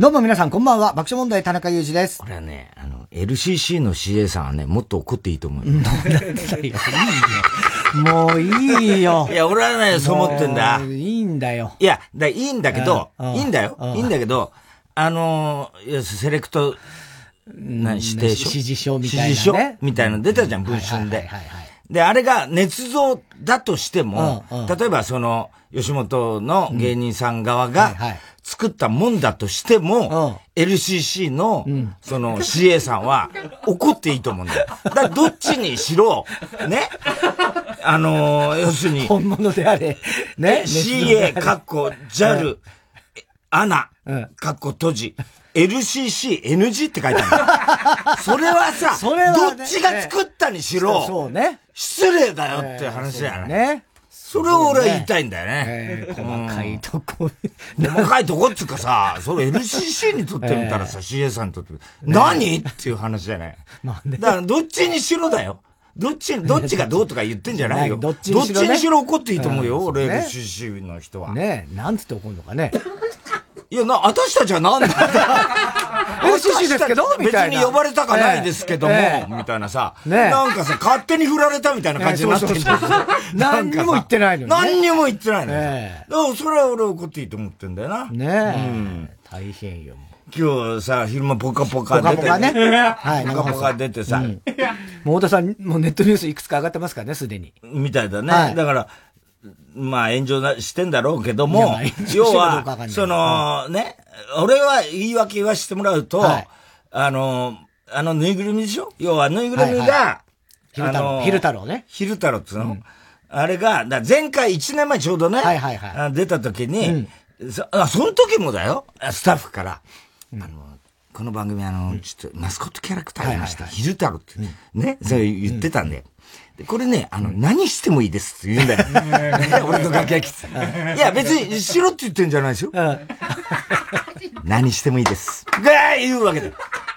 どうも皆さんこんばんは。爆笑問題田中裕二です。俺はね、あの、LCC の CA さんはね、もっと怒っていいと思う よ。もういいよ。いや、俺はね、そう思ってんだ。いいんだよ。いや、だいいんだけど、うんいいんだようん。いいんだけど、あのセレクト、な指定書？指示書みたいなね指示書？みたいなの出たじゃん、文春で。で、あれが捏造だとしても、例えばその、吉本の芸人さん側が作ったもんだとしても、LCC の、その CA さんは怒っていいと思うんだよ。だからどっちにしろ、ね、あのー要するに、本物であれ。ね。CA、かっこ、JAL、アナ、かっこ閉じ、LCC、NG って書いてある。それはさ、それはねどっちが作ったにしろ、そうね。失礼だよって話だよね。ね。それを俺は言いたいんだよね。えー細かいとこ。細かいとこっつうかさ、それ LCC にとってみたらさ、CA さんにとってみ何？っていう話じゃない。だからどっちにしろだよ。どっち、どっちがどうとか言ってんじゃないよ。どっちにしろねどっちにしろ怒っていいと思うよ、俺うんそうね LCC の人は。ねなんつって怒るのかね。いや、な、私たちはなんだ LCC ですけど？みたいな。別に呼ばれたかないですけども、ええ。みたいなさ、ねなんかさ、勝手に振られたみたいな感じになってる。ねそうそうそう。何にも言ってないのにね。何にも言ってないのよ。えだからそれは俺怒っていいと思ってんだよな。ねえ。大変よ。今日さ、昼間ポカポカ出て、ポカポカね。はいポカポカ出てさ、もう太田さん、もうネットニュースいくつか上がってますからね、すでに。みたいだね。はい。だから、まあ炎上なしてんだろうけども要は、いその、ね、俺は言い訳言わせてもらうと、はい。あの、あのぬいぐるみでしょ？要はぬいぐるみが、あの昼太郎ね。昼太郎っつうの、あれが、だ前回1年前ちょうどね、はいはいはい。あ出た時に、そあ、その時もだよ、スタッフから、あの、この番組あの、ちょっとマスコットキャラクターありました。昼太郎って、ね、それ言ってたんで。でこれね、あの、何してもいいですって言うんだよ。俺の楽屋来て。いや、別に、しろって言ってんじゃないですよ。何してもいいです。が言うわけだよ。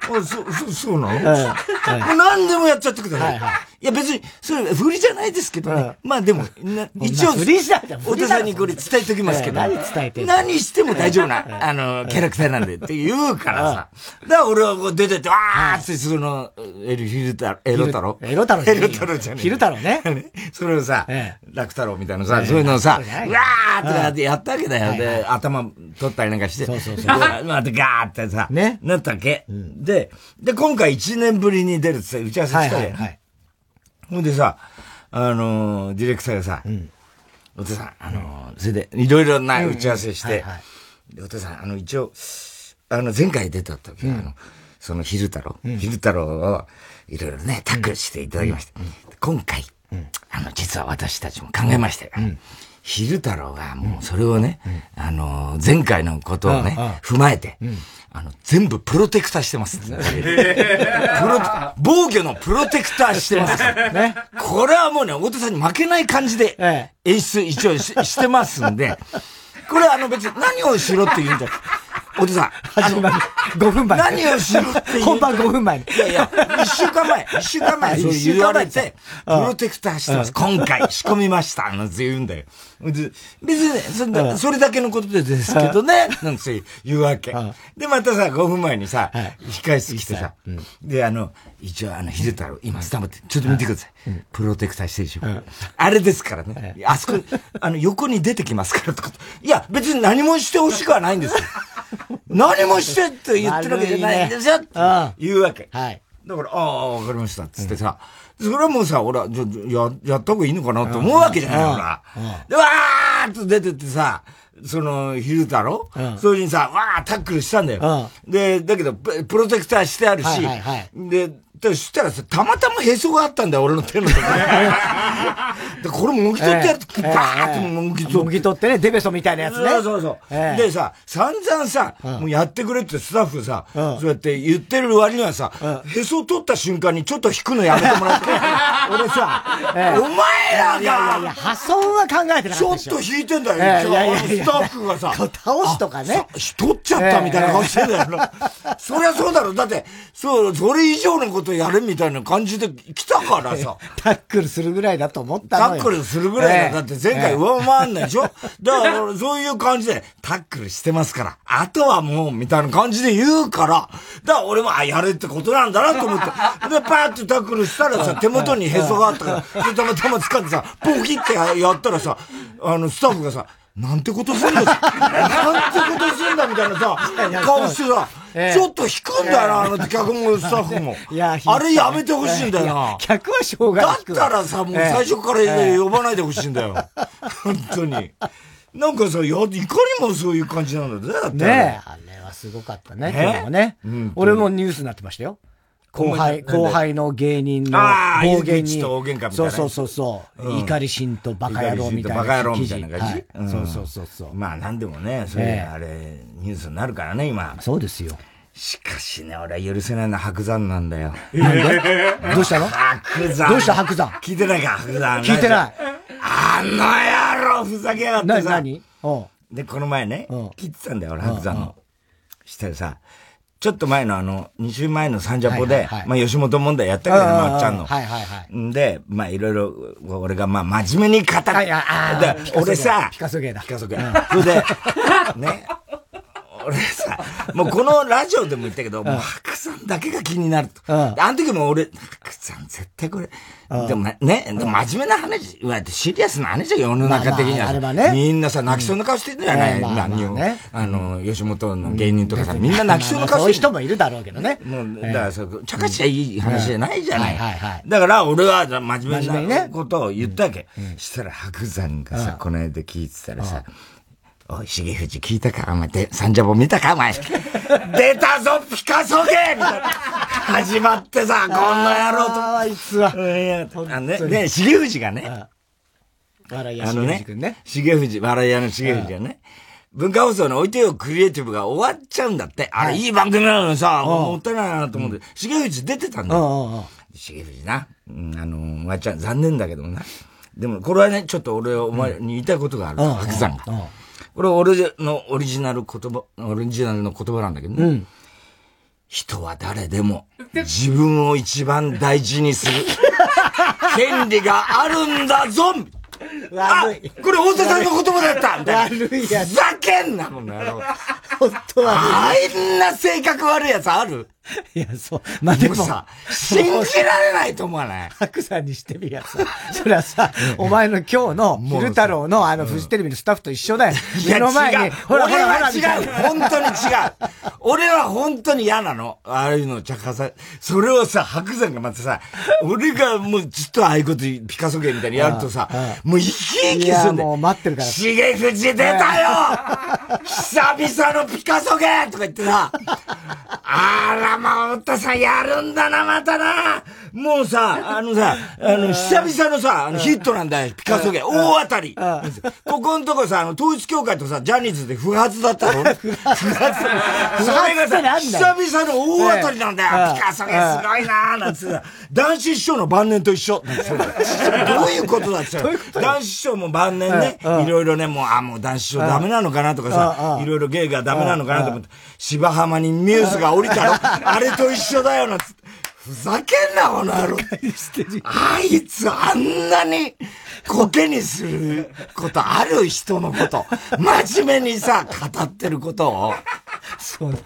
あ、そ、そ、そうなの、もう何でもやっちゃってください。いや、別に、それ、振りじゃないですけどね。まあでも、な一応、振りじゃん振太りだろ田さんにこれ伝えときますけど。ええ何伝えて何しても大丈夫な、あの、キャラクターなんでって言うからさ。だから俺はこう出てって、わーって、その、エル、ヒル太郎、エロ太郎エロ太郎エロ太郎じゃねえ。昼太郎ね。それをさえ、楽太郎みたいなさ、そういうのをさ、わーってやったわけだよ。で、頭取ったりなんかして。そうそうそうでまたガーってさ、ねなったわけ。で、で、今回1年ぶりに出るってさ、打ち合わせはいしたよ。はいはい。ほんでさ、あのー、ディレクターがさ、お父さん、あのー、それで、いろいろな打ち合わせして、でお父さん、あの、一応、あの、前回出た時、あの、その、昼太郎、昼太郎を、いろいろね、タックルしていただきました。で今回、あの、実は私たちも考えましたよ。昼太郎がもうそれをね、あの、前回のことをね、踏まえて、あの、全部プロテクターしてます。プロ防御のプロテクターしてます。ね。これはもうね、太田さんに負けない感じでえ演出一応ししてますんで、これはあの別に何をしろって言うんじゃない。太田さん、始まる。5分前。何をしろって言う本番5分前に。いやいや、一週間前、一週間前、そう言われて、プロテクターしてます。今回仕込みました。なんて言うんだよ。で別にね、それだけのことでですけどね、なんて言うわけ。で、またさ、5分前にさ、控室来てさ、で、あの、一応、あの、秀太郎、今、スタンバって、ちょっと見てください。プロテクターしてるでしょ。あれですからね。あそこ、あの、横に出てきますからとか。いや、別に何もしてほしくはないんですよ。何もしてって言ってるわけじゃないんですよ。って言うわけ。はい。だから、ああ、わかりました、つってさ。それはもうさ、俺は、じゃ、や、やった方がいいのかなって思うわけじゃない、ほら。で、わーっと出てってさ、その、昼太郎それにさ、わータックルしたんだよ。で、だけど、ププロテクターしてあるしはいはいはい、で、そしたらさ、たまたまへそがあったんだよ、俺の手のとこ で、これもぎ取ってやると、バーッともぎ取って。もぎ取ってね、デベソみたいなやつね。そうそうそう。ええ。でさ、散々さ、もうやってくれってスタッフさ、そうやって言ってる割にはさ、へそ取った瞬間にちょっと引くのやめてもらって、俺さ、お前やいやいやいや、破損は考え。てなちょっ。と引いてんだよ。スタッフがさ。倒すとかね取っちゃったみたいな顔してんだよな。そりゃそうだろ。だって、そう、それ以上のことやれみたいな感じで来たからさ。タックルするぐらいだと思ったのよ。タックルするぐらいだ。だって前回上回んないでしょ？だから、そういう感じで、タックルしてますから。あとはもう、みたいな感じで言うから。だから俺も、あ、やれってことなんだなと思って。で、パーってタックルしたらさ、手元にへそがあったから、で、たまたま掴んでさ、ポキってやったらさ、あの、スタッフがさ、なんてことすんだなんてことすんだみたいなさ、顔してさ、ちょっと引くんだよな、あの客もスタッフも。いやあれやめてほしいんだよな。客はしょうがない。だったらさ、もう最初から呼ばないでほしいんだよ。本当に。なんかさ、や、いかにもそういう感じなんだよね。だってねえ。あれはすごかったね、今日もね。俺もニュースになってましたよ。後輩、後輩の芸人の暴言に。と大喧嘩みたいな。そうそうそうそう。怒り心とバカ野郎みたいな。バカ野郎みたいな感じ？そうそうそうそう。まあなんでもね、それ、あれ、ニュースになるからね、今。そうですよ。しかしね、俺は許せないのは白山なんだよ。なんで？どうしたの？白山。どうした白山？聞いてないか、白山。聞いてない。あの野郎、ふざけやがってさ。何何で、この前ね、聞いてたんだよ、俺、白山の。したらさ、ちょっと前のあの、2週前のサンジャポで、まあ吉本問題やったけど、まっちゃんの。はいはいはい。んで、まあいろいろ、俺がまあ真面目に語って、俺さ、ピカソ芸だ。ピカソ芸。それで、ね、俺さ、もうこのラジオでも言ったけど、もう白さんだけが気になると。あの時も俺、白さん絶対これ、でもね、でも真面目な話、言われてシリアスな話よ、世の中的には。みんなさ、泣きそうな顔してるじゃない何を。あの、吉本の芸人とかさ、みんな泣きそうな顔してる。そういう人もいるだろうけどね。もう、だからさ、ちゃかしゃいい話じゃない。じゃない。だから俺は真面目なことを言ったわけ。したら白山がさ、この間聞いてたらさ、おい、重藤聞いたか？お前、で、サンジャポ見たか？お前。出たぞ、ピカソゲ。始まってさ、こんな野郎と。あいつは。あのね、ね、重藤がね。笑い屋重藤君ね。重藤、笑い屋の重藤がね。文化放送の置いてよクリエイティブが終わっちゃうんだって。あれ、いい番組なのにさ、もったいないなと思って。重藤出てたんだよ。重藤な。あの、お前ちゃん、残念だけどな。でも、これはね、ちょっと俺、お前に言いたいことがある。白山が。これ俺のオリジナル言葉、オリジナルの言葉なんだけどね。うん、人は誰でも自分を一番大事にする 権利があるんだぞ悪い。これ太田さんの言葉だったみたいな。悪いやつ。ふざけんなもんな。本当は。あんな性格悪いやつある？いや、そう。まあ、でもさ、信じられないと思わない？白さんにしてみやさ。それはさ、お前の今日の、昼太郎のあの、フジテレビのスタッフと一緒だよ。目の前に、ほらほらほら、違う。本当に違う。俺は本当に嫌なの。ああいうの茶化さ、それをさ、白山がまたさ、俺がもうずっとああいうことピカソ芸みたいにやるとさ、もう生き生きすんで。もう待ってるから。重藤出たよ 久々のピカソ芸とか言ってさ、あら、まあ、太田さんやるんだな、またな。もうさ、あのさ、あの、久々のさ、あのヒットなんだよ、ピカソ芸。大当たり。ここのとこさ、あの、統一協会とさ、ジャニーズで不発だったの。不発。それがさ、久々の大当たりなんだよ。ピカソ芸。すごいななんつって男子師匠の晩年と一緒。どういうことだっつって男子師匠も晩年ね、いろいろね、もう、あ、もう男子師匠ダメなのかなとかさ、いろいろ芸がダメなのかなと思って、芝浜にミューズが降りたの あれと一緒だよなつって。ふざけんな、この野郎。あいつあんなにコケにすることある人のこと。真面目にさ、語ってることを。そうね。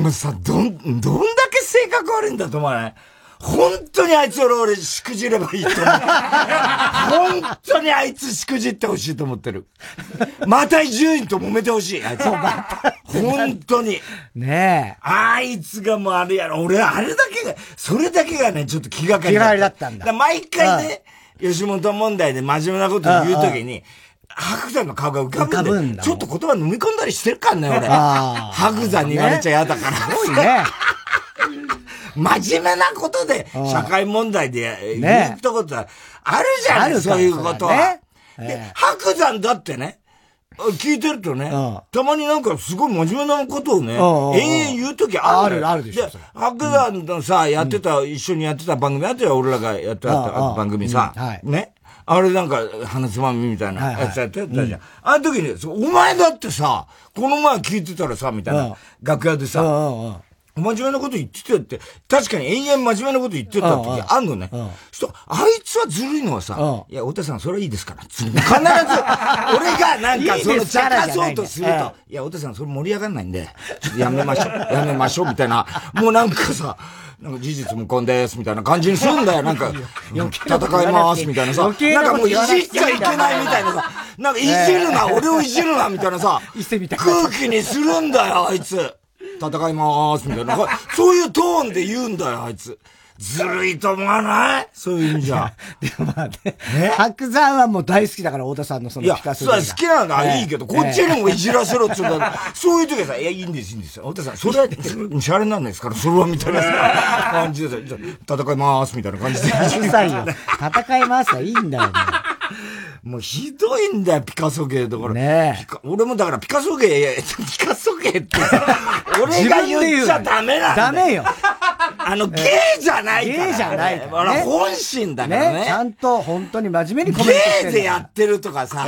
もうさ、どん、どんだけ性格悪いんだと思わない？本当にあいつ俺俺しくじればいいと思う。本当にあいつしくじってほしいと思ってる。また伊集院と揉めてほしい、あいつ。本当に。ねえ。あいつがもうあれやろ、俺あれだけが、それだけがね、ちょっと気がかりだった。気がかりだったんだ。だ毎回ね、吉本問題で真面目なこと言うときに、白山の顔が浮かぶんで、ちょっと言葉飲み込んだりしてるからね、俺。白山に言われちゃ嫌だから。すごいね。真面目なことで、社会問題で言ったことはあるじゃない、そういうことは。で、白山だってね、聞いてるとね、たまになんかすごい真面目なことをね、延々言うときある。ある、あるでしょ。で、白山のさ、やってた、一緒にやってた番組あったよ、俺らがやってた番組さ。ね。あれなんか、鼻つまみみたいなやつやってたじゃん。あの時に、お前だってさ、この前聞いてたらさ、みたいな、楽屋でさ、真面目なこと言ってたって、確かに延々真面目なこと言ってた時あんのね。そしあいつはずるいのはさ、いや、太田さん、それはいいですから。必ず、俺がなんか、その、茶化そうとすると、いや、太田さん、それ盛り上がんないんで、ちょっとやめましょう、やめましょう、みたいな、もうなんかさ、なんか事実無根です、みたいな感じにするんだよ。なんか、戦います、みたいなさ。なんかもういじっちゃいけないみたいなさ。なんかいじるな、俺をいじるな、みたいなさ。空気にするんだよ、あいつ。戦いまーす、みたいな。そういうトーンで言うんだよ、あいつ。ずるいと思わない？そういう意味じゃ。でもまあね。白山はもう大好きだから、太田さんのそのピカソ。いや、それ好きなんだ、いいけど、こっちにもいじらせろって言うんだそういう時はさ、いや、いいんです、いいんですよ。太田さん、それは、シャレになんですから、それはみたいな感じでさ、戦いまーす、みたいな感じで。うるさいよ。戦いますはいいんだよ、もうひどいんだよ、ピカソ芸だから。ね俺もだからピカソ芸、ピカソ芸って、俺が言っちゃダメなんだダメよ。あの、芸じゃないから、芸じゃないから、ね。本心だからね。ちゃんと本当に真面目にコメントして芸でやってるとかさ、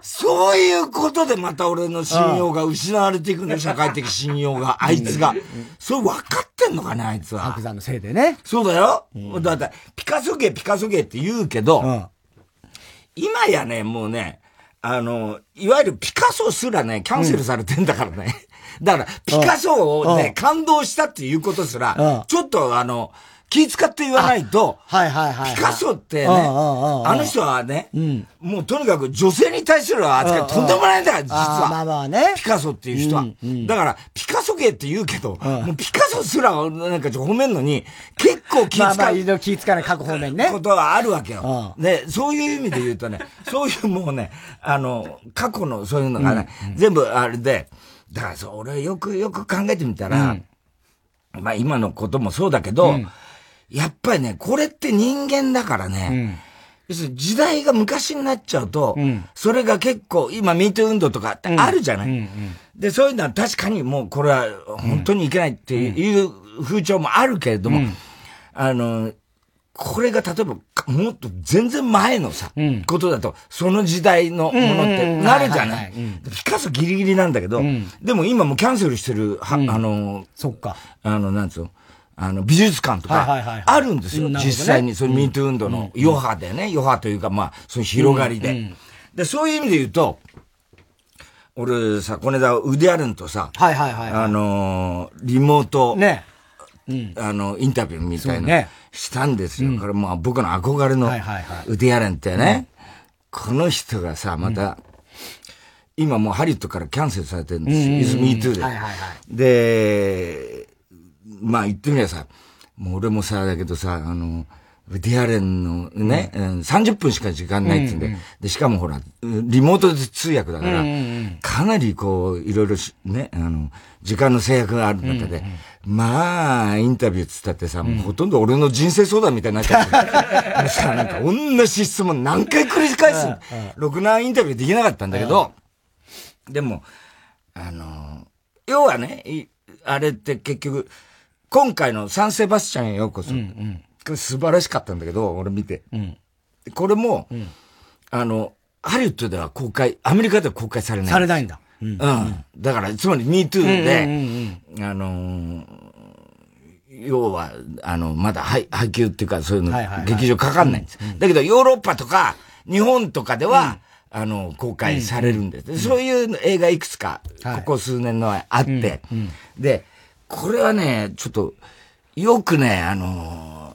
そういうことでまた俺の信用が失われていくんだよ、社会的信用が。あいつが。それ分かってんのかね、あいつは。白山のせいでね。そうだよ。だって、ピカソ芸、ピカソ芸って言うけど、今やね、もうね、あの、いわゆるピカソすらね、キャンセルされてんだからね。だから、ピカソをね、感動したっていうことすら、ちょっとあの、気使って言わないと、はいはいはい。ピカソってね、あの人はね、もうとにかく女性に対する扱いとんでもないんだよ、実は。まあまあね。ピカソっていう人は。だから、ピカソ芸って言うけど、もうピカソすらなんか褒めんのに、結構気使う。まあまあ、気使わない各方面ね。ことはあるわけよ。で、そういう意味で言うとね、そういうもうね、あの、過去のそういうのがね、全部あれで、だからそう、俺よくよく考えてみたら、まあ今のこともそうだけど、やっぱりね、これって人間だからね、要するに時代が昔になっちゃうと、うん、それが結構、今、ミート運動とかってあるじゃない、うんうん。うん、で、そういうのは確かにもうこれは本当にいけないっていう風潮もあるけれども、あの、これが例えば、もっと全然前のさ、ことだと、その時代のものってなるじゃない。ピカソギリギリなんだけど、でも今もキャンセルしてる、は、あの、そっか。あの、なんつうの？あの、美術館とか、あるんですよ。実際に、そのミート運動の余波でね、余波というか、まあ、その広がりで。で、そういう意味で言うと、俺さ、この間、ウデアルンとさ、はいはいはい。あのリモート、ね。あの、インタビューみたいな、したんですよ。これもう僕の憧れのウデアレンってね、この人がさ、また、今もうハリウッドからキャンセルされてるんですよ。is me too で。で、まあ言ってみればさ、もう俺もさ、だけどさ、あの、ディアレンのね、うん、30分しか時間ないってんで、うんうん、で、しかもほら、リモートで通訳だから、うんうん、かなりこう、いろいろね、あの、時間の制約がある中で、うんうん、まあ、インタビューつったってさ、もうほとんど俺の人生相談みたいになっちゃって、さ、なんか同じ質問何回繰り返すろくなインタビューできなかったんだけど、でも、あの、要はね、あれって結局、今回のサンセバスチャンへようこそ。うんうん。これ素晴らしかったんだけど、俺見て。うん、これも、うん、あの、ハリウッドでは公開、アメリカでは公開されない。されないんだ。うん。うん、だから、つまり MeToo で、うんうんうん、あのー、要は、あの、まだ配配給っていうか、そういうの、劇場かかんないんです、だけど、ヨーロッパとか、日本とかでは、あの、公開されるんです。そういう映画いくつか、ここ数年のあって、で、これはね、ちょっと、よくね、あの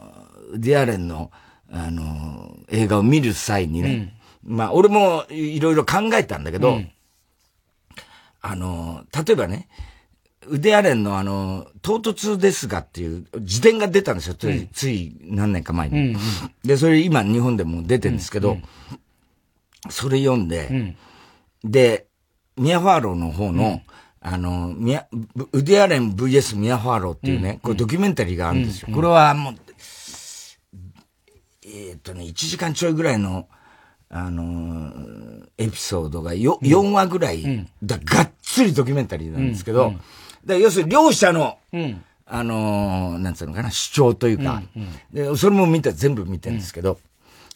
ディアレンの、あの映画を見る際にね、うん、まあ、俺もいろいろ考えたんだけど、うん、あの例えばね、ウデアレンのあの、唐突ですがっていう辞典が出たんですよ。つい、うん、つい何年か前に、うんうん。で、それ今日本でも出てるんですけど、うんうん、それ読んで、で、ミアファーローの方の、あの、ミア、ウディアレン VS ミアファーローっていうね、これドキュメンタリーがあるんですよ。これはもう、えっとね、1時間ちょいぐらいの、あのエピソードがよ、4話ぐらい、だがっつりドキュメンタリーなんですけど、で要するに両者の、あのなんつうのかな、主張というか、で、それも見て、全部見てるんですけど、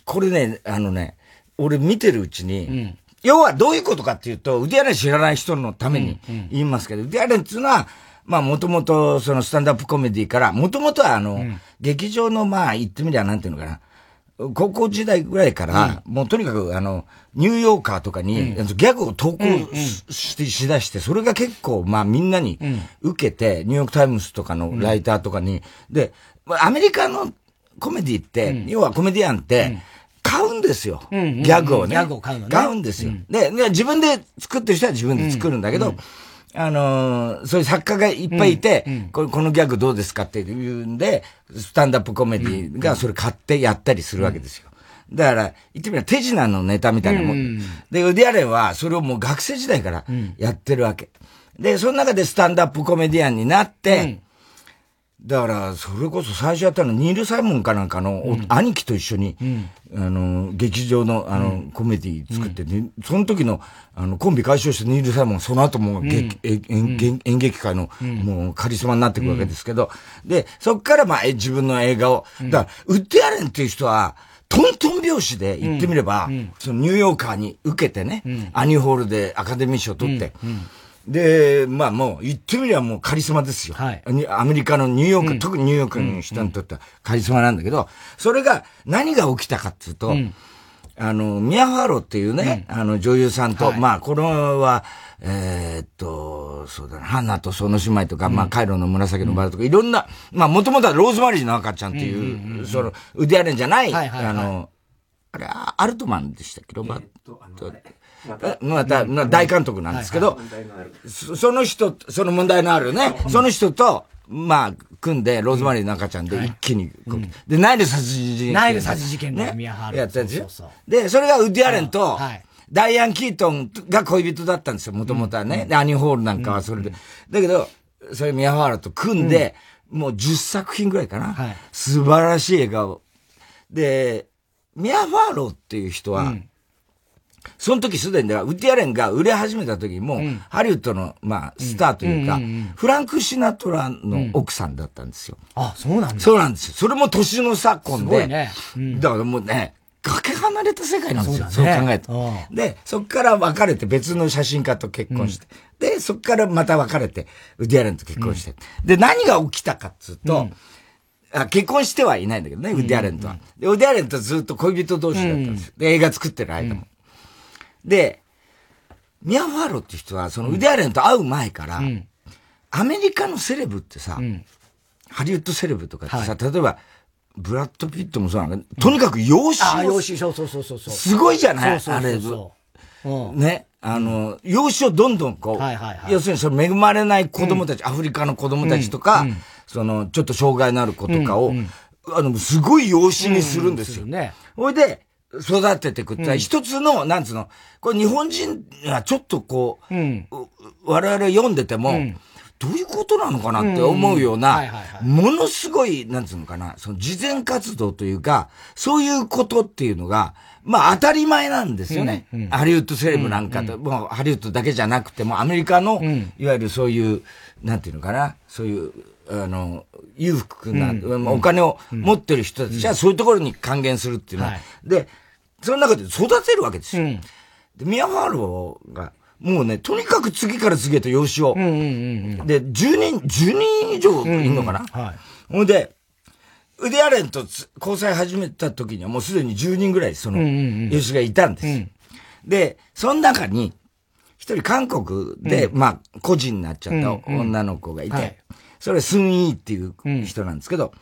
これね、あのね、俺見てるうちに、要はどういうことかっていうと、ウディアレン知らない人のために言いますけど、ウディアレンっていうのは、まあもともとそのスタンダップコメディから、もともとはあの、劇場のまあ言ってみりゃなんていうのかな、高校時代ぐらいから、もうとにかく、あの、ニューヨーカーとかに、ギャグを投稿し,、しだして、それが結構、まあみんなに受けて、ニューヨークタイムズとかのライターとかに、で、アメリカのコメディって、要はコメディアンって、買うんですよ。ギャグをね。ギャグを買うのね。買うんですよ。で、自分で作ってる人は自分で作るんだけど、あのー、そういう作家がいっぱいいて、うんうん、これこのギャグどうですかって言うんで、スタンダップコメディがそれ買ってやったりするわけですよ。だから、言ってみれば手品のネタみたいなもん。うん、で、ウディアレンはそれをもう学生時代からやってるわけ。で、その中でスタンダップコメディアンになって、だから、それこそ最初やったの、ニール・サイモンかなんかの、兄貴と一緒に、あの、劇場の、あの、コメディ作って、ねその時の、あの、コンビ解消してニール・サイモン、その後も、劇演劇界の、もうカリスマになっていくわけですけど、で、そっからまあ、自分の映画を、だから、ウッディアレンっていう人は、トントン拍子で言ってみれば、そのニューヨーカーに受けてね、アニーホールでアカデミー賞を取って、で、まあもう、言ってみればもうカリスマですよ。はい。アメリカのニューヨーク、うん、特にニューヨークの人にとってはカリスマなんだけど、それが何が起きたかっていうと、うん、あの、ミア・ファーロっていうね、うん、あの女優さんと、はい、まあこのは、えー、っと、そうだな、ハンナとその姉妹とか、まあカイロの紫のバラとか、いろんな、まあもともとはローズマリーの赤ちゃんっていう、その、腕デアレンじゃない、はいはいはい、あの、あれ、アルトマンでしたっけロバット。また、大監督なんですけど、その人、その問題のあるね、その人と、まあ、組んで、ローズマリーの赤ちゃんで一気に、で、ナイル殺人事件。ナイル殺人事件ね、やったんで。で、それがウッディアレンと、ダイアン・キートンが恋人だったんですよ、もともとはね。で、アニーホールなんかはそれで。だけど、それミア・ファーラと組んで、もう10作品ぐらいかな。素晴らしい映画を。で、ミア・ファーローっていう人は、その時すでに、ウッディアレンが売れ始めた時も、うん、ハリウッドの、まあ、スターというか、フランク・シナトラの奥さんだったんですよ。あ、そうなんだ。そうなんですよ。それも年の昨今で。ね。だからもうね、かけ離れた世界なんですよ。そう,、ね、そう考えると。で、そっから別れて別の写真家と結婚して。で、そっからまた別れて、ウッディアレンと結婚して。で、何が起きたかっつうと、あ結婚してはいないんだけどね、ウッディアレンとは。で、ウッディアレンとずっと恋人同士だったんですよ。で、映画作ってる間も。で、ミア・ファーロっていう人は、そのウデアレンと会う前から、アメリカのセレブってさ、ハリウッドセレブとかってさ、例えば、ブラッド・ピットもそうなんだとにかく養子あ、養子、そうそうそうそう。すごいじゃない？あれ。ね？あの、養子をどんどんこう、要するにその恵まれない子供たち、アフリカの子供たちとか、その、ちょっと障害のある子とかを、あの、すごい養子にするんですよ。ね。ほいで、育ててくった、一つの、なんつうの、これ日本人はちょっとこう、うん、我々読んでても、うん。どういうことなのかなって思うような、ものすごい、なんつうのかな、その慈善活動というか、そういうことっていうのが、まあ当たり前なんですよね。うん。うん、ハリウッドセレブなんかと、うん。うん、もうハリウッドだけじゃなくても、アメリカの、いわゆるそういう、なんていうのかな、そういう、あの、裕福な、うん、お金を持ってる人たちはそういうところに還元するっていうのは、で、その中で育てるわけですよ。で、ミアファーローが、もうね、とにかく次から次へと養子を。で、10人、10人以上いるのかな、はい。ほんで、ウディアレンと交際始めた時にはもうすでに10人ぐらいその、養子がいたんです。で、その中に、一人韓国で、まあ、個人になっちゃった女の子がいて、それスンイーっていう人なんですけど、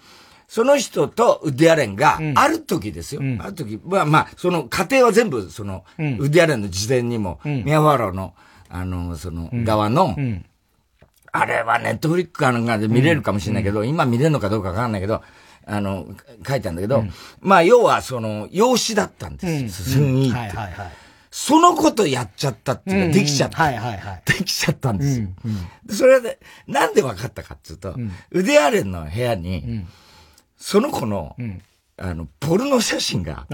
その人とウッディアレンが、ある時ですよ。うん、ある時、まあまあ、その過程は全部、その、うん、ウッディアレンの事前にも、うん、ミアファローの、あの、その、側の、あれはネットフリックかなんかで見れるかもしれないけど、今見れるのかどうかわかんないけど、あの、書いたんだけど、まあ、要は、その、養子だったんです。すん。いいって。はいはいはい。そのことやっちゃったっていうか、できちゃった。はいはいはい。できちゃったんですよ。それで、なんで分かったかっていうと、ウディアレンの部屋に、その子の、うん、あの、ポルノ写真が、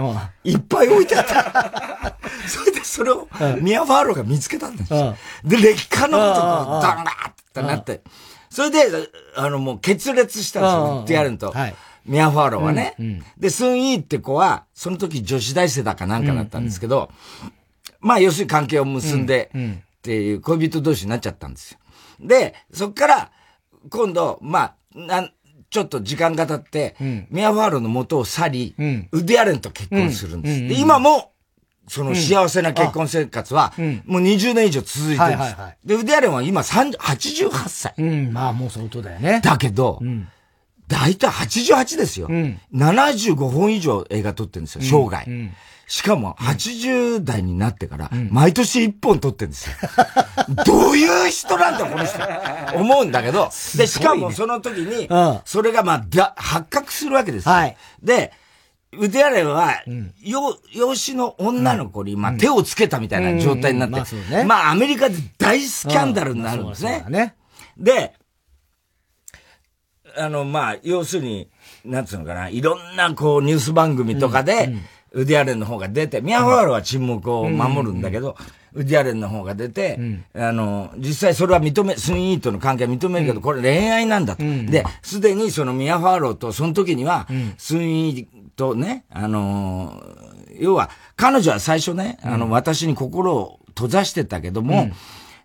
いっぱい置いてあった。それでそれを、ミア・ファーローが見つけたんですよ。で、劣化のことが、ダンバーってなって、それで、あの、もう決裂したんですよ、ってやると。はい。ミア・ファーローはね。で、スン・イーって子は、その時女子大生だかなんかだったんですけど、まあ、要するに関係を結んで、っていう恋人同士になっちゃったんですよ。で、そっから、今度、まあ、なん、ちょっと時間が経って、うん、ミア・ファーローの元を去り、うん、ウディアレンと結婚するんです。で今も、その幸せな結婚生活は、もう20年以上続いてるんです。で、ウディアレンは今88歳。うん、まあもう相当だよね。だけど、大体88ですよ。うん、75本以上映画撮ってるんですよ、生涯。うんうんしかも、80代になってから、毎年1本撮ってるんですよ。どういう人なんだ、この人。思うんだけど、で、しかもその時に、それがまあ、発覚するわけですよ。はい、で、ウディアレンは、よ、養子の女の子に、まあ、手をつけたみたいな状態になって、まあ、アメリカで大スキャンダルになるんですね。で、あの、まあ、要するに、なんつうのかな、いろんな、こう、ニュース番組とかで、ウディアレンの方が出て、ミアファールは沈黙を守るんだけど、ウディアレンの方が出て、あの、実際それは認め、スンイートの関係は認めるけど、これ恋愛なんだと。で、すでにそのミアファーローと、その時には、スンイートね、あの、要は、彼女は最初ね、あの、私に心を閉ざしてたけども、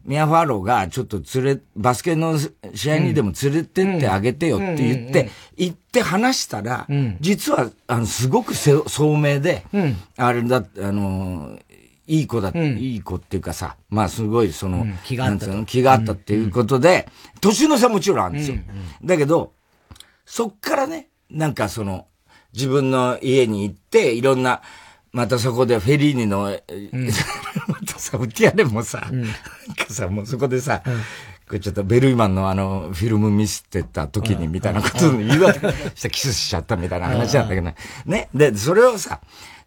ミア・ファーローがちょっと連れ、バスケの試合にでも連れてってあげてよって言って、行って話したら、実は、あの、すごく聡明で、あれだ、あの、いい子だ、いい子っていうかさ、まあすごいその、気があった。気があったっていうことで、年の差もちろんあるんですよ。だけど、そっからね、なんかその、自分の家に行って、いろんな、またそこでフェリーニの、うん、さ、ウティアレンもさ、うん、なんかさ、もうそこでさ、うん、これちょっとベルイマンのあの、フィルム見せてた時にみたいなことを言うわけ。したキスしちゃったみたいな話なんだけどね。ね。で、それをさ、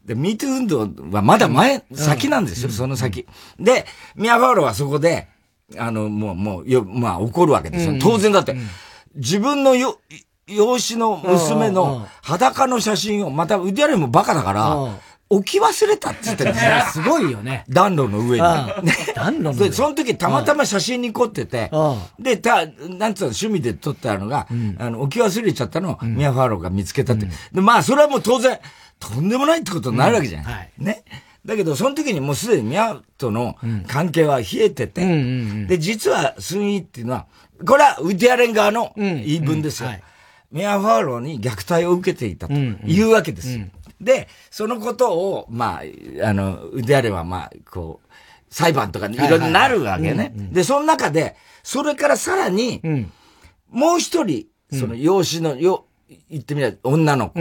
で、ミート運動はまだ前、先なんですよ、その先。で、ミアファーロはそこで、あの、もう、もう、よ、まあ、怒るわけですよ。当然だって、自分のよ、養子の娘の裸の写真を、またウディアレンもバカだから、置き忘れたって言ってるんですよ。すごいよね。暖炉の上に。暖炉の上。で、その時たまたま写真に凝ってて、で、た、なんつうの、趣味で撮ったのが、あの、置き忘れちゃったのを、ミアファーローが見つけたって。で、まあ、それはもう当然、とんでもないってことになるわけじゃん。ね。だけど、その時にもうすでにミアとの関係は冷えてて、で、実はスンイっていうのは、これはウディアレン側の言い分ですよ。ミアファーローに虐待を受けていたというわけですよ。で、そのことを、まあ、あの、であれば、まあ、こう、裁判とかいろいろなるわけね。で、その中で、それからさらに、もう一人、その養子の、よ、言ってみれば女の子、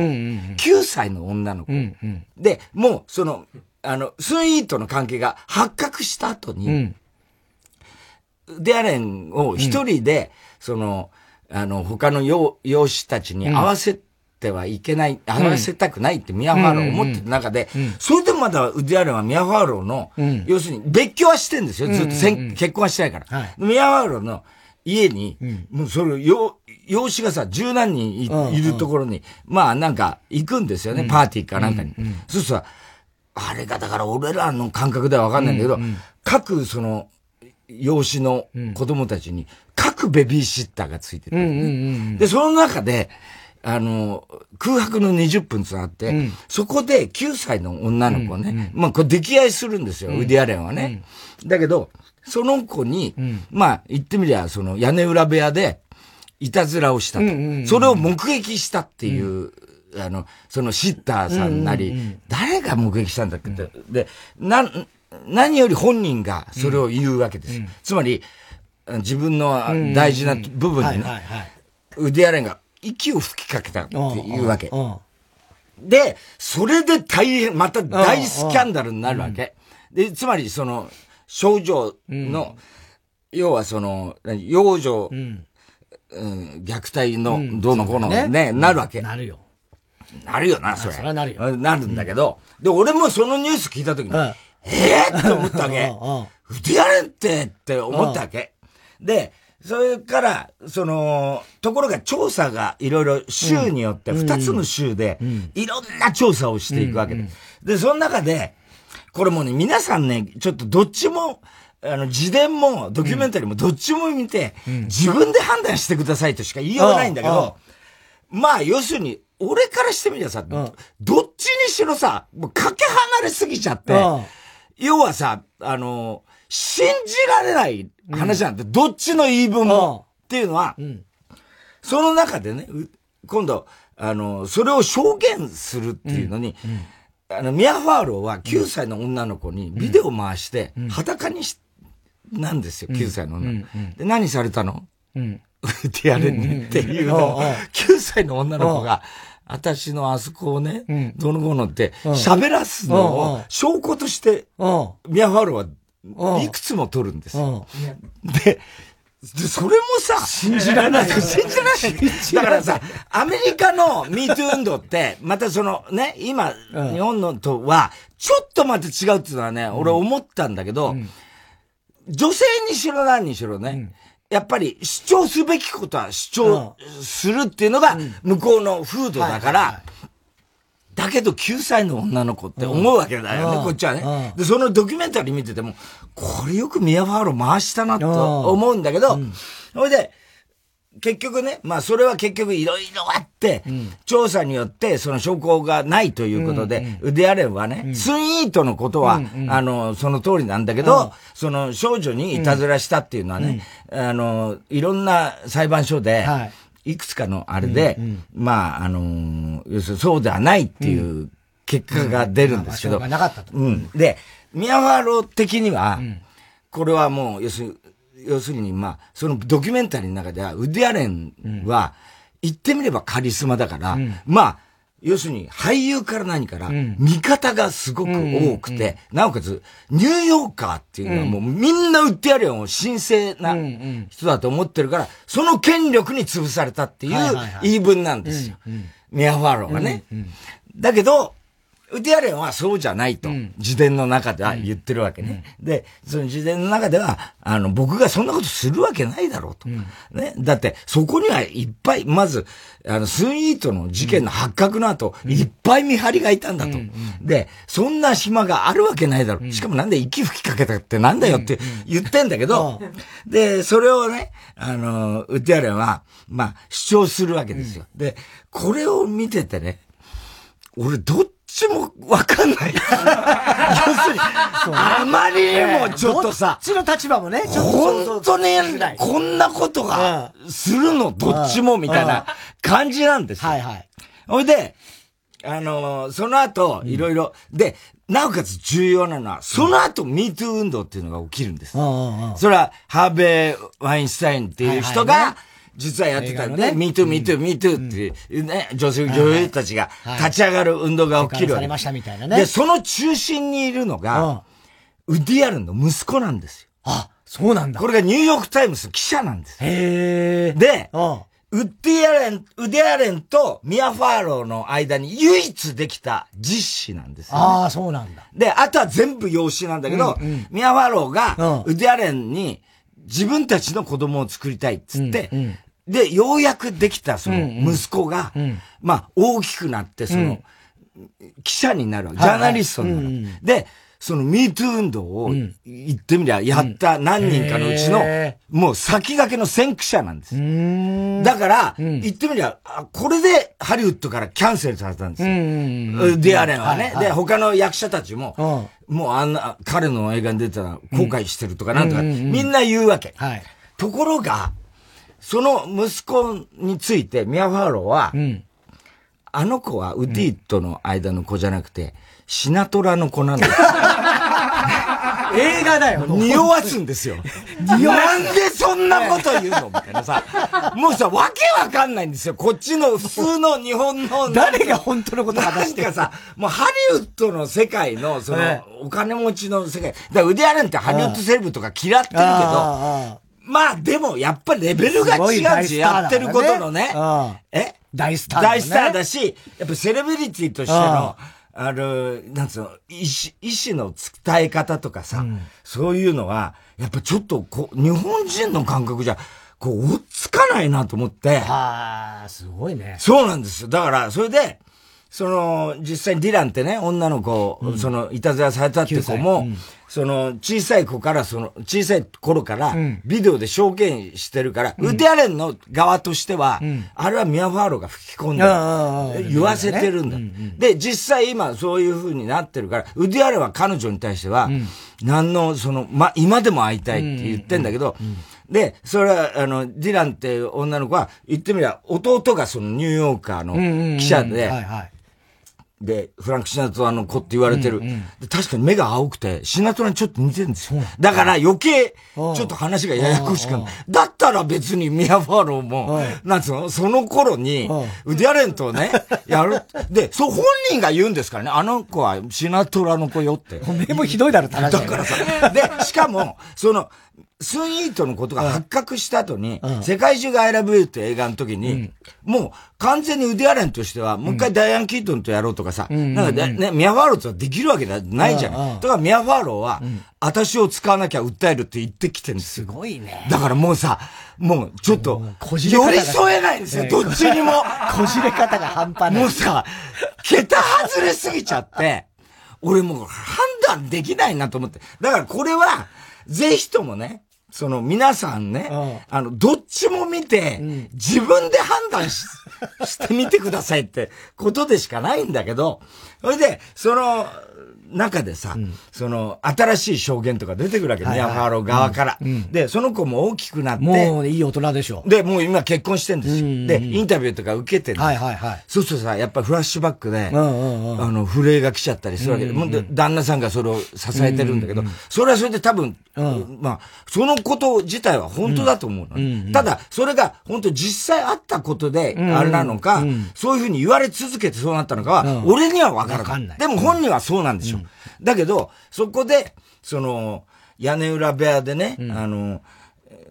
9歳の女の子、で、もう、その、あの、スンイーとの関係が発覚した後に、ウディアレンを一人で、その、あの、他の養養子たちに合わせてはいけない、合わせたくないってミアファーロー思ってた中で、それでもまだウディアレンはミアファーローの、要するに別居はしてんですよ。ずっと結婚はしてないから。ミアファーローの家に、もうそれ、養子がさ、十何人いるところに、まあなんか行くんですよね、パーティーかなんかに。そうするとあれがだから俺らの感覚ではわかんないん。だけど、各その、養子の子供たちに、各ベビーシッターがついてて、で、その中で、あの、空白の20分つあって、うん、そこで9歳の女の子ね、うんうん、まあ、これ溺愛するんですよ、ウディアレンはね。だけど、その子に、まあ、言ってみりゃ、その屋根裏部屋で、いたずらをしたと。それを目撃したっていう、あの、そのシッターさんなり、誰が目撃したんだっけって。で、な、何より本人がそれを言うわけです。つまり、自分の大事な部分にね、ウディアレンが息を吹きかけたっていうわけ。で、それで大変、また大スキャンダルになるわけ。で、つまりその、症状の、要はその、幼女、うん虐待の、どうのこうのね、なるわけ。なるよ。なるよな、それ。それはなるよ。なるんだけど、で、俺もそのニュース聞いたときに、ええって思ったわけ。うで やれってって思ったわけ。で、それから、その、ところが調査がいろいろ州によって、二つの州で、いろんな調査をしていくわけで。で、その中で、これもね、皆さんね、ちょっとどっちも、あの、自伝もドキュメンタリーもどっちも見て、自分で判断してくださいとしか言いようがないんだけど、まあ、要するに、俺からしてみりゃさ、どっちにしろさ、もうかけ離れすぎちゃって、要はさ、あの、信じられない話なんて、どっちの言い分も、っていうのは、その中でね、今度、あの、それを証言するっていうのに、あの、ミア・ファーローは9歳の女の子にビデオ回して、裸にし、なんですよ、9歳の女の子。で、何されたの？うん。ってやれねっていうのを、9歳の女の子が、私のあそこをね、どの子のって喋らすのを証拠として、ミア・ファーローはいくつも取るんですよ。で、で、それもさ、信じられない。信じられない。だからさ、アメリカの MeToo 運動って、またそのね、今、日本のとは、ちょっとまた違うっていうのはね、俺思ったんだけど、女性にしろ何にしろね、やっぱり主張すべきことは主張するっていうのが、向こうの風土だから、だけど9歳の女の子って思うわけだよね、こっちはね。で、そのドキュメンタリー見てても、これよくミアファーロー回したなと思うんだけど、それで、結局ね、まあそれは結局いろいろあって、うん、調査によってその証拠がないということで、うんうん、ウデアレンはね、うん、スンイートのことは、うんうん、あの、その通りなんだけど、その少女にいたずらしたっていうのはね、あの、いろんな裁判所で、はいいくつかのあれで、うんうん、まあ、あのー、要するにそうではないっていう結果が出るんですけど。うん、なかったと。うん。で、ミヤワロ的には、これはもう、要するに、要するに、まあ、そのドキュメンタリーの中では、ウディアレンは、言ってみればカリスマだから、うん、まあ、要するに俳優から何から、見方がすごく多くて、なおかつ、ニューヨーカーっていうのはもうみんな売ってやるよ、神聖な人だと思ってるから、その権力に潰されたっていう言い分なんですよ。ミア・ファローがね。だけど、ウディアレンはそうじゃないと、自伝の中では言ってるわけね。で、その自伝の中では、あの、僕がそんなことするわけないだろうと。ね。だって、そこにはいっぱい、まず、あの、スンイートの事件の発覚の後、いっぱい見張りがいたんだと。で、そんな暇があるわけないだろう。しかもなんで息吹きかけたってなんだよって言ってんだけど、で、それをね、あの、ウディアレンは、まあ、主張するわけですよ。で、これを見ててね、俺どっちもわかんない。要するに、あまりにもちょっとさ、どっちの立場もね、ちょっと。本当に、こんなことが、するの、どっちも、みたいな感じなんですよ。はいはい。ほいで、あのー、その後、いろいろ、で、なおかつ重要なのは、その後、ミート運動っていうのが起きるんです。それは、ハーベイ・ワインスタインっていう人が、実はやってたんで、 Me Too、Me Too、Me Too っていうね、女性、女優たちが立ち上がる運動が起きるわけ。で、その中心にい。るのが、ウディアレンの息子なんですよ。あ、そうなんだ。これがニューヨークタイムズ記者なんです。へで、ウッディアレン、ウディアレンとミア・ファーローの間に唯一できた実子なんですよ、ね、ああ、そうなんだ。で、あとは全部養子なんだけど、うんうん、ミア・ファーローが、ウディアレンに自分たちの子供を作りたい。っつって、うんうんで、ようやくできたその息子が、まあ、大きくなって、その、記者になる、ジャーナリストになる。はいはい、で、その MeToo 運動を言ってみりゃ、やった何人かのうちの、もう先駆けの先駆者なんです。だから、言ってみりゃ、これでハリウッドからキャンセルされたんですよ。ディアレンはね。で、他の役者たちも、もうあんな、彼の映画に出たら後悔してるとかなんとか、みんな言うわけ。ところが、その息子について、ミア・ファーローは、うん、あの子はウディとの間の子じゃなくて、シナトラの子なんです。映画だよ。匂わすんですよ。なんでそんなこと言うのみたいなさ。もうさ、わけわかんないんですよ。こっちの普通の日本の。誰が本当のこと話してかさ、もうハリウッドの世界の、その、お金持ちの世界。だからウディアレンってハリウッドセレブとか嫌ってるけど、まあでも、やっぱりレベルが違うし、やってることのね。え？大スター、ね、大スターだし、やっぱセレブリティとしての、あの、なんつうの、意思、意志の伝え方とかさ、うん、そういうのは、やっぱちょっとこう、日本人の感覚じゃ、こう、追っつかないなと思って。はあ、すごいね。そうなんですよ。だから、それで、その、実際にディランってね、女の子、うん、その、いたずらされたって子も、うん、その、小さい子から、その、小さい頃から、ビデオで証言してるから、うん、ウデアレンの側としては、あれはミア・ファーロが吹き込んで、言わせてるんだ。で、実際今そういう風になってるから、ウデアレンは彼女に対しては、何の、その、ま、今でも会いたいって言ってんだけど、で、それは、あの、ディランって女の子は、言ってみりゃ、弟がそのニューヨーカーの記者で、で、フランク・シナトラの子って言われてる。うんうん、確かに目が青くて、シナトラにちょっと似てるんですよ。だから余計、ちょっと話がややこしくなる。だったら別にミア・ファーローも、なんつうの、その頃に、ウディアレンとね、やる。で、そう本人が言うんですからね、あの子はシナトラの子よって。目もひどいだろだからさ。で、しかも、その、スンイートのことが発覚した後に、うん、世界中が I love you って映画の時に、うん、もう完全にウディアレンとしては、もう一回ダイアン・キートンとやろうとかさ、うん、なんかね、ミア・ファーローとできるわけないじゃん。だからミア・ファーローは、私を使わなきゃ訴えるって言ってきてるんですすごいね。だからもうさ、もうちょっと、寄り添えないんですよ、どっちにも。こじれ方が半端ない。もうさ、桁外れすぎちゃって、俺もう判断できないなと思って。だからこれは、ぜひともね、その皆さんね、うん、あの、どっちも見て、うん、自分で判断し してみてくださいってことでしかないんだけど、それで、その、中でさ、うん、その、新しい証言とか出てくるわけ、はいはい、ファーロー側から、うん、で、その子も大きくなって。もういい大人でしょ。で、もう今結婚してんですよ。うんうん、で、インタビューとか受けてるはいはいはい。そうするとさ、やっぱフラッシュバックで、うんうんうん、あの、震えが来ちゃったりするわけ。で、うんうん、旦那さんがそれを支えてるんだけど、うんうん、それはそれで多分、うん、まあ、そのこと自体は本当だと思うの、うんうん、ただ、それが本当実際あったことで、あれなのか、そういうふうに言われ続けてそうなったのかは、俺にはわからない。でも本人はそうなんでしょ。う。だけど、そこで、その、屋根裏部屋でね、うん、あの、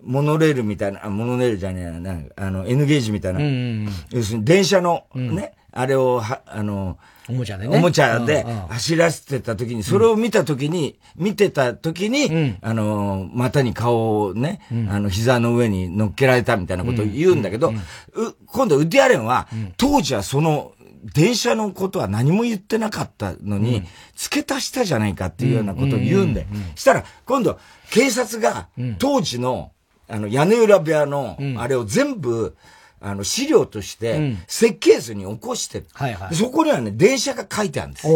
モノレールみたいな、あ、モノレールじゃねえな、あの、N ゲージみたいな、うんうん、要するに電車のね、うん、あれを、は、あの、おもちゃでね。おもちゃで走らせてた時に、それを見た時に、見てた時に、うん、あの、股に顔をね、うん、あの、膝の上に乗っけられたみたいなことを言うんだけど、今度ウッディアレンは、当時はその、電車のことは何も言ってなかったのに、付け足したじゃないかっていうようなことを言うんで、したら、今度、警察が、当時の、あの、屋根裏部屋の、あれを全部、あの、資料として、設計図に起こしてる。はいはい、そこにはね、電車が書いてあるんです。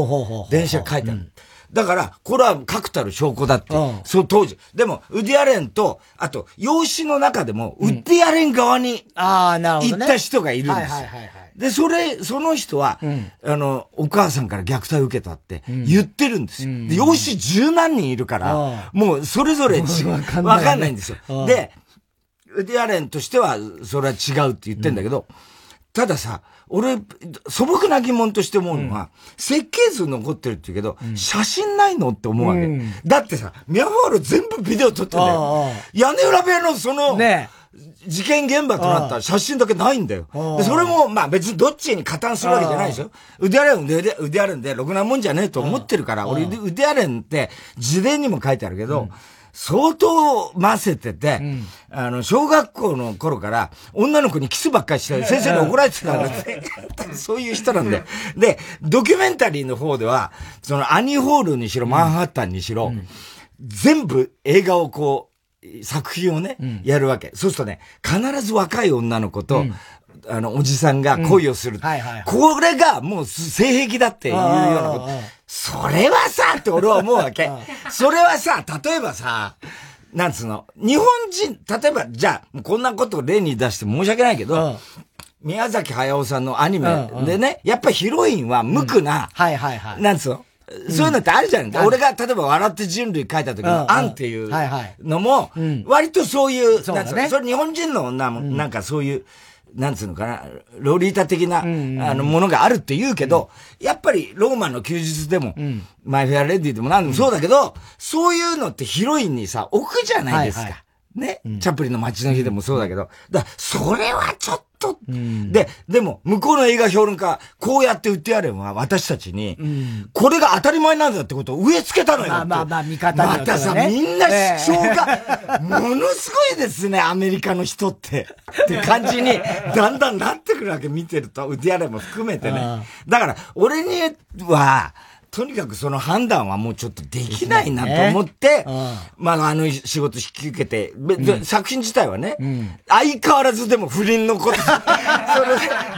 電車が書いてある。だから、これは確たる証拠だって。そう、当時。でも、ウディアレンと、あと、養子の中でも、ウディアレン側に、ああ、なるほど。行った人がいるんですよ。はいはいはい。で、それ、その人は、うん、あの、お母さんから虐待を受けたって言ってるんですよ。うん、で、養子十何人いるから、もうそれぞれ違う、わかんないんですよ。で、ウディアレンとしては、それは違うって言ってんだけど、うん、たださ、俺、素朴な疑問として思うのは、設計図残ってるって言うけど、写真ないのって思うわけ。だってさ、ミャファール全部ビデオ撮ってんだよ。屋根裏部屋のその、ね事件現場となった写真だけないんだよ。で、それも、まあ別にどっちに加担するわけじゃないでしょ。腕あれん腕、腕あるんで、ろくなもんじゃねえと思ってるから、俺、腕あれんって自伝にも書いてあるけど、相当混ぜてて、うん、あの、小学校の頃から女の子にキスばっかりして、先生に怒られてたんだって。そういう人なんで。で、ドキュメンタリーの方では、そのアニホールにしろ、マンハッタンにしろ、うん、全部映画をこう、作品をね、うん、やるわけ。そうするとね、必ず若い女の子と、うん、あの、おじさんが恋をする。はいはい、これがもう性癖だっていうようなこと。それはさ、って俺は思うわけ。それはさ、例えばさ、なんつうの、日本人、例えば、じゃあ、こんなことを例に出して申し訳ないけど、宮崎駿さんのアニメでね、やっぱヒロインは無垢な、はいはいはい。なんつうの？そういうのってあるじゃん。俺が、例えば、笑って人類書いた時の、アンっていうのも、割とそういう、それ日本人の女も、なんかそういう、なんつうのかな、ロリータ的な、あの、ものがあるって言うけど、やっぱり、ローマの休日でも、マイフェアレディでも何でもそうだけど、そういうのってヒロインにさ、置くじゃないですか。ね、チャップリンの街の日でもそうだけど、だそれはちょっと、うん、で、でも、向こうの映画評論家、こうやって売ってやれば、私たちに、うん、これが当たり前なんだってことを植え付けたのよ。まあまあまあ、見方にね、またさ、みんな主張が、ものすごいですね、アメリカの人って。って感じに、だんだんなってくるわけ、見てると、ウディアレンも含めてね。だから、俺には、とにかくその判断はもうちょっとできないなと思って、ね。まあ、あの仕事引き受けて、うん、作品自体はね、うん、相変わらずでも不倫のこと、それ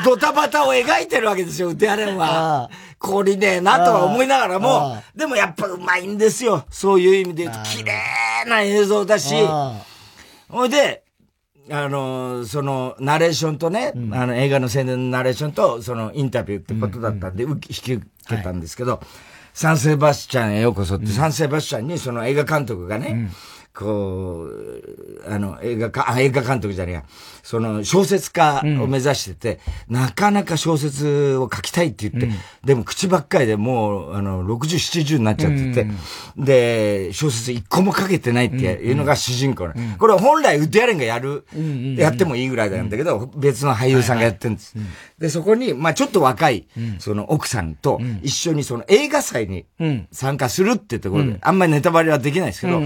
ドタバタを描いてるわけですよ、ウテアレンは。こりねえなとは思いながらも、でもやっぱうまいんですよ。そういう意味で言うと、綺麗な映像だし、ほいで、あの、その、ナレーションとね、うん、あの、映画の宣伝のナレーションと、その、インタビューってことだったんで、うんうん、引き受けたんですけど、はい、サンセバスチャンへようこそって、うん、サンセバスチャンにその映画監督がね、うんこう、あの、映画か、あ、映画監督じゃねえや。その、小説家を目指してて、うん、なかなか小説を書きたいって言って、うん、でも口ばっかりでもう、あの、60、70になっちゃってて、うん、で、小説一個も書けてないっていうのが主人公、ねこれ本来ウッドアレンがやる、やってもいいぐらいなんだけど、別の俳優さんがやってるんです。で、そこに、まあちょっと若い、その奥さんと一緒にその映画祭に参加するってところで、あんまりネタバレはできないですけど、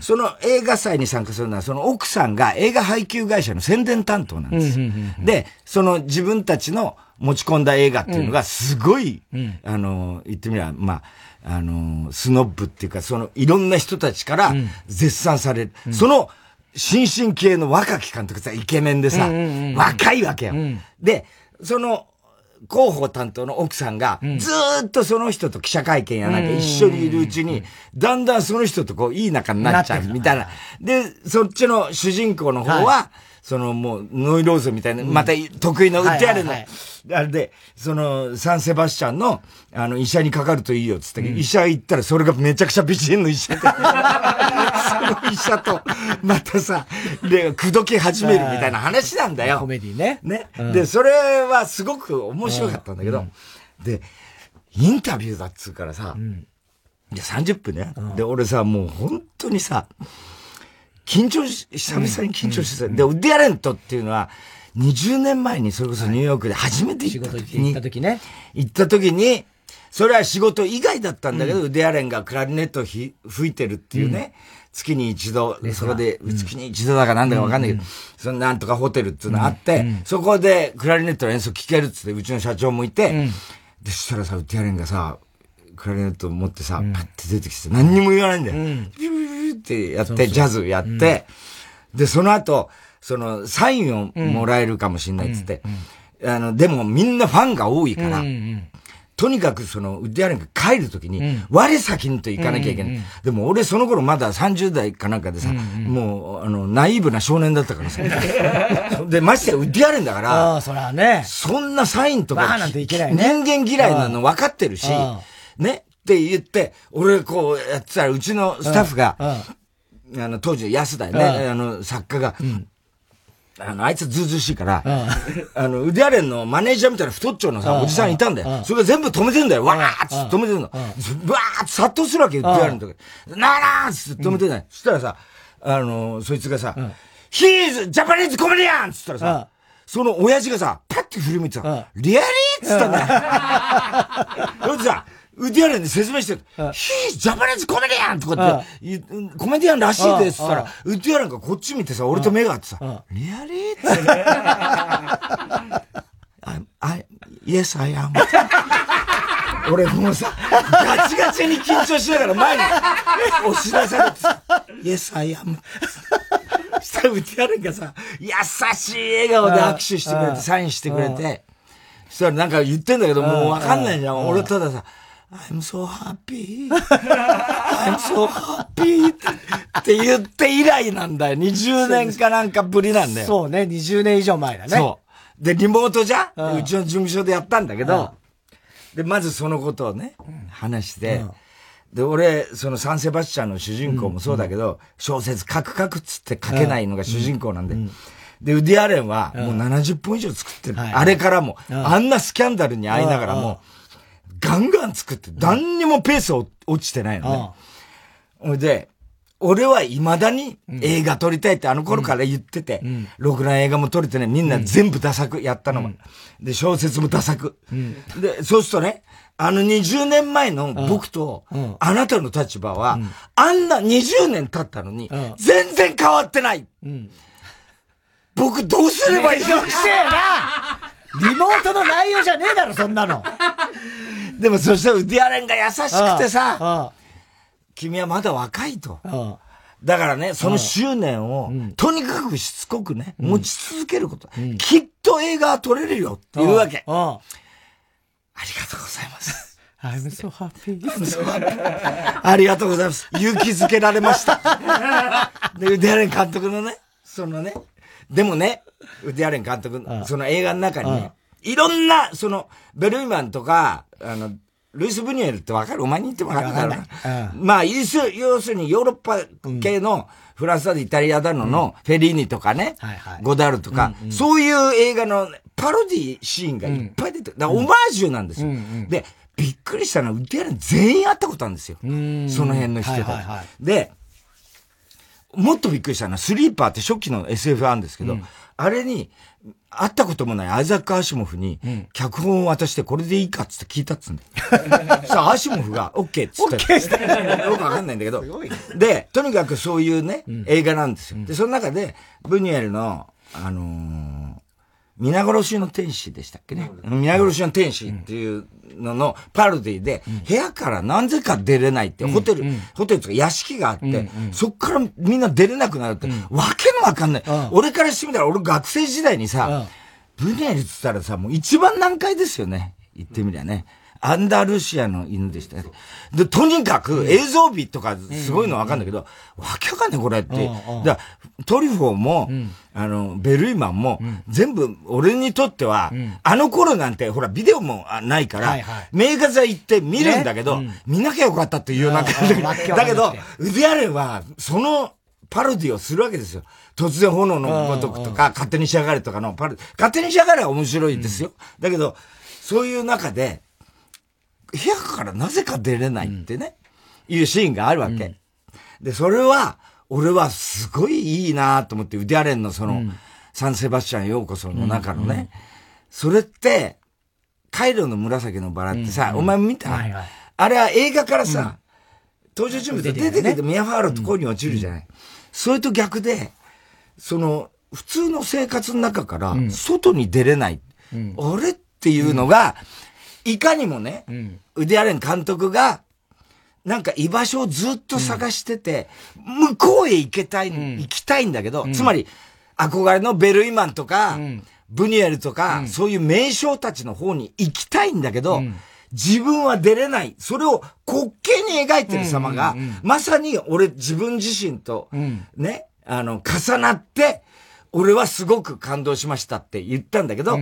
その映画祭に参加するのは、その奥さんが映画配給会社の宣伝担当なんです。で、その自分たちの持ち込んだ映画っていうのがすごい、うん、あの、言ってみれば、まあ、あの、スノッブっていうか、そのいろんな人たちから絶賛される。うん、その、新進系の若き監督さ、イケメンでさ、若いわけよ。で、その、広報担当の奥さんが、ずっとその人と記者会見やなんか一緒にいるうちに、だんだんその人とこう、いい仲になっちゃうみたいな。で、そっちの主人公の方は、そのもう、ノイローズみたいな、また得意の売ってあるの。あれで、その、サンセバスチャンの、あの、医者にかかるといいよ、つって、医者行ったらそれがめちゃくちゃ美人の医者で。その医者と、またさ、で、口説き始めるみたいな話なんだよ。コメディね。ね。で、それはすごく面白かったんだけど、で、インタビューだっつうからさ、で、30分ね。で、俺さ、もう本当にさ、緊張し、久々に緊張してた。で、ウッディアレントっていうのは、20年前にそれこそニューヨークで初めて行った時に、行った時ね。行った時に、それは仕事以外だったんだけど、ウッディアレンがクラリネットを吹いてるっていうね、月に一度、そこで、月に一度だかなんだかわかんないけど、そのなんとかホテルっていうのがあって、そこでクラリネットの演奏聴けるっつって、うちの社長もいて、で、そしたらさ、ウッディアレンがさ、クラリネット持ってさ、パッて出てきて何にも言わないんだよ。ってやって、ジャズやって、で、その後、その、サインをもらえるかもしれないっつって、あの、でもみんなファンが多いから、とにかくその、ウッディアレンが帰るときに、我先にと行かなきゃいけない。でも俺その頃まだ30代かなんかでさ、もう、あの、ナイーブな少年だったからさ。で、ましてやウッディアレンだから、あそらね。そんなサインとか、人間嫌いなの分かってるし、ね、って言って、俺こうやってたら、うちのスタッフが、あの、当時安田ね、あの、作家が、あの、あいつずうずうしいから、あの、腕アレンのマネージャーみたいな太っちょのさ、おじさんいたんだよ。それが全部止めてんだよ。わーっつって止めてんの。わーって殺到するわけよ、腕アレンの時。なーっつって止めてない。そしたらさ、あの、そいつがさ、ヒーズジャパニーズコメディアンつったらさ、その親父がさ、パッて振り向いてさ、リアリーっつったんだよ。そいつさ、ウディアレンで説明してる。ヒー、ジャパニーズコメディアンとかって、コメディアンらしいですったら、ウディアレンがこっち見てさ、俺と目が合ってさ、リアリーって。I, yes, I am. 俺もうさ、ガチガチに緊張しながら前に押し出されてさ、Yes, I am. したらウディアレンがさ、優しい笑顔で握手してくれて、サインしてくれて、そしたらなんか言ってんだけど、もうわかんないじゃん。俺たださ、I'm so happy. I'm so happy. って言って以来なんだよ。20年かなんかぶりなんだよ。そうね、20年以上前だね。そう。で、リモートじゃ、うん、うちの事務所でやったんだけど、で、まずそのことをね、話して、で、俺、そのサンセバスチャンの主人公もそうだけど、小説書く書くっつって書けないのが主人公なんで。で、ウディアレンはもう70本以上作ってる。あれからも、あんなスキャンダルに遭いながらも、ガンガン作って、何にもペース落ちてないのね。ほ、いで、俺は未だに映画撮りたいってあの頃から言ってて、ろくな映画も撮れてね、みんな全部ダ作やったの。も。で、小説もダ作。で、そうするとね、あの20年前の僕と、あなたの立場は、あんな20年経ったのに、全然変わってない。僕どうすればいいの？くせえな。リモートの内容じゃねえだろ、そんなの。でもそしたらウディアレンが優しくてさ、君はまだ若いと。だからね、その執念を、とにかくしつこくね、持ち続けること。きっと映画は撮れるよっていうわけ。ありがとうございます。I'm so happy. ありがとうございます。勇気づけられました。で、ウディアレン監督のね、そのね、でもね、ウディアレン監督、その映画の中にね、いろんな、その、ベルイマンとか、あの、ルイス・ブニュエルってわかる？お前に言ってもわかるかまあ、要するにヨーロッパ系の、フランスだとイタリアだのの、フェリーニとかね、ゴダルとか、そういう映画のパロディシーンがいっぱい出てる。だオマージュなんですよ。で、びっくりしたのは、ウディアレン全員会ったことあるんですよ。その辺の人たち。で、もっとびっくりしたのは、スリーパーって初期の SF あるんですけど、あれに、会ったこともないアイザック・アシモフに、脚本を渡してこれでいいかっつって聞いたっつうんだよ。さあ、アシモフが、オッケーっつって。オッケーしたよくわかんないんだけど。で、とにかくそういうね、映画なんですよ。で、その中で、ブニエルの、あのー、皆殺しの天使でしたっけね？皆殺しの天使っていうののパロディで、部屋からなぜか出れないって、ホテル、ホテルとか屋敷があって、そっからみんな出れなくなるって、わけのわかんない。俺からしてみたら、俺学生時代にさ、ブネルっつったらさ、もう一番難解ですよね。言ってみりゃね。アンダルシアの犬でした。で、とにかく映像美とかすごいのわかんないけど、わけわかんないこれって。だトリフォーも、あの、ベルイマンも、全部俺にとっては、あの頃なんて、ほら、ビデオもないから、名画座行って見るんだけど、見なきゃよかったっていうなんか、だけど、ウディアレンは、その、パロディをするわけですよ。突然炎のごとくとか、勝手に仕上がれとかのパロディ。勝手に仕上がれは面白いですよ。だけど、そういう中で、部屋からなぜか出れないってね、うん、いうシーンがあるわけ。うん、で、それは、俺はすごいいいなと思って、ウディアレンのその、うん、サンセバスチャンようこその中のね、それって、カイロの紫のバラってさ、お前見た、はいはい、あれは映画からさ、登場人物出てきて、ミアファールとこうに落ちるじゃない。それと逆で、その、普通の生活の中から、外に出れない。あれっていうのが、いかにもね、うん、ウディアレン監督が、なんか居場所をずっと探してて、うん、向こうへ行けたい、うん、行きたいんだけど、つまり、憧れのベルイマンとか、ブニエルとか、そういう名将たちの方に行きたいんだけど、自分は出れない。それを滑稽に描いてる様が、まさに俺自分自身と、ね、あの、重なって、俺はすごく感動しましたって言ったんだけど、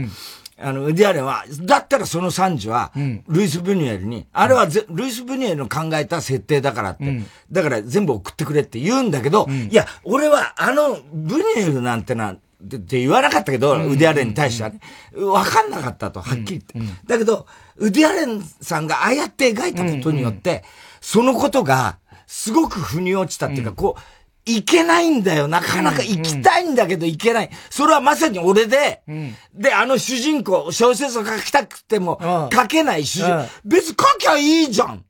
あの、ウディアレンは、だったらその惨事は、ルイス・ブニュエルに、あれはぜ、ルイス・ブニュエルの考えた設定だからって、だから全部送ってくれって言うんだけど、いや、俺はあの、ブニュエルなんてな、って言わなかったけど、ウディアレンに対してはね、わかんなかったと、はっきり言って。だけど、ウディアレンさんがああやって描いたことによって、そのことが、すごく腑に落ちたっていうか、こう、行けないんだよ。なかなか行きたいんだけど行けない。それはまさに俺で、うん、で、あの主人公、小説を書きたくても、書けない主人。公、別に書きゃいいじゃん。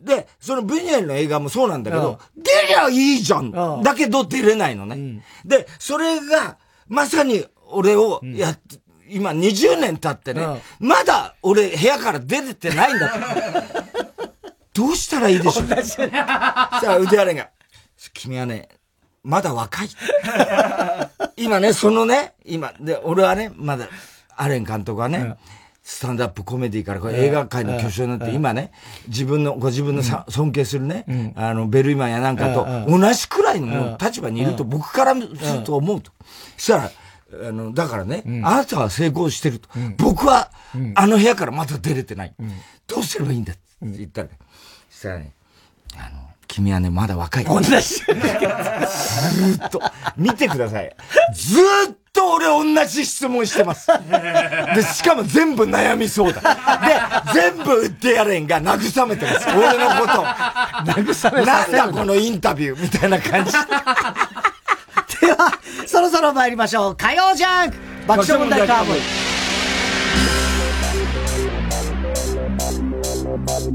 で、そのブニエルの映画もそうなんだけど、出りゃいいじゃん。だけど出れないのね。で、それが、まさに俺をやって、今20年経ってね、まだ俺部屋から出ててないんだ。どうしたらいいでしょう。さあ、腕荒れが。君はね、まだ若い。今ね、そのね、今、で、俺はね、まだ、アレン監督はね、うん、スタンドアップコメディからこれ映画界の巨匠になって、今ね、自分の、ご自分のさ、うん、尊敬するね、うん、あの、ベルイマンやなんかと同じくらいの立場にいると僕からすると思うと。そしたら、あの、だからね、あなたは成功してると。僕は、あの部屋からまだ出れてない。どうすればいいんだって言ったらね。そしたらね、君はね、まだ若い。同じ。ずーっと、見てください。ずーっと俺同じ質問してます。で、しかも全部悩みそうだ。で、全部売ってやれんが慰めてます。俺のこと。慰めなんだこのインタビューみたいな感じ。では、そろそろ参りましょう。火曜ジャンク爆笑問題カーボーイ。改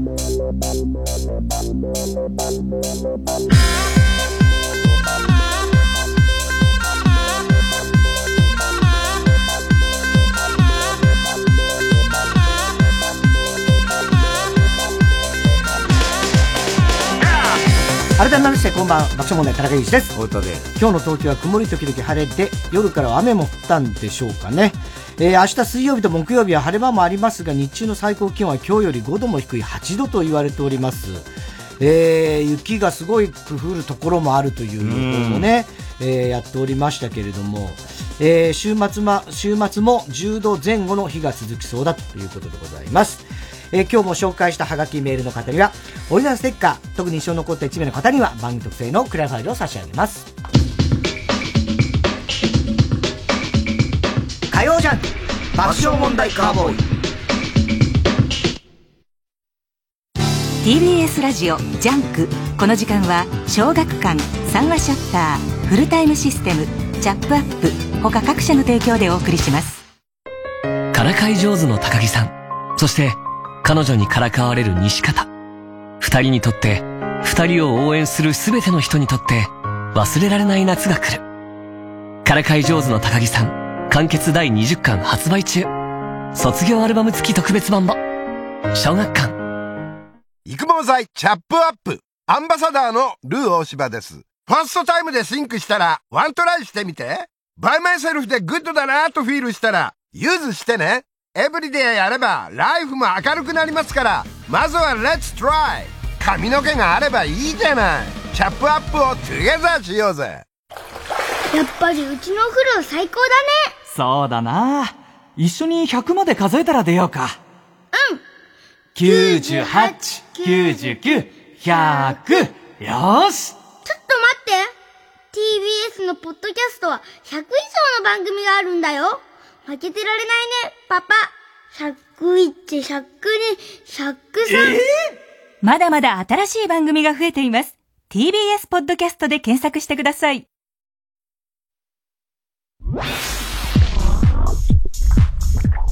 めましてこんばん爆笑問題田中裕二です。太田で今日の東京は曇り時々晴れて夜からは雨も降ったんでしょうかねえー、明日水曜日と木曜日は晴れ間もありますが日中の最高気温は今日より5度も低い8度と言われております、えー、雪がすごい降るところもあるという予報もね、えー、やっておりましたけれども、えー、週末ま週末も10度前後の日が続きそうだということでございます。えー、今日も紹介したハガキメールの方には、オリジナルステッカー、特に印象に残った1名の方には番組特製のクリアファイルを差し上げます。爆笑問題カーボーイ。TBS ラジオジャンク。この時間は小学館三和シャッターフルタイムシステムチャップアップ他各社の提供でお送りします。からかい上手の高木さん。そして彼女にからかわれる西片。二人にとって、二人を応援するすべての人にとって、忘れられない夏が来る。からかい上手の高木さん、完結第20巻発売中。卒業アルバム付き特別版も。小学館。育毛剤チャップアップ。アンバサダーのルー大柴です。 First time で think したら、 one try してみて。By myself で good だなと feel したら、 use してね。 Every day やれば life も明るくなりますからまずは let's try 髪の毛があればいいじゃないチャップアップを together しようぜやっぱりうちのお風呂最高だねそうだな。一緒に100まで数えたら出ようか。うん。98、99、100よし。ちょっと待って。TBS のポッドキャストは100以上の番組があるんだよ。負けてられないね、パパ。101、102、103。えー、まだまだ新しい番組が増えています。TBS ポッドキャストで検索してください。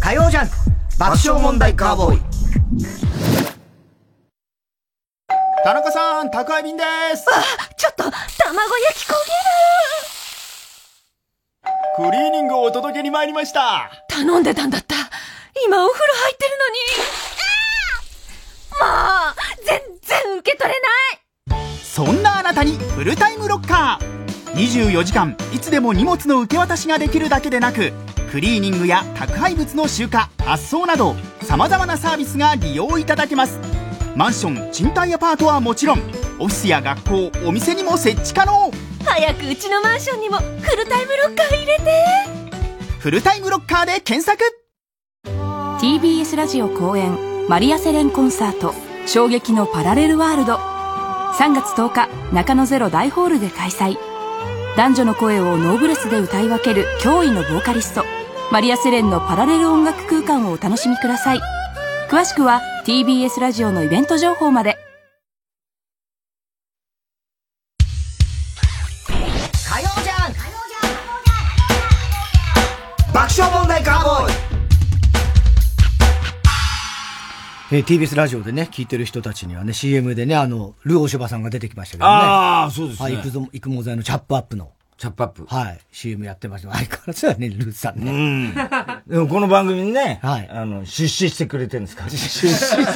火曜ジャンク爆笑問題カーボーイ。田中さん、宅配便です。あ、ちょっと、卵焼き焦げる。クリーニングをお届けに参りました。頼んでたんだった。今お風呂入ってるのに。もう、全然受け取れないそんなあなたにフルタイムロッカー。24時間いつでも荷物の受け渡しができるだけでなく、クリーニングや宅配物の集荷、発送など、様々なサービスが利用いただけます。マンション、賃貸アパートはもちろん、オフィスや学校、お店にも設置可能。早くうちのマンションにもフルタイムロッカー入れてフルタイムロッカーで検索 TBS ラジオ公演マリアセレンコンサート衝撃のパラレルワールド3月10日中野ゼロ大ホールで開催男女の声をノーブレスで歌い分ける驚異のボーカリスト。マリアセレンのパラレル音楽空間をお楽しみください。詳しくは TBS ラジオのイベント情報まで。爆笑問題カーボーイ。えー、TBS ラジオでね、聞いてる人たちにはね、CM でね、あの、ルーオシバさんが出てきましたけどね。ああ、そうですね。はい、育育毛剤のチャップアップの。チャップアップ。はい。CM やってました。相変わらずだね、ルーさんね。うん。でもこの番組にね、はい。あの、出資してくれてるんですか？出資して。ええ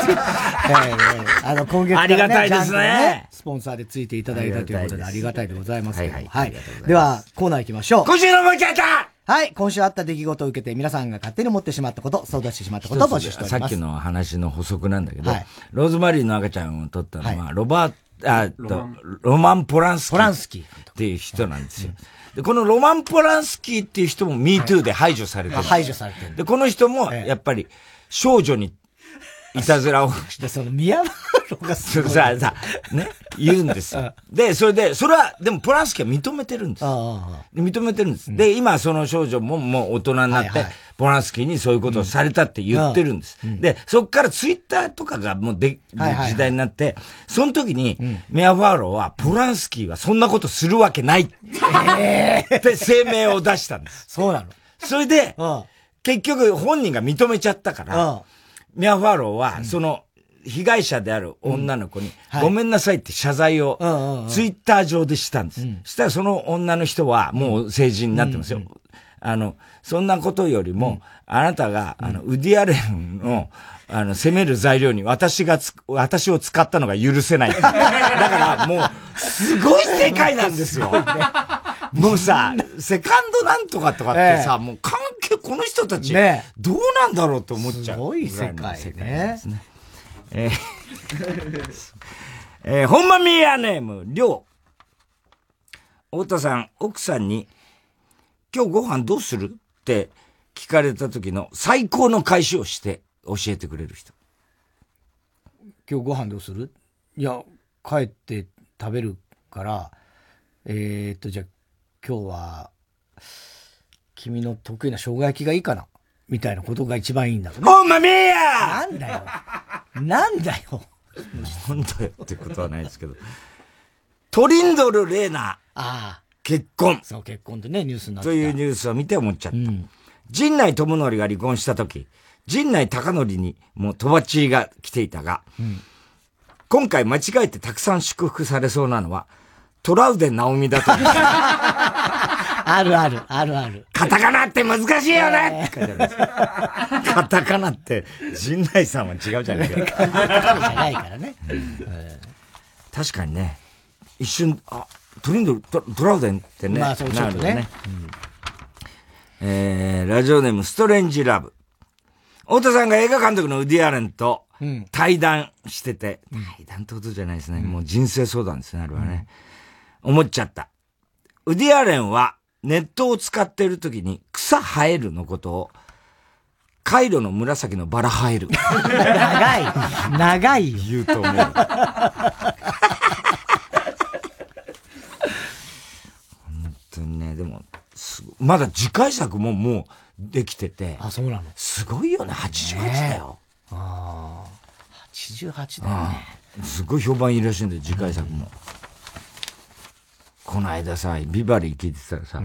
あの、今月、ね、ありがたいですね。スポンサーでついていただいたということでありがたいでございますはいはい。はい。では、コーナー行きましょう。今週のもちゃたはい、今週あった出来事を受けて皆さんが勝手に思ってしまったこと、相談してしまったことを募集しております。さっきの話の補足なんだけど、はい、ローズマリーの赤ちゃんを取ったのは、はい、ロバーあと、ロマン・ポランスキー。ポランスキー。っていう人なんですよ。で、このロマン・ポランスキーっていう人も MeToo で排除されてる。排除されてる。で、この人も、やっぱり、少女にいたずらをして、その宮ロがすごい。さ、さ、ね、言うんですよ。で、それで、それは、でもポランスキーは認めてるんです。認めてるんです。で、今その少女ももう大人になって、ポランスキーにそういうことをされたって言ってるんです。で、そっからツイッターとかがもうで、時代になって、その時に、ミア・ファーローは、ポランスキーはそんなことするわけないって 声明を出したんです。そうなの。それで、結局本人が認めちゃったから、ミア・ファーローは、その、被害者である女の子に、ごめんなさいって謝罪を、ツイッター上でしたんです。そしたらその女の人は、もう成人になってますよ。あの、そんなことよりも、あなたが、あの、ウディアレンの、あの、責める材料に私がつ、私を使ったのが許せない。だからもう、すごい世界なんですよ。もうさ、セカンドなんとかとかってさ、もう関係、この人たち、どうなんだろうと思っちゃう。すごい世界ね。えー えー、ほんまみやネーム、りょう。太田さん、奥さんに、今日ご飯どうするって聞かれた時の最高の返しをして教えてくれる人。今日ご飯どうする？いや、帰って食べるから、えー、っと、じゃあ今日は、君の得意な生姜焼きがいいかなみたいなことが一番いいんだろうね。ほんまみやなんだよ。なんだよ。なんだよってことはないですけど。トリンドル・レーナああ。結婚。そう、結婚ってね、ニュースになってというニュースを見て思っちゃった。陣内智則が離婚した時、陣内孝則にもとばっちりが来ていたが、今回間違えてたくさん祝福されそうなのは、トラウデン直美だと思う。あるある、あるある。カタカナって難しいよねって書いてあるんですカタカナって、陣内さんは違うじゃないか。カタカナじゃないからね。確かにね、一瞬、あ、トリンドル、トトラウデンってね、まあそうちょっとねなるよえー、ラジオネームストレンジラブ。太田さんが映画監督のウディアレンと対談してて、対談ってことじゃないですね。もう人生相談ですね、あれはね。思っちゃった。ウディアレンはネットを使っている時に草生えるのことを、カイロの紫のバラ生える。長い。長いよ。言うと思う。本当にね、でも、まだ次回作ももうできてて。あ、そうなの？すごいよね、88だよ。ああ。88だよね。すごい評判いいらしいんだよ、次回作も。この間さ、ビバリー聞いてたらさ、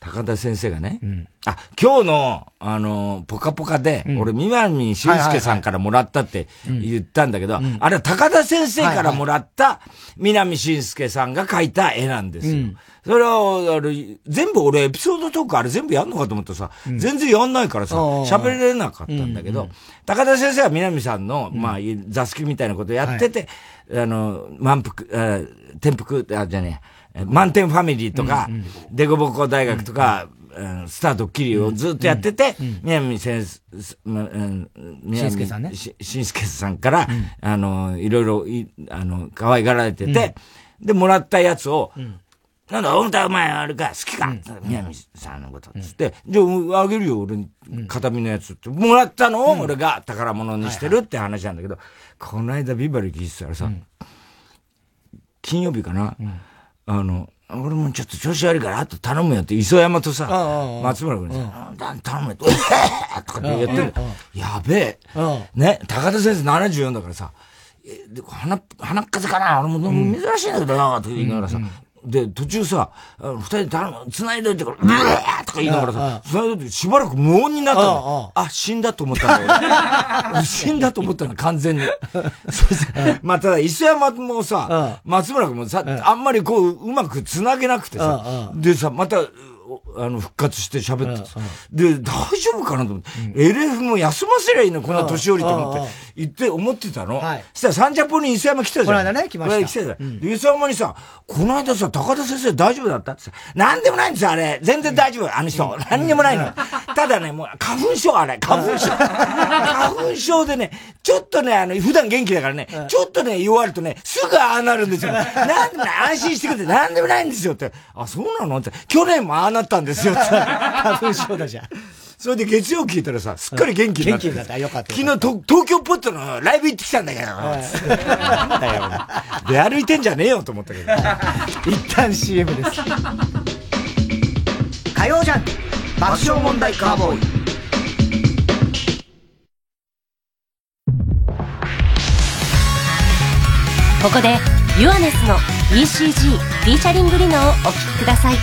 高田先生がね、あ、今日の、あの、ポカポカで、俺、南俊介さんからもらったって言ったんだけど、あれは高田先生からもらった南俊介さんが描いた絵なんですよ。それは、あれ、全部俺エピソードトークあれ全部やんのかと思ったらさ、全然やんないからさ、喋れなかったんだけど、高田先生は南さんの、まあ、座敷みたいなことやってて、あの、満腹、あ転覆、あ、じゃねえ、満点ファミリーとか、デコボコ大学とか、うん。スタードッキリをずっとやってて、南先生、うん。しんすけさんね。ししんすけさんから、あの、いろいろい、あの、可愛がられてて、で、もらったやつを、なんだ、本当はお前あれか、好きか、南さんのこと、つって、じゃあ、あげるよ、俺に、形見のやつって。もらったのを、俺が宝物にしてるって話なんだけど、この間ビバリー聞いてたらさ、金曜日かな、あの、俺もちょっと調子悪いから、あと頼むよって、磯山とさ、松村君にさ、あ頼むよって、とかって言ってる。やべえ。ね、高田先生74だからさ、鼻、鼻っ風邪かな俺も珍しいんだけどな、とか言いながらさ、で、途中さ、二人で頼む、繋いどいてから、ブーとか言いながらさ、繋いどいてしばらく無音になったの。あ、死んだと思ったんだよ。死んだと思ったの、完全に。そして、まあ、ただ、磯山もさ、松村君もさ、あんまりこう、うまく繋げなくてさ、でさ、また、あの、復活して喋ってさ、で、大丈夫かなと思って、LF も休ませりゃいいの、こんな年寄りと思って、言って、思ってたの。そしたら、サンジャポに磯山来たじゃん。この間ね来ました来たじゃん。で、磯山にさ、この間さ、高田先生大丈夫だった？ってさ、なんでもないんですよ、あれ。全然大丈夫、あの人。何にもないの。ただね、もう、花粉症、あれ。花粉症。花粉症でね、ちょっとね、あの、普段元気だからね、ちょっとね、弱るとね、すぐああなるんですよ。なんでもない、安心してくれて、なんでもないんですよって。あ、そうなの？って。去年もああなったんですよって。花粉症だじゃん。それで月曜聞いたらさ、すっかり元気になって。元気になったよかった昨日と、東京ポットのライブ行ってきたんだけど。なんだよ。出歩いてんじゃねえよと思ったけど。一旦 CM です。火曜ジャン爆笑問題カーボーイ。ここでユアネスの ECG フィーチャリングリノをお聴きください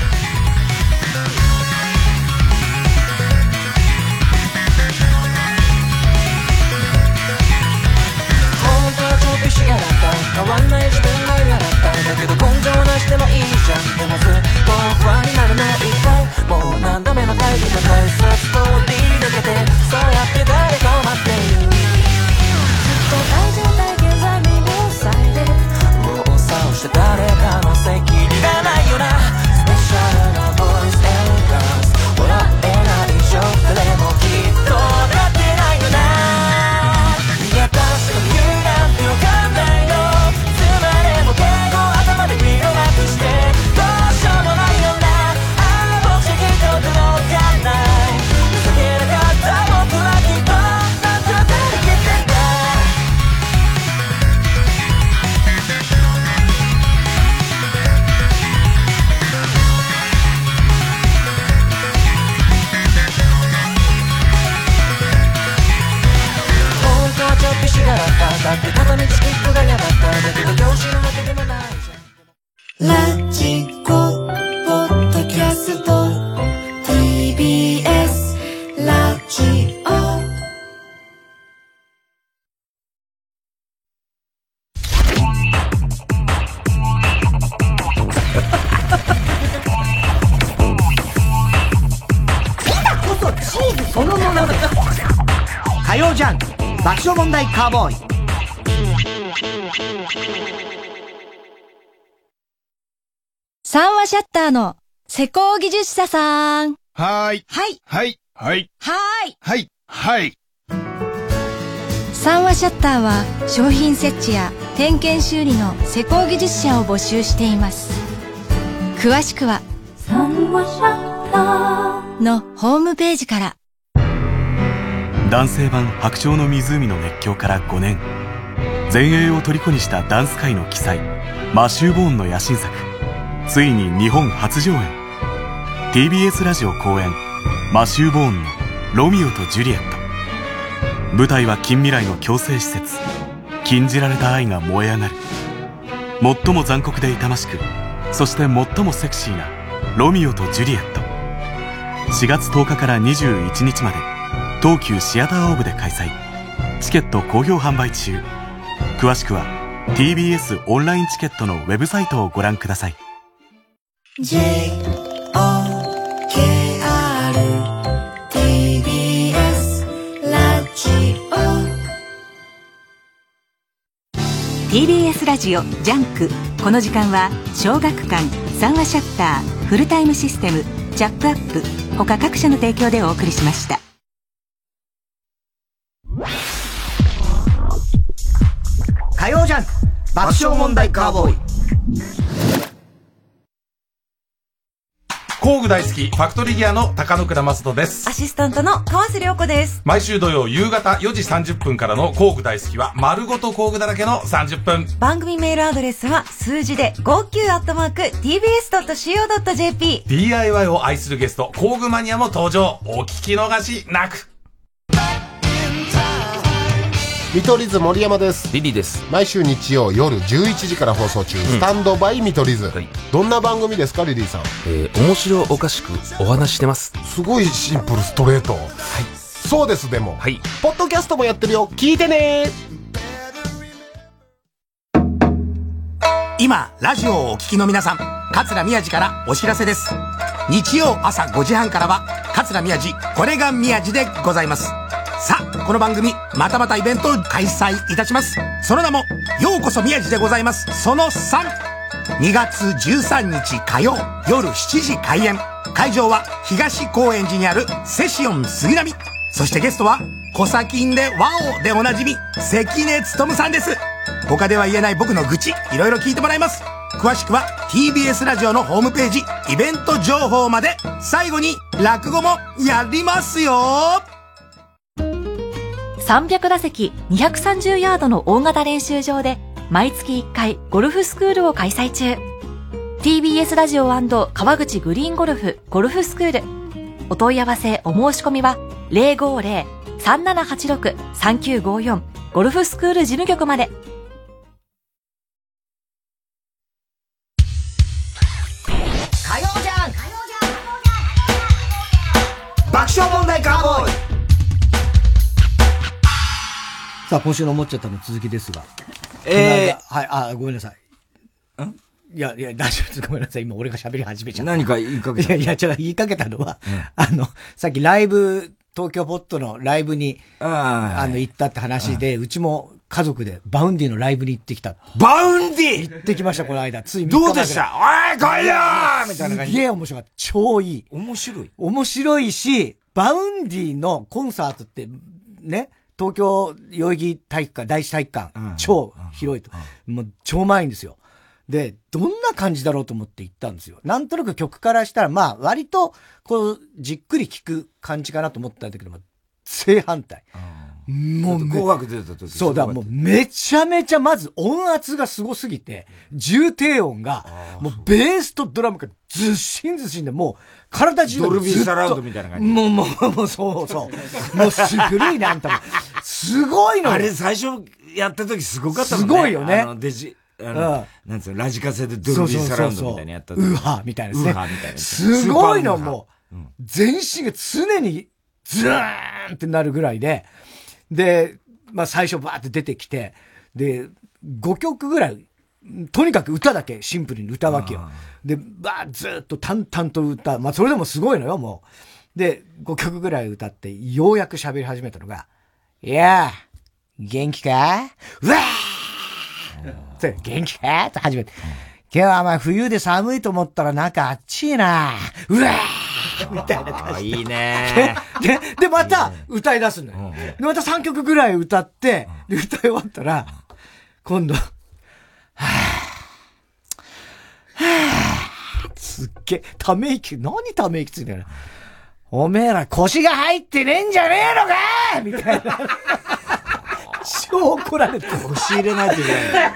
変わんない自分が嫌だっただけど根性なしてもいいじゃん。でもずっと不安にならない一回もう何度目の回避の大切ストーリーだけて。そうやって誰かを待っている。ずっと大状態現在身を塞いで右往左往して誰？がらっただって片道切符が嫌だっただけど教師のわけでもないじゃんラジコポッドキャスト TBS ラジオ火曜ジャン爆笑問題カーボーイ。三話シャッターの施工技術者さん。はーい。はい。はい。はい。はーい。はい。はい。三話シャッターは商品設置や点検修理の施工技術者を募集しています。詳しくは三話シャッターのホームページから。男性版白鳥の湖の熱狂から5年全英を虜にしたダンス界の奇才マシュー・ボーンの野心作ついに日本初上演。TBS ラジオ公演マシュー・ボーンの「ロミオとジュリエット」舞台は近未来の強制施設禁じられた愛が燃え上がる。最も残酷で痛ましくそして最もセクシーな「ロミオとジュリエット」4月10日から21日まで東急シアターオーブで開催。チケット好評販売中。詳しくは TBS オンラインチケットのウェブサイトをご覧ください。TBS ラジオ TBS ラジオジャンク。この時間は小学館三和シャッターフルタイムシステムチャップアップ他各社の提供でお送りしました火曜ジャン爆笑問題カーボーイ工具大好き、ファクトリーギアの高野倉正人です。アシスタントの川瀬良子です毎週土曜夕方4時30分からの工具大好きは、丸ごと工具だらけの30分。番組メールアドレスは数字で 59-tbs.co.jp DIY を愛するゲスト、工具マニアも登場。お聞き逃しなく。見取り図森山です。リリーです。毎週日曜夜11時から放送中、スタンドバイ見取り図、どんな番組ですかリリーさん？えー、面白おかしくお話ししてます。すごいシンプルストレート。はい。そうですでも。はい。ポッドキャストもやってるよ聞いてね。今ラジオをお聞きの皆さん桂宮治からお知らせです。日曜朝5時半からは桂宮治これが宮治でございますさあこの番組またまたイベントを開催いたします。その名もようこそ宮治でございます。その32月13日火曜夜7時開演。会場は東高円寺にあるセシオン杉並。そしてゲストはコサキンでワオでおなじみ関根勤さんです。他では言えない僕の愚痴いろいろ聞いてもらいます。詳しくは TBS ラジオのホームページイベント情報まで。最後に落語もやりますよ。300打席230ヤードの大型練習場で毎月1回ゴルフスクールを開催中。TBS ラジオ川口グリーンゴルフゴルフスクール。お問い合わせお申し込みは050-3786-3954ゴルフスクール事務局まで。さあ、今週の思っちゃったの続きですが。えーこの間はい、あ、ごめんなさい。ん？いや、いや、大丈夫です。ごめんなさい。今俺が喋り始めちゃった。何か言いかけたいや、いや、ちょっと言いかけたのは、あの、さっきライブ、東京ポッドのライブに、あの、行ったって話で、うちも家族で Vaundy のライブに行ってきた。 Vaundy？行ってきました、この間。ついどうでした？おい来いよーみたいな感じすげえ面白かった。超いい。面白い面白いし、 Vaundy のコンサートって、ね、東京代々木体育館、第一体育館、超広いと。もう超満員ですよ。で、どんな感じだろうと思って行ったんですよ。なんとなく曲からしたら、まあ、割と、こう、じっくり聴く感じかなと思ったんだけども、正反対。もうめ、紅白出た時そうだ、もうめちゃめちゃ、まず音圧がすごすぎて、重低音が、もうベースとドラムがずっしんずっしんで、もう、体中ドルビーサラウンドみたいな感じ。もう、もう、もう、そうそう。もう、す古いな、あんたも。すごいのよ。あれ最初やった時すごかったもんね。すごいよね。あの、デジ、あの、なんつうの、ラジカセでドルビーサラウンドみたいなやったウーハーみたいなですね。ウーハーみたいな。すごいのもう、全身が常にズーンってなるぐらいで、で、まあ最初バーって出てきて、で、5曲ぐらい、とにかく歌だけシンプルに歌うわけよ。で、バーずーっと淡々と歌う。まあそれでもすごいのよ、もう。で、5曲ぐらい歌って、ようやく喋り始めたのが、いやー、元気か？うわー元気か？って始めて。今日はまあ冬で寒いと思ったら中あっちいな。うわーみたいな感じで。いいねで、で、で、また歌い出すのよ。で、また3曲ぐらい歌って、で、歌い終わったら、今度、はぁ、はぁ、すっげえ、ため息、何ため息ついてるの？おめえら腰が入ってねえんじゃねえのかみたいな。超怒られて。腰入れないといけない。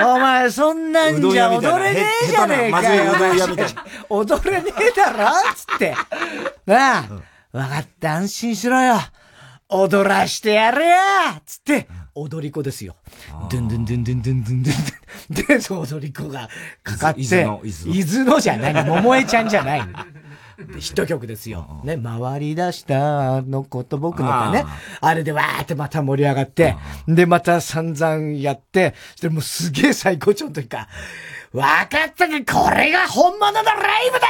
お前、そんなんじゃ踊れねえじゃねえかよ。うどん屋みたいな踊れねえだろつって。なあ、わかった、安心しろよ。踊らしてやれよつって、踊り子ですよ。ドゥンドゥンドゥンドゥンドゥンドゥンドゥン。で、踊り子がかかって、伊豆の伊豆の伊豆のじゃない、桃江ちゃんじゃない。でヒット曲ですよ。ね、回り出したあの子と僕のかね。あれでわーってまた盛り上がって、で、また散々やって、でもうすげえ最高潮というか、わかったか、これが本物のライブだ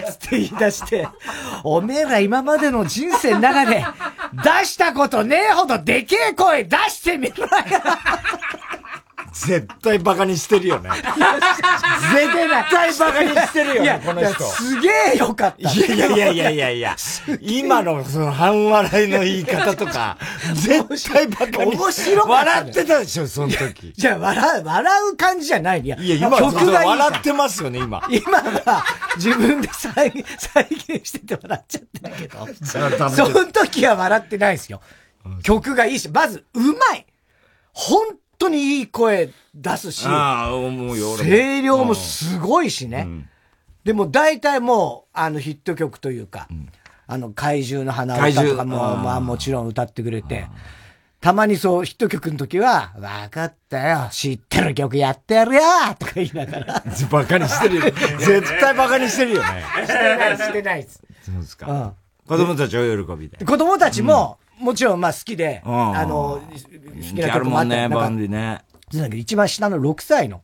ーつって言い出して、おめえら今までの人生の中で、出したことねえほどでけえ声出してみろよ 絶対バカにしてるよね。絶対バカにしてるよねこの人すげえよかった。いやいやいやいやいやいや、今のその半笑いの言い方とか、絶対バカに。面白かった笑ってたでしょ、その時。じゃあ、笑う、笑う感じじゃない。いや、いや、今、曲が笑ってますよね、今。今は自分で再現、再現してて笑っちゃってるけど、その時は笑ってないですよ。曲がいいし、まず、うまい本当にいい声出すし、ああ、思うよ、俺も。声量もすごいしね。でも大体もう、あのヒット曲というか、あの怪獣の花歌とかも、怪獣まあもちろん歌ってくれて、たまにそうヒット曲の時は、わかったよ、知ってる曲やってやるよとか言いながら。バカにしてるよ。絶対バカにしてるよね。してない、してないです。そうですか。うん子供たちは喜びで。子供たちも、もちろんまあ好きで、うんあの、好きなある曲もあったもんね、バンりディね。だけど一番下の6歳の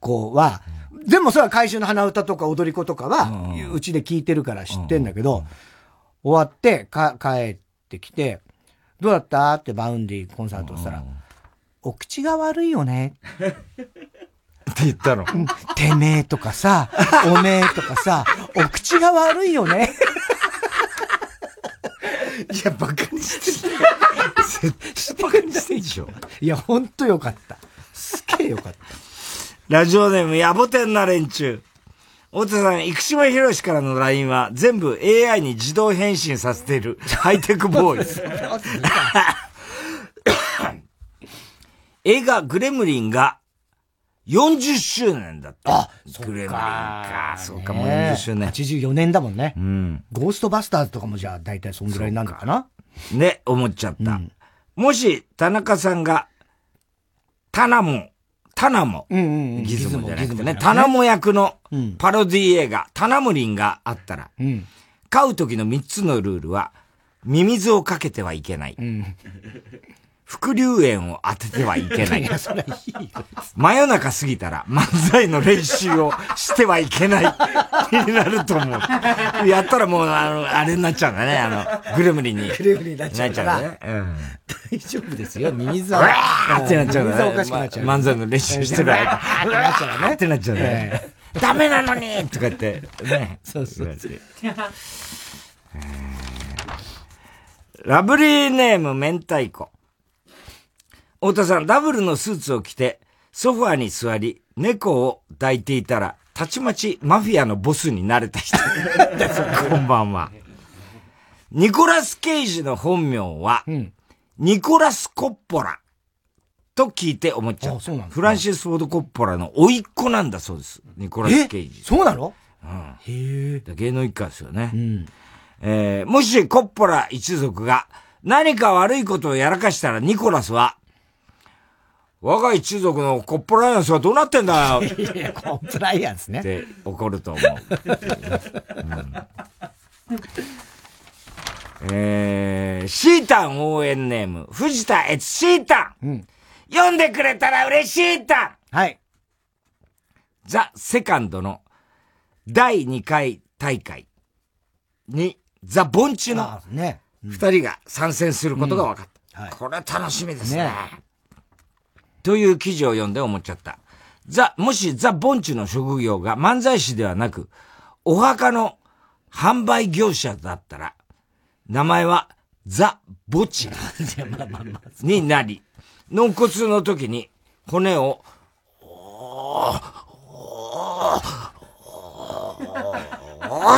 子は、でもそれは怪獣の花歌とか踊り子とかは、うちで聞いてるから知ってんだけど、終わってか帰ってきて、どうだった？ってバウンディコンサートしたら、お口が悪いよね。って言ったの？てめえとかさ、おめえとかさ、お口が悪いよね。いや、バカにしてる。絶対バカにしてんでしょ。いや、ほんとよかった。すげえよかった。ラジオネーム、やぼてんな連中。太田さん、生島博士からの LINE は全部 AI に自動返信させているハイテクボーイズ。映画 グレムリンが40周年だって。あ、グレムリンか。そうか、もう40周年。84年だもんね。うん。ゴーストバスターズとかもじゃあ大体そんぐらいになるのかな？ね、思っちゃった。もし、田中さんが、タナモ、タナモ、んギズモじゃなくてね、ギズモじゃなくてねタナモ役のパロディ映画、タナムリンがあったら、うん。飼う時の3つのルールは、ミミズをかけてはいけない。副流炎を当ててはいけない。いや、それいいよ。真夜中過ぎたら漫才の練習をしてはいけない。になると思う。やったらもう、あの、あれになっちゃうんだね。あの、グレムリンに。グレムリンになっちゃうからね。うん。大丈夫ですよ、ミミズは。うわーってなっちゃうミミズはおかしくなっちゃう。ま漫才の練習してる間。うわーってなっちゃうね。ってなっちゃうね。ダメなのにとか言って、ね。そうそうそう。ラブリーネーム明太子。太田さん、ダブルのスーツを着て、ソファーに座り、猫を抱いていたら、たちまちマフィアのボスになれた人。こんばんは。ニコラス・ケイジの本名は、ニコラス・コッポラ。と聞いて思っちゃう。フランシス・フォード・コッポラの甥っ子なんだそうです。ニコラス・ケイジ。そうなの？うん。へえ。芸能一家ですよね。えーもしコッポラ一族が何か悪いことをやらかしたらニコラスは、我が一族のコップライアンスはどうなってんだよいや、コンプライアンスね。って怒ると思う。えー、シータン応援ネーム、藤田悦シータン、読んでくれたら嬉しいたはい。ザ・セカンドの第2回大会に、ザ・ボンチのね。二人が参戦することが分かった。これは楽しみですね。という記事を読んで思っちゃった。ザ、もしザ・ボンチの職業が漫才師ではなく、お墓の販売業者だったら、名前はザ・ボチ になり、納骨の時に骨を、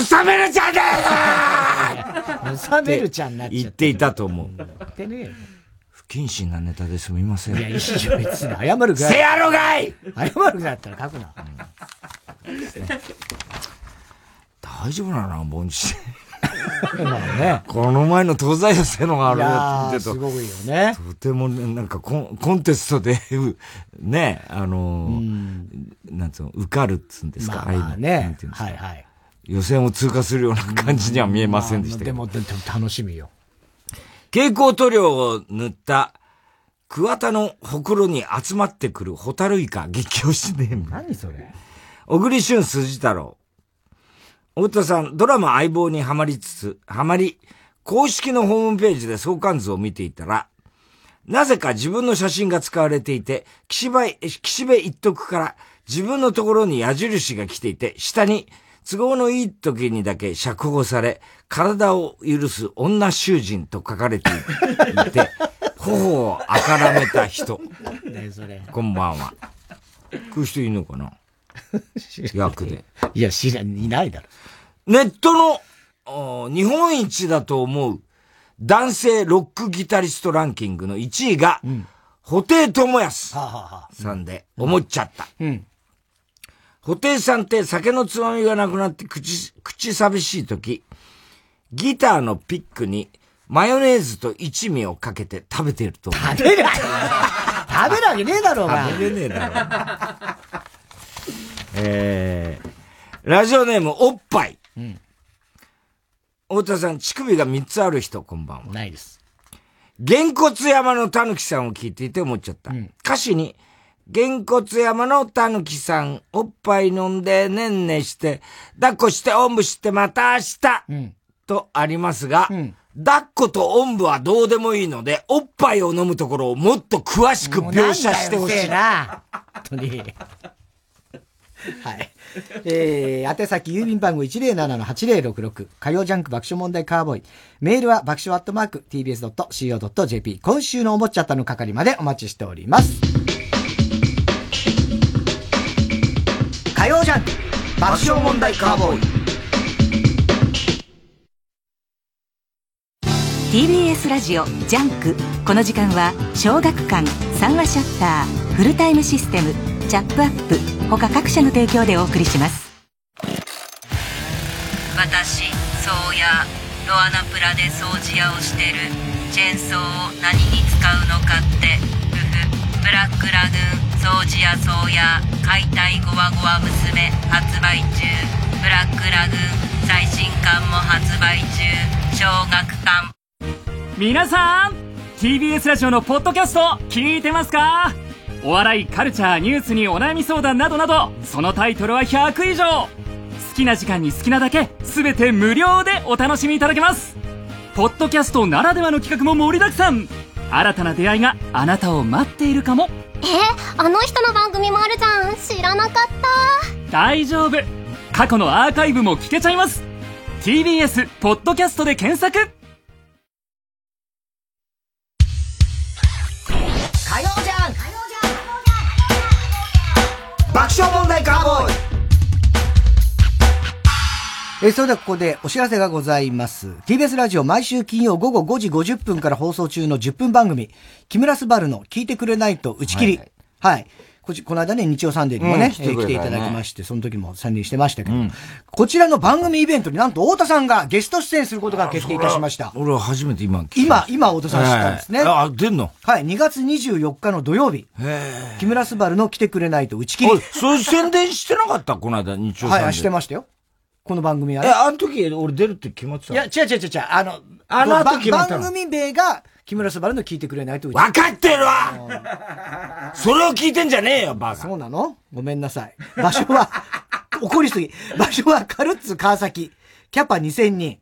収めるちゃんだ収めるちゃんになっちゃ言っていたと思う。ってね不謹慎なネタですみません。いや、いいよ、別に。謝るぐらい。せやろがい謝るぐらいだったら書くな。大丈夫なの？な、ボンチ。まあね。この前の東西予選のがあるってと。すごいよね。とてもね、なんかコンコンテストで、うね、あのー、なんつうの、受かるっつうんですか、まあまあねはいはい。予選を通過するような感じには見えませんでしたけど。でも、でも楽しみよ。蛍光塗料を塗った桑田のほくろに集まってくるホタルイカ激推しネーム。何それ？小栗旬辻太郎。太田さん、ドラマ相棒にはまりつつ、はまり、公式のホームページで相関図を見ていたら、なぜか自分の写真が使われていて、岸辺、岸辺一徳から自分のところに矢印が来ていて、下に都合のいい時にだけ釈放され、体を許す女囚人と書かれていて、頬をあからめた人。ねそれ。こんばんは。こういう人いるのかな？役で。いや、知らん、いないだろ。ネットのお日本一だと思う男性ロックギタリストランキングの1位が、布袋寅泰さんで思っちゃった。うん。布袋さんって酒のつまみがなくなって口、口寂しい時、ギターのピックにマヨネーズと一味をかけて食べてると思う。食べる食べるわけねえだろうが。食べれねえだろ。えー、ラジオネームおっぱい。うん。太田さん、乳首が3つある人、こんばんは。ないです。げんこつ山のたぬきさんを聞いていて思っちゃった。歌詞に、げんこつ山のたぬきさん、おっぱい飲んでねんねして、抱っこしておんぶしてまた明日、とありますが、抱っことおんぶはどうでもいいので、おっぱいを飲むところをもっと詳しく描写してほしい。な。本当に。はい。えー、宛先郵便番号107-8066火曜ジャンク爆笑問題カーボーイ。メールは爆笑アットマーク tbs.co.jp 今週の思っちゃったの係までお待ちしております。曜ジャンク爆笑問題カーボーイ。TBS ラジオジャンク。この時間は小学館三和シャッターフルタイムシステムチャップアップ。他各社の提供でお送りします。私ソーヤーロアナプラで掃除屋をしてる。チェーンソーを何に使うのかって。ふふ。ブラックラグーン掃除屋ソーヤー解体ゴアゴア娘発売中。ブラックラグーン最新刊も発売中。小学館。皆さん TBS ラジオのポッドキャスト聞いてますか？お笑いカルチャーニュースにお悩み相談などなどそのタイトルは100以上。好きな時間に好きなだけ全て無料でお楽しみいただけます。ポッドキャストならではの企画も盛りだくさん。新たな出会いがあなたを待っているかも。えあの人の番組もあるじゃん。知らなかった。大丈夫。過去のアーカイブも聞けちゃいます。TBS ポッドキャストで検索。爆笑問題カーボーイえーそれではここでお知らせがございます。TBS ラジオ毎週金曜午後5時50分から放送中の10分番組、木村昴の聞いてくれないと打ち切り。はい、こちこの間ね、日曜サンデーにもね、うん来ていただきまして、その時も参入してましたけど、こちらの番組イベントになんと太田さんがゲスト出演することが決定いたしました。俺は初めて今聞いた今、今太田さん知ったんですね。ええあ、出んの？はい、2月24日の土曜日。木村昴の聴いてくれないと打ち切り。そういう宣伝してなかった？この間、日曜サンデーはい、してましたよ。この番組はね。え、あの時俺出るって決まってたいや、違う違う違う違う。あの、あの後ば決まったの？番組名が、木村昴の聞いてくれないと。分かってるわそれを聞いてんじゃねえよ、バカ。そうなの？ごめんなさい。場所は、怒りすぎ。場所はカルッツ川崎。キャパ2000人。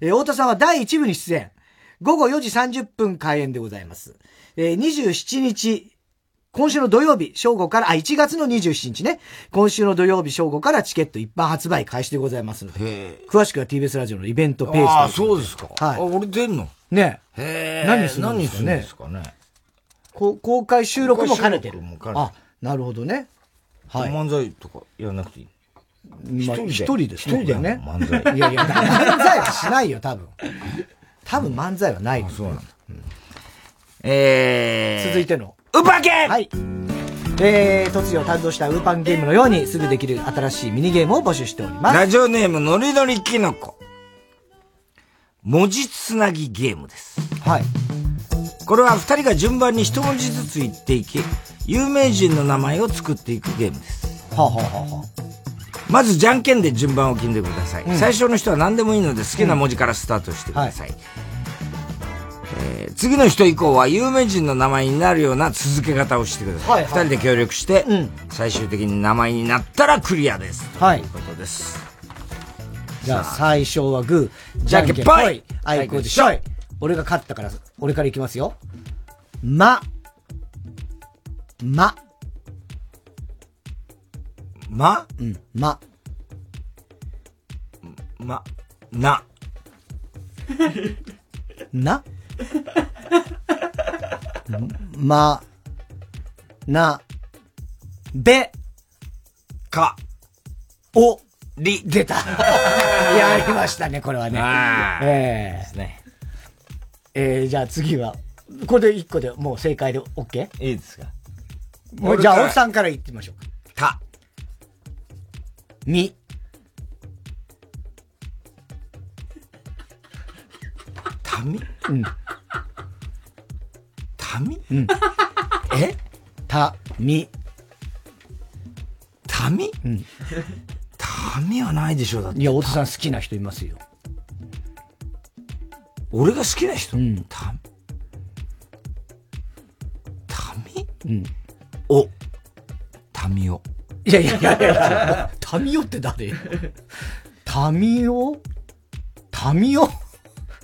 えー太田さんは第1部に出演。午後4時30分開演でございます。えー27日、今週の土曜日正午から、あ、1月の27日ね。今週の土曜日正午からチケット一般発売開始でございますので。詳しくは TBS ラジオのイベントページああ、そうですか。はいあ俺出んの？ねへえ。何するんですかね何するんですかね。公開収録も兼ねてる公開収録も兼ねてる。あ、なるほどね。はい。漫才とかやらなくていい？まあ一人で？一人ですね。一人でね。漫才いやいや、漫才はしないよ、多分。多分漫才はない。そうなんだ。え続いての。ウーパンゲームはい。えー、突如誕生したウーパンゲームのようにすぐできる新しいミニゲームを募集しております。ラジオネーム、のりのりきのこ。文字つなぎゲームです。はい。これは二人が順番に一文字ずつ言っていき、有名人の名前を作っていくゲームです。はあ、はあはあはまず、じゃんけんで順番を決めてください。うん最初の人は何でもいいので好きな文字からスタートしてください。えー次の人以降は有名人の名前になるような続け方をしてください。はいはい二人で協力して、最終的に名前になったらクリアです。はい。ということです。じゃあ、最初はグー、じゃんけんぽい、あいこでしょ。い。俺が勝ったから、俺からいきますよ。ま、ま、ま？うん、ま、ま、な、な、ま、な、べ、か、お、り、出た。やりましたね、これはね。ええですね。えー、じゃあ次は、これで一個でもう正解で OK? いいですかもうじゃあ、おっさんから言ってみましょうか。た、み、たみうん。たみ？うん。え？た、み。たみ？うん。たみはないでしょ、だって。いや、おとさん好きな人いますよ。俺が好きな人？うん。た、たみ？うん。お、たみお。いやいやいやいや、タミオって誰？タミオタミオ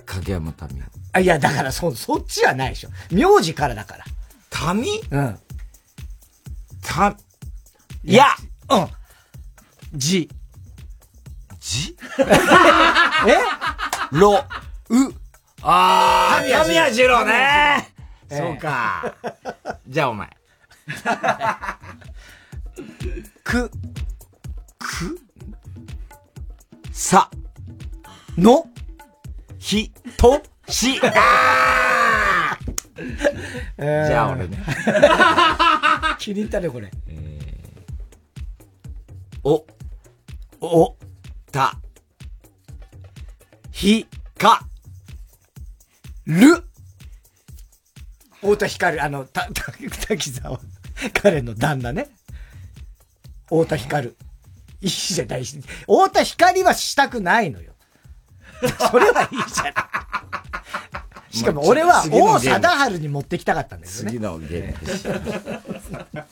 影山たみあ、いや、だからそ、そっちはないでしょ。名字からだから。たみうん。た、いやうん。じ。じ？え？ろ、う。あー、神谷二郎ねええそうか。じゃあお前。く。さ、の、ひ、と、し、あえーじゃあ俺ね。気に入ったね、これ。お、お、た、ひ、か、る太田光、あの、た、た、滝沢、彼の旦那ね。太田光。いいじゃないし。太田光はしたくないのよ。それはいいじゃない。しかも俺は王貞治に持ってきたかったんだけどね。次のゲーム。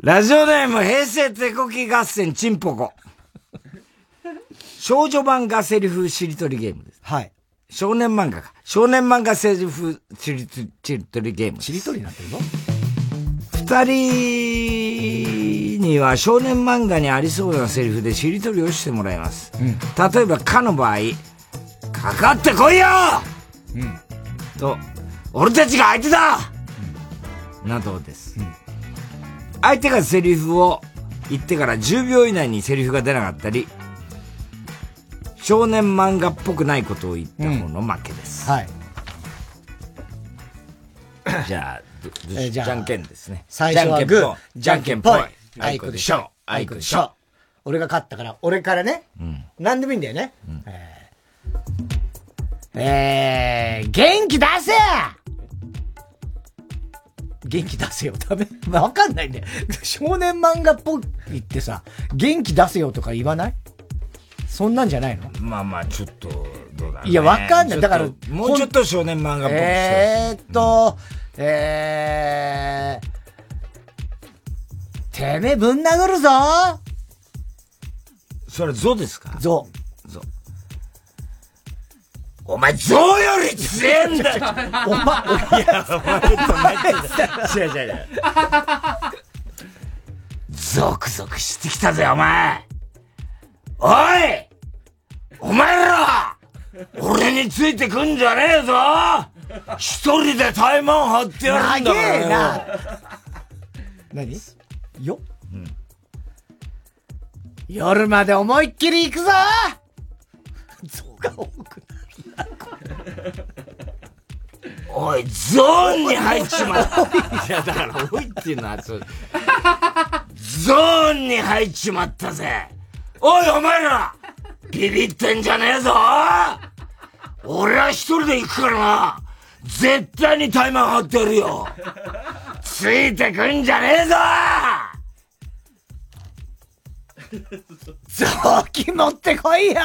ラジオネーム平成手こき合戦チンポコ。少女漫画セリフしりとりゲームです。はい。少年漫画か。少年漫画セリフしりとしりとりゲーム。しりとりになってるの二人には少年漫画にありそうなセリフでしりとりをしてもらいます。例えば、かの場合、かかってこいよと、俺たちが相手だ、などです。相手がセリフを言ってから10秒以内にセリフが出なかったり、少年漫画っぽくないことを言った方の負けです。はい。じゃあ、えーじゃんけんですね。最初はグー、じゃんけんぽい。あいこでしょ。あいこでしょ。俺が勝ったから、俺からね。何でもいいんだよね。えー、えー、元気出せ元気出せよ。ダメ わかんないね。少年漫画っぽいってさ、元気出せよとか言わない？そんなんじゃないの？まあまあ、ちょっと、どうだろうねいや、わかんない。だからもうちょっと少年漫画っぽくしてえーっと、えー、てめえぶん殴るぞ。それ、ゾですか？ゾ。ゾ。お前、ゾウより強えんだお前、いや、お前と違う違う違う。ゾクゾクしてきたぜ、お前。おい。お前ら。俺についてくんじゃねえぞ一人で怠慢張ってやるんだからえな何？よ、夜まで思いっきり行くぞゾが多くおい、ゾーンに入っちまった。いや、だから、おいっていうのは、そう。ゾーンに入っちまったぜ。おい、お前らビビってんじゃねえぞ俺は一人で行くからな絶対にタイマー張ってやるよ。ついてくんじゃねえぞ。雑巾持ってこいよ。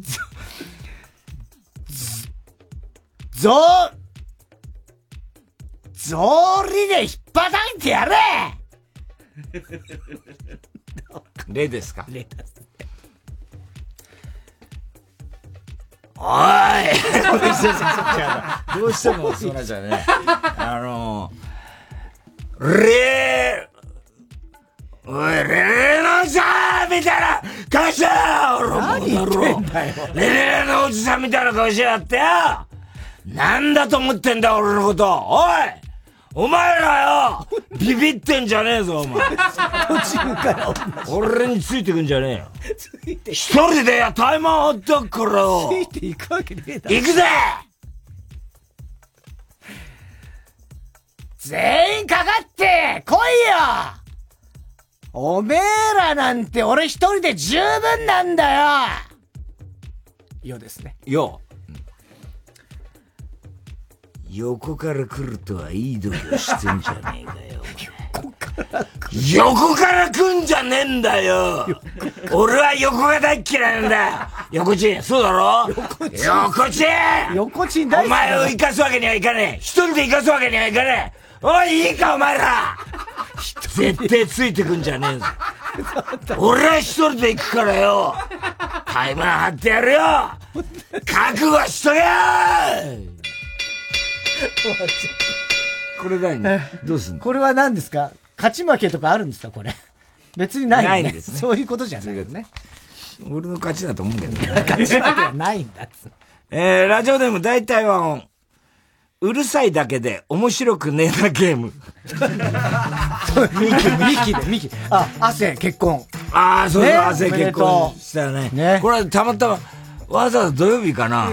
ゾゾゾーリで引っ叩いてやれ。例ですか？例です。おい。どうしてもそうなっちゃうね。あの、レー、おい、レレのおじさんみたいな顔してよ。俺もだろレレレのおじさんみたいな顔しやがってよ。なんだと思ってんだ俺のこと。おいお前らよビビってんじゃねえぞ、お前。途中から俺についてくんじゃねえよ。一人でや、タイマー張ってっからよ。ついていくわけねえだろ行くぜ全員かかって来いよおめえらなんて俺一人で十分なんだよよですね。よ。横から来るとはいい度胸してんじゃねえかよ。横から来んじゃねえんだよ。俺は横が大っ嫌いなんだ。よ横チンそうだろ？横チン横チン横チン大好きお前を生かすわけにはいかねえ。一人で生かすわけにはいかねえ。おいいいかお前ら。絶対ついてくんじゃねえぞ。俺は一人で行くからよ。タイマー張ってやるよ。覚悟しとけよ これ何どうすんの？これは何ですか？勝ち負けとかあるんですか？これ。別にないよねないんですねそういうことじゃないよね。俺の勝ちだと思うんだけどね。勝ち負けはないんだっつうえー、ラジオネーム大体は音。うるさいだけで面白くねえなゲーム。ミキ、ミキで、ミキ。あ、汗、結婚。ああ、そうそう、ね汗結婚したよね。これたまたま、わざわざ土曜日かな。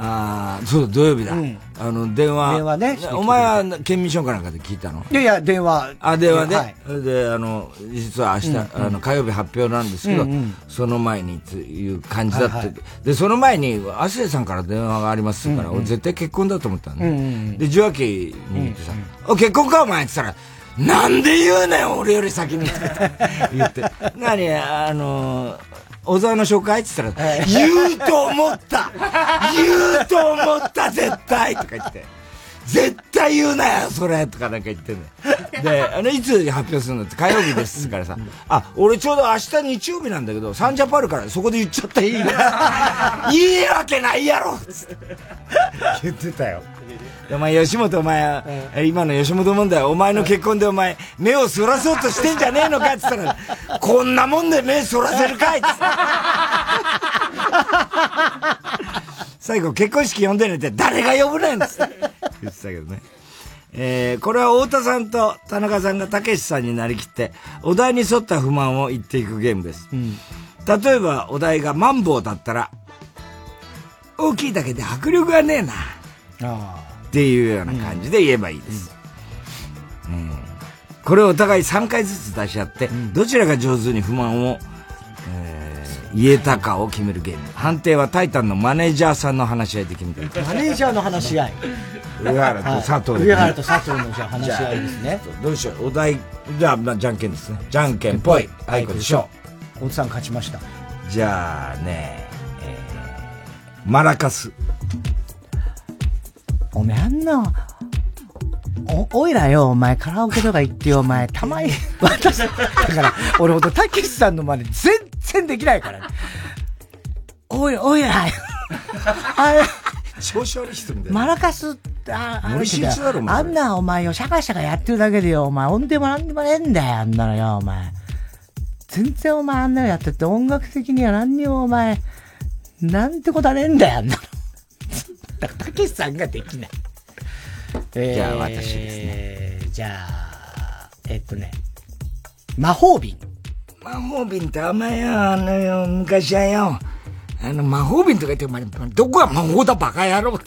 ああ、そう、土曜日だ。あの、電話。電話ね。お前は、県民ションかなんかで聞いたの？いやいや、電話。あ、電話で、はい。で、あの、実は明日、うんうんあの、火曜日発表なんですけど、うんうんその前にという感じだって、はいはい。で、その前に、亜生さんから電話がありますから、うんうん俺絶対結婚だと思ったのね。うんうんうん。で、受話器に言ってさ、お、結婚かお前って言ったら、なんで言うねん俺より先に言って。何あの、小沢の紹介って言ったら、言うと思った言うと思った絶対とか言って。絶対言うなよそれとかなんか言ってんの。で、あの、いつ発表するのって火曜日ですからさ。あ、俺ちょうど明日日曜日なんだけど、サンジャポあるからそこで言っちゃったらいいね。いいわけないやろつって言ってたよ。で お前、吉本お前、え今の吉本問題、お前の結婚でお前、目をそらそうとしてんじゃねえのかって言ったら、こんなもんで目そらせるかいっつって 最後、結婚式呼んでねって、誰が呼ぶねんっつって言ってたけどね。えー、これは太田さんと田中さんがたけしさんになりきって、お題に沿った不満を言っていくゲームです。例えば、お題がマンボウだったら、大きいだけで迫力がねえな。っていうような感じで言えばいいです。うんこれをお互い3回ずつ出し合って、どちらが上手に不満を、えー言えたかを決めるゲーム。判定はタイタンのマネージャーさんの話し合いで決めてる。マネージャーの話し合い。上原と佐藤はい上原と佐藤のじゃあ話し合いですね。どうしよう。お題、じゃあ、まあ、じゃんけんですね。じゃんけんぽい。あいこでしょ大津さん勝ちました。う。じゃあね、えー、マラカス。おめえあんな、お、おいらよ、お前カラオケとか行ってよ、お前、たまに、私、だから、俺ほんと、たけしさんの真似全然できないからね。おい、おいらよ。あれ、調子悪い人みたいな。マラカスって、あ、ああんなお前よ、シャカシャカやってるだけでよ、お前、音でもなんでもねえんだよ、あんなのよ、お前。全然お前あんなのやってて、音楽的には何にもお前、なんてことはねえんだよ、あんなの。だから、たけしさんができない。えじゃあ私ですね。じゃあ、えっとね、魔法瓶。魔法瓶ってお前よ、あのよ、昔はよ、あの、魔法瓶とか言って、お前、どこが魔法だバカ野郎っ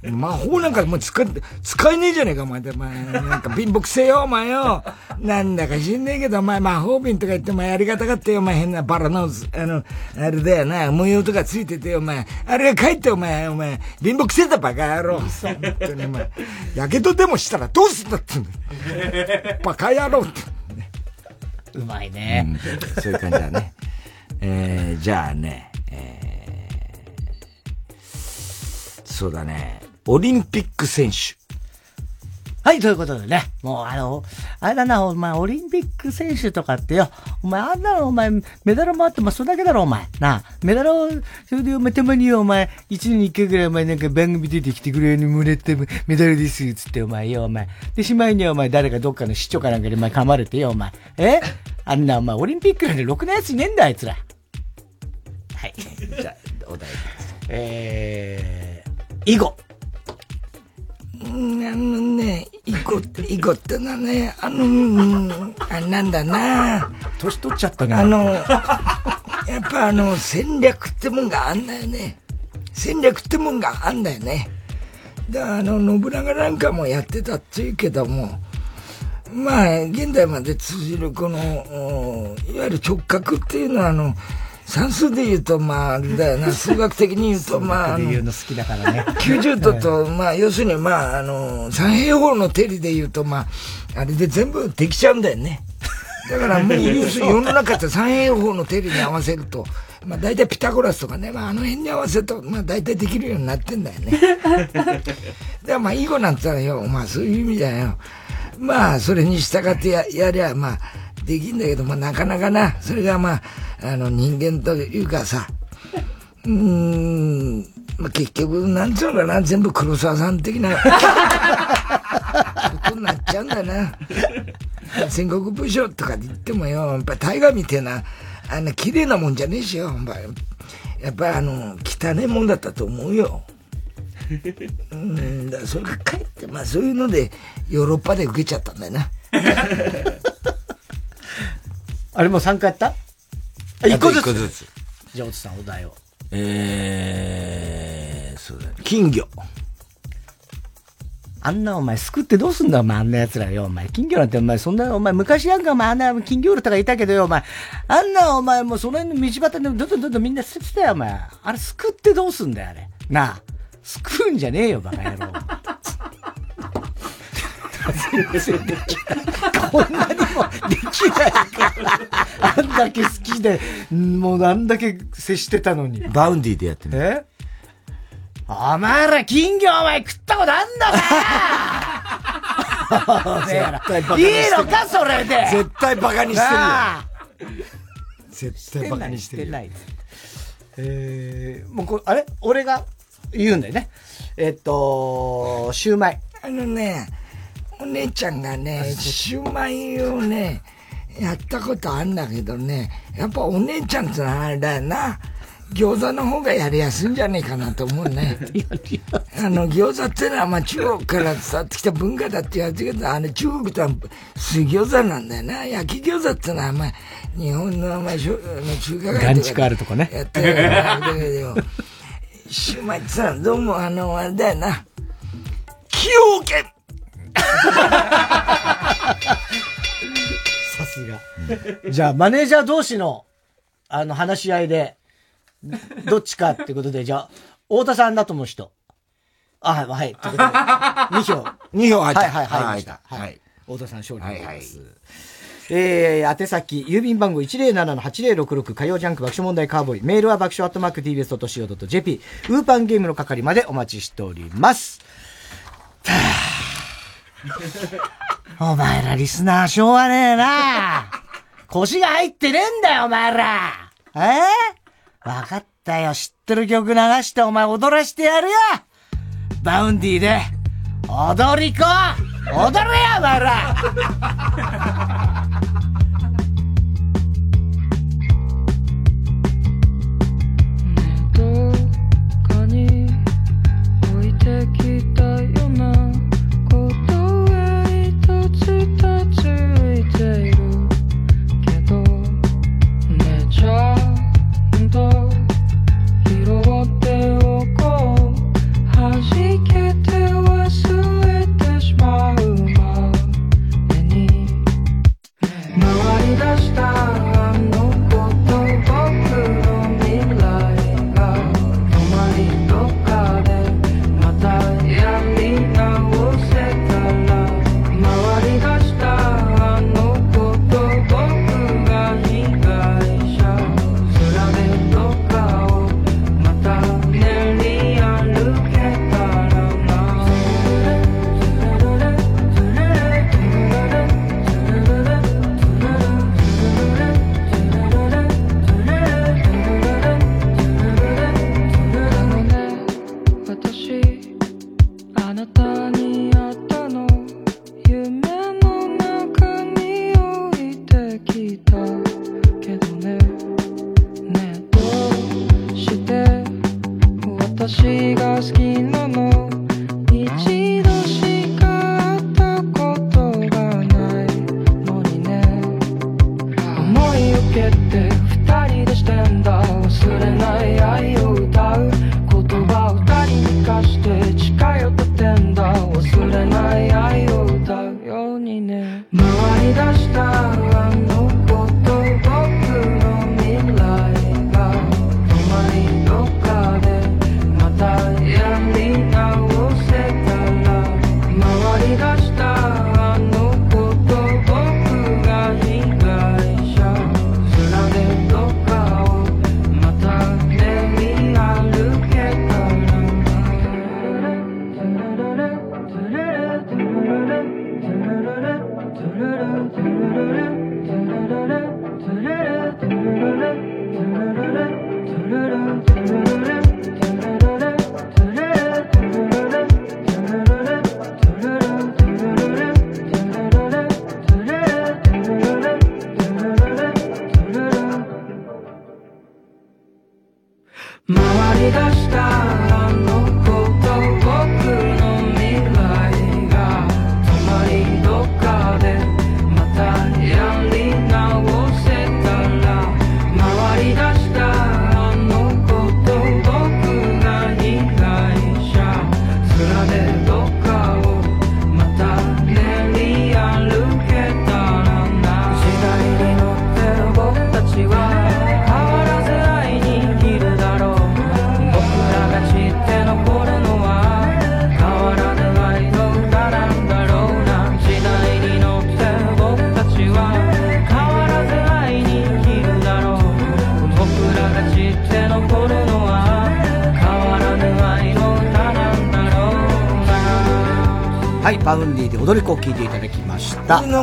て。魔法なんかもう使え、使えねえじゃねえか、お前。お前、なんか貧乏くせえよ、お前よ。なんだか知んねえけど、お前魔法瓶とか言って、お前ありがたがってよ、お前変なバラの、あの、あれだよな、模様とかついててよ、お前。あれが帰って、お前、お前、貧乏くせえだ、バカ野郎。本当にお前、やけどでもしたらどうすんだってんだよ。バカ野郎って。うまいね。うんそういう感じだね。えー、じゃあね、えー、そうだね、オリンピック選手。はい、ということでね。もうあの、あれだな、お前、オリンピック選手とかってよ、お前、あんなのお前、メダルもあってもそれだけだろ、お前。なあ、メダルを、それでお前、たまに、お前、一年に一回ぐらいお前、なんか番組出てきてくれるもらったメダルです、つって、お前よ、お前。で、しまいにはお前、誰かどっかの市長かなんかでお前噛まれてよ、お前。え？あんな、お前、オリンピックなんてろくなやついねえんだ、あいつら。はい。じゃあ、お題。えー、囲碁。うんあのね、囲碁って、囲碁ってのはね、あの、うんあなんだな年取っちゃったね。あの、やっぱあの、戦略ってもんがあんだよね。戦略ってもんがあんだよね。で、あの、信長なんかもやってたっていうけども、まあ、現代まで通じるこの、おいわゆる直角っていうのは、あの、算数で言うと、まあ、あれだよな、数学的に言うと、まあ、あの言うの好きだからね。90度と、まあ、要するに、まあ、あの、三平方の定理で言うと、まあ、あれで全部できちゃうんだよね。だからもう、要するに世の中って三平方の定理に合わせると、まあ、大体ピタゴラスとかね、まあ、あの辺に合わせると、まあ、大体できるようになってんだよね。だからまあ、囲碁なんて言ったらよ、まあ、そういう意味だよ。まあ、それに従ってや、やりゃ、まあ、できんだけど、まあ、なかなかな、それがまあ、あの、人間というかさ、うーん、まあ、結局、なんつうのかな、全部黒沢さん的な、ことになっちゃうんだな。戦国武将とかで言ってもよ、やっぱ大河みたいな、あの、綺麗なもんじゃねえしよ、やっぱやっぱあの、汚ねもんだったと思うよ。うん、だそれがかえって、まあそういうので、ヨーロッパで受けちゃったんだよな。あれもう3回やった？一個ずつ。一個ずつ。じゃあ、おつさんお題を。えー、そうだね。金魚。あんなお前救ってどうすんだお前あんな奴らよ。お前金魚なんてお前そんなお前昔なんかお前あんな金魚とかいたけどよお前。あんなお前もうその辺の道端でどんどんどんどんみんな捨ててたよお前。あれ救ってどうすんだよあれ。なあ。救うんじゃねえよバカ野郎。こんなにもできないから。あんだけ好きで、もうあんだけ接してたのに。バウンディでやってる。え？お前ら金魚お前食ったことあんのか？絶対バカにしてる。いいのかそれで？絶対バカにしてるよ。絶対バカにしてるよ。してない。えー、もうこあれ？俺が言うんだよね。えっと、シューマイ。あのね、お姉ちゃんがね、シューマイをね、やったことあんだけどね、やっぱお姉ちゃんってのはあれだよな。餃子の方がやりやすいんじゃねえかなと思うね。あの、餃子ってのは、まあ中国から伝わってきた文化だって言われてるけど、あれ中国とは水餃子なんだよな。焼き餃子ってのは、まあ、日本の、まあ、中華街ガンチクあるとこね。やってるだけど、シューマイってどうもあの、あれだよな。崎陽軒さすが。じゃあ、マネージャー同士の、あの、話し合いで、どっちかってことで、じゃあ、太田さんだと思う人。あ、はい。ということで、2票。2票入った。はい、はい、入りました。はい。太田さん勝利でございます。えー、宛先、郵便番号107-8066火曜ジャンク爆笑問題カーボーイ。メールは爆笑アットマーク tbs.co.jp。ウーパンゲームの係までお待ちしております。お前らリスナーしょうがねえな。腰が入ってねえんだよ、お前ら。え？ー、わかったよ。知ってる曲流してお前踊らしてやるよ。バウンディで、踊り子。踊れよ、お前ら。回り出したあのこ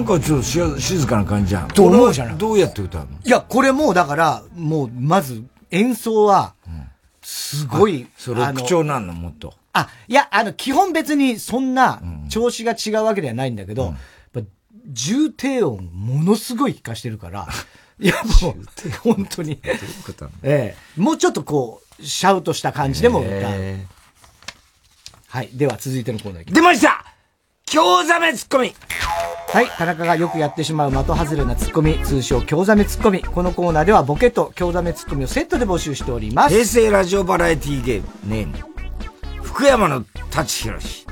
なんかちょっと静かな感じじゃん。と思う？じゃないどうやって歌うの？いや、これもうだから、もう、まず、演奏は、すごい、それ口調なんの、もっと。あ、いや、あの、基本別にそんな調子が違うわけではないんだけど、やっぱ重低音ものすごい聞かしてるから、いやもう、本当に。ええ。もうちょっとこう、シャウトした感じでも歌う。へはい。では続いてのコーナーいき出ました京ザメツッコミはい。田中がよくやってしまう的外れなツッコミ、通称京ザメツッコミ。このコーナーではボケと京ザメツッコミをセットで募集しております。平成ラジオバラエティゲーム、ネーム、福山の舘ひろし。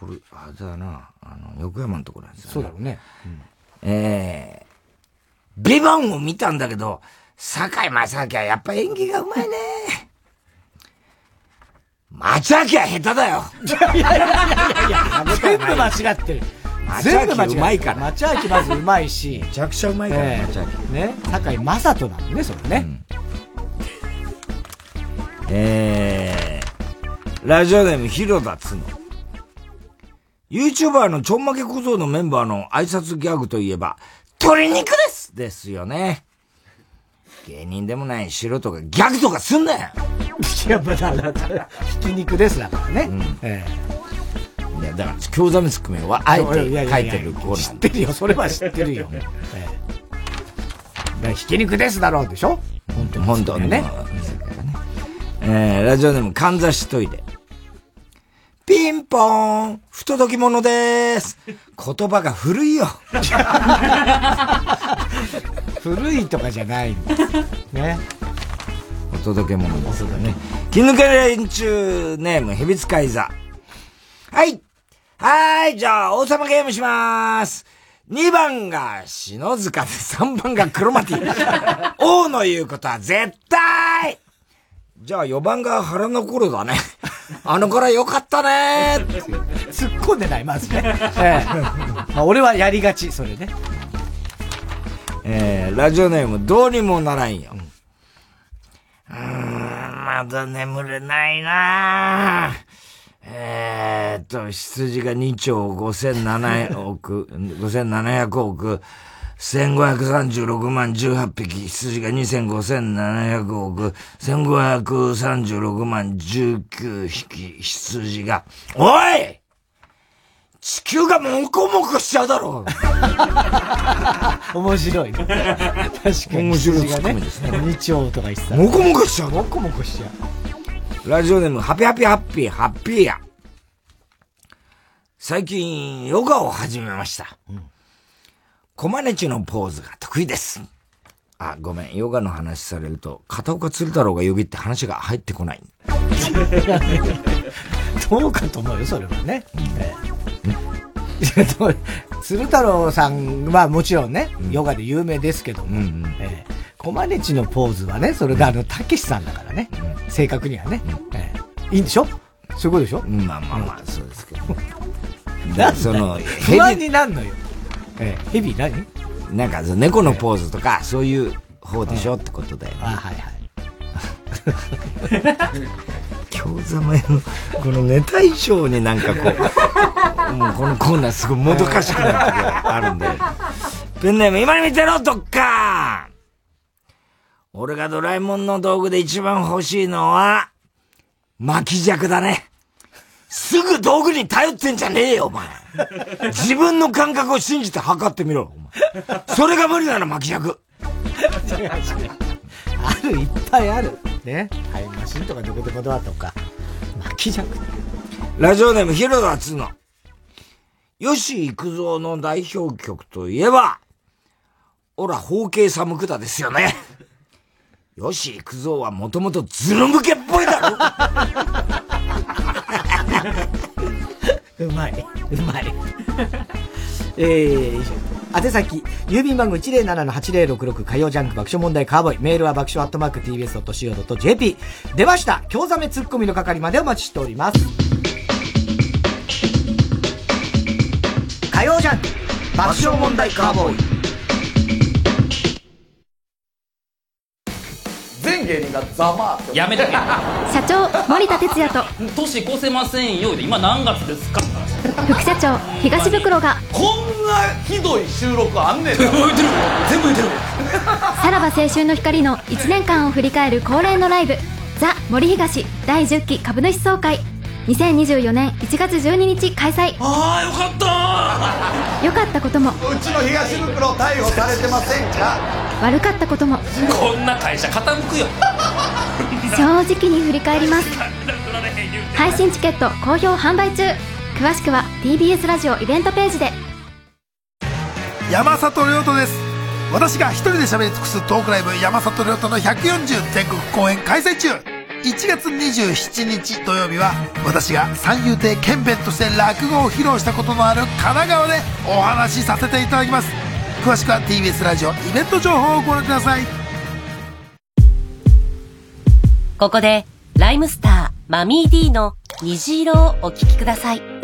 これ、あれだな、あの、横山のところなんですよ、ね。そうだろうね。えー、ビバンを見たんだけど、堺正明はやっぱ演技がうまいね。町明は下手だよ。いやいやいやいやいや、全部間違ってる。全部間違ってる。うまいから。町明まずうまいし。めちゃくちゃうまいから、町明。ね。堺正人なのね、それね。えー、ラジオネーム広田つの。YouTuber のちょんまげ小僧のメンバーの挨拶ギャグといえば、鶏肉ですですよね。芸人でもない素人がギャグとかすんなよいや、まだ、だひき肉ですだからね。えいや、だから、京ザメツッコミは、あえて書いてるコーナー。知ってるよ、それは知ってるよ。ええだからひき肉ですだろうでしょ？本当に。本当にねね。えー、ラジオネーム、かんざしトイレ。ピンポーン不届き者でーす言葉が古いよ 古いとかじゃないんだ。ね。お届け物です。そうだね。気抜け連中ネーム、ヘビ使い座。はいはーいじゃあ、王様ゲームしまーす !2 番が篠塚で3番がクロマティ。王の言うことは絶対じゃあ4番が腹の頃だね。あの頃よかったね 突っ込んでない、まずね。ええ まあ、俺はやりがち、それね。えー、ラジオネーム、どうにもならんよ。うーん、まだ眠れないな。ぁえーっと、羊が2兆5700億、5700億、1536万18匹、羊が25,700億、1536万19匹、羊が、おい地球がもこもこしちゃうだろ 面白いね。確かに。面白い羊がね。ツッコミですね2丁とか言ってた。もこもこしちゃう？もこもこしちゃう。ラジオネーム、ハピハピハッピー、ハッピーや。最近、ヨガを始めました。コマネチのポーズが得意です。あ、ごめん、ヨガの話されると、片岡鶴太郎が呼びって話が入ってこない。どうかと思うよ、それはね。う 鶴太郎さんはもちろんね、ヨガで有名ですけども、ええコマネチのポーズはね、それがあの、たけしさんだからね、正確にはね、ええ。いいんでしょ？そういうことでしょ？まあまあまあ、そうですけど。なんだその、不安になんのよ。ええ、ヘビ何？なんか、猫のポーズとか、そういう方でしょってことだよね。あ、はいはい。京ざまの、このネタ以上になんかこう、もうこのコーナーすごいもどかしくなる時があるんで。ペンネーム、今に見てろ、どっか俺がドラえもんの道具で一番欲しいのは、巻き尺だね。すぐ道具に頼ってんじゃねえよ、お前。自分の感覚を信じて測ってみろ、お前。それが無理なら巻き尺。ある、いっぱいある。ね。タイムマシンとかどこでもドアとか。巻き尺。ラジオネーム、広田つの。吉幾三の代表曲といえば、おら、包茎寒くだですよね。吉幾三はもともとズル向けっぽいだろ うまい。うまい。えー、宛先、郵便番号107-8066火曜ジャンク爆笑問題カーボーイ。メールは爆笑アットマーク tbs.co.jp。出ました京ザメツッコミの係までお待ちしております。火曜ジャンク爆笑問題カーボーイ。全芸人がざまーってやめとけ社長森田哲也と。年越せませんよ。で今何月ですか？副社長東袋が。こんなひどい収録あんねんな。全部言ってる。さらば青春の光の1年間を振り返る恒例のライブ「ザ・森東第10期株主総会」2024年1月12日開催。ああよかった良かったことも。うちの東袋逮捕されてませんか？悪かったことも。こんな会社傾くよ。正直に振り返ります。配信チケット好評販売中。詳しくは TBS ラジオイベントページで。山里亮太です。私が一人で喋り尽くすトークライブ山里亮太の140全国公演開催中。1月27日土曜日は私が三遊亭ケンベンとして落語を披露したことのある神奈川でお話しさせていただきます詳しくは TBS ラジオイベント情報をご覧くださいここで、ライムスター、マミー D の虹色をお聴きください。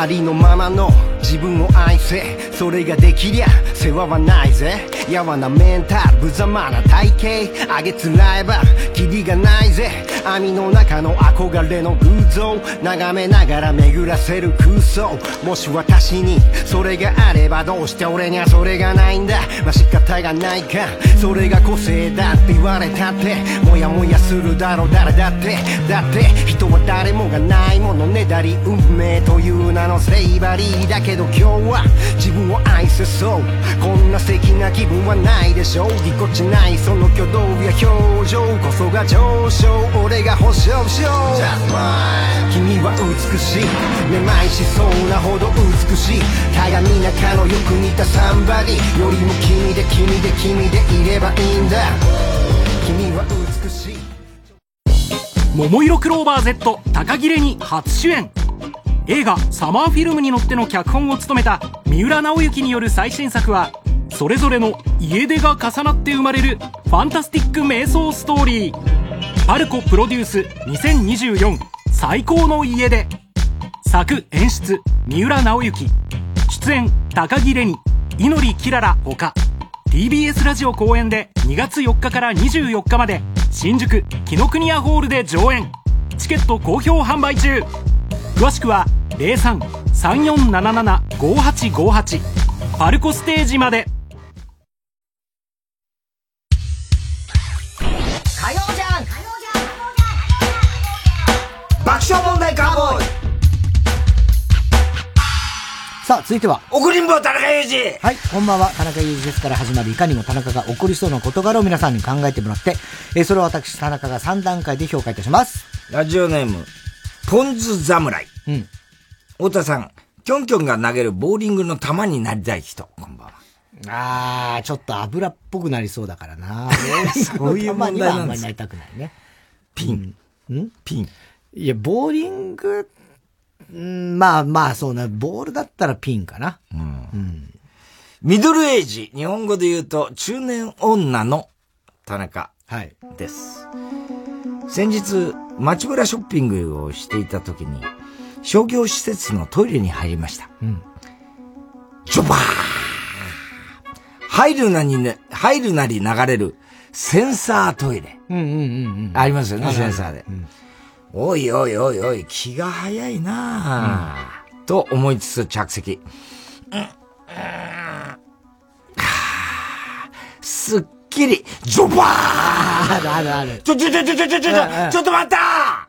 ありのままの自分を愛せ。それができりゃ世話はないぜ。やわなメンタル無様な体型。あげつらえばキリがないぜ。網の中の憧れの偶像。眺めながら巡らせる空想。もし私にそれがあればどうして俺にはそれがないんだ。まあ仕方がないか。それが個性だって言われたって。もやもやするだろ誰だって。だって人は誰もがないもの。ねだり運命という名のセイバリーだけ。けど今日は自分を愛せそう。こんな素敵な気分はないでしょう。ぎこちないその挙動や表情こそが上昇。俺が保証しよう。君は美しい。めまいしそうなほど美しい。鏡中のよく似たサンバディよりも君で君で君でいればいいんだ。君は美しい。桃色クローバー Z 高切れに初主演。映画「サマーフィルム」に乗っての脚本を務めた三浦直之による最新作はそれぞれの家出が重なって生まれるファンタスティック瞑想ストーリー。パルコプロデュース2024最高の家出。作演出三浦直之。出演高木レニ祈きららほか TBS ラジオ公演で2月4日から24日まで新宿紀ノ国屋ホールで上演。チケット好評販売中。詳しくは03-3477-5858パルコステージまで火曜じゃん爆笑問題カーボーイさあ、続いては。怒りんぼ田中裕二はい、こんばんは。田中裕二ですから始まるいかにも田中が起こりそうな事柄を皆さんに考えてもらって、えーそれを私、田中が3段階で評価いたします。ラジオネーム、ポンズ侍。うん。太田さん、キョンキョンが投げるボーリングの球になりたい人。こんばんは。あー、ちょっと油っぽくなりそうだからな。そういう問題はあんまりなりたくないね。ピン。ん？ピン。いや、ボーリング、うんまあまあ、そうな、ボールだったらピンかな。うん。ミドルエイジ、日本語で言うと中年女の田中です。先日、街ブラショッピングをしていた時に、商業施設のトイレに入りました。うん。ジョバー入るなにね、入るなり流れるセンサートイレ。うんうんうんうん。ありますよね、センサーで。おいおいおいおい、気が早いなあ、と思いつつ着席。うんうんはあすっきり、ジョバーあるあるある。ちょ、ちょ、ちょ、ちょ、ちょ、ちょ、ちょ、ちょっと待った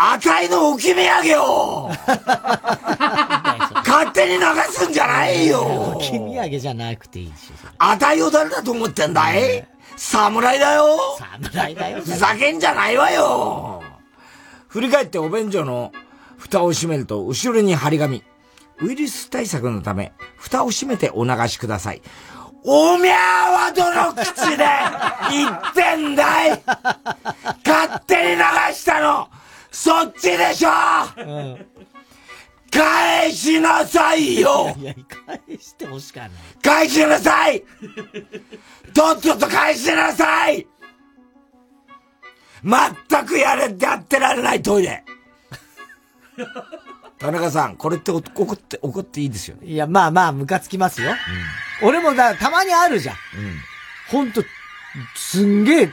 赤いの置き土産を 勝手に流すんじゃないよ置き土産じゃなくていいでしょ。あたいを誰だと思ってんだい？侍だよ侍だよ。ふざけんじゃないわよ振り返ってお便所の蓋を閉めると後ろに張り紙。ウイルス対策のため、蓋を閉めてお流しください。おみゃーはどの口で言ってんだい?勝手に流したの。そっちでしょ、返しなさいよ。いや、返してほしかない。返しなさい。とっとと返しなさい。全くやれやってられないトイレ。田中さん、これってお怒って、怒っていいですよね。いや、まあまあ、ムカつきますよ。俺もだ、たまにあるじゃん。ほんと、すんげえ、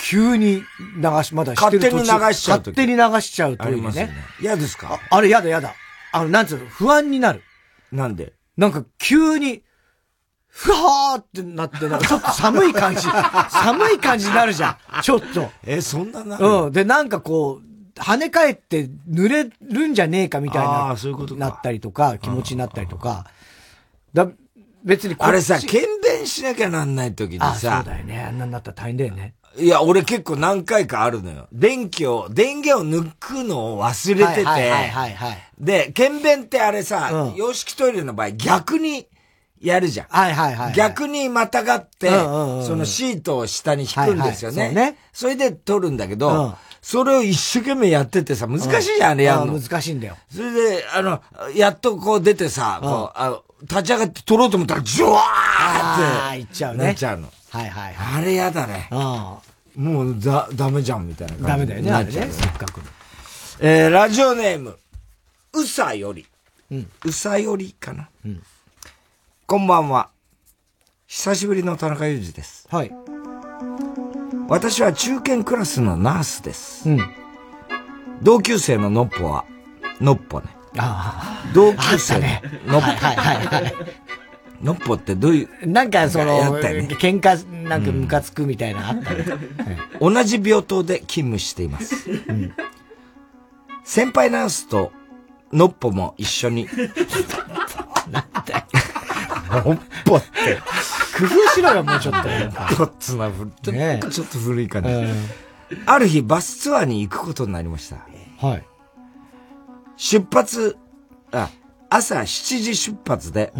急に流し、まだしてる途中勝手に流しちゃう時勝手に流しちゃうトイレねね。嫌ですか？あれ、やだやだ。あの、なんつうの、不安になる。なんで？なんか、急に、ふわーってなって、なんかちょっと寒い感じ、寒い感じになるじゃん。ちょっと。え、そんななる？うん。で、なんかこう、跳ね返って濡れるんじゃねえかみたいあな、ーそういうことかなったりとか、気持ちになったりとか。だ、別にあれさ、検便しなきゃなんない時にあ、そうさ、だよね。あんなになったら大変だよね。いや、俺結構何回かあるのよ。電気を、電源を抜くのを忘れてて、はいはいはいはいはい。で、検便ってあれさ、洋式トイレの場合逆にやるじゃん。はいはいはいはい逆にまたがって、うんうんうんそのシートを下に引くんですよね。はいはいそうねそれで取るんだけど、うんそれを一生懸命やっててさ、難しいじゃん、あれやるの。あ難しいんだよ。それで、あの、やっとこう出てさ、こう、あの、立ち上がって取ろうと思ったら、ジュワーああ、って、いっちゃうね。なっちゃうの。はいはいはい。あれやだね。もう、だ、ダメじゃん、みたいな感じ。ダメだよね、あれね。せっかくの。えー、ラジオネーム、うさより。うさよりかな。こんばんは。久しぶりの田中裕二です。はい。私は中堅クラスのナースです。同級生ののっぽは、のっぽね。同級生ののっぽ。はいはいはいはい。のってどういう。なんかその、ね喧嘩、なんかムカつくみたいなのあったね。同じ病棟で勤務しています。先輩ナースとのっぽも一緒に。のっぽって。工夫しろよ、もうちょっと。ごっつな古ちょねっとちょっと古いかな、うんある日バスツアーに行くことになりました。はい。出発、あ、朝7時出発で、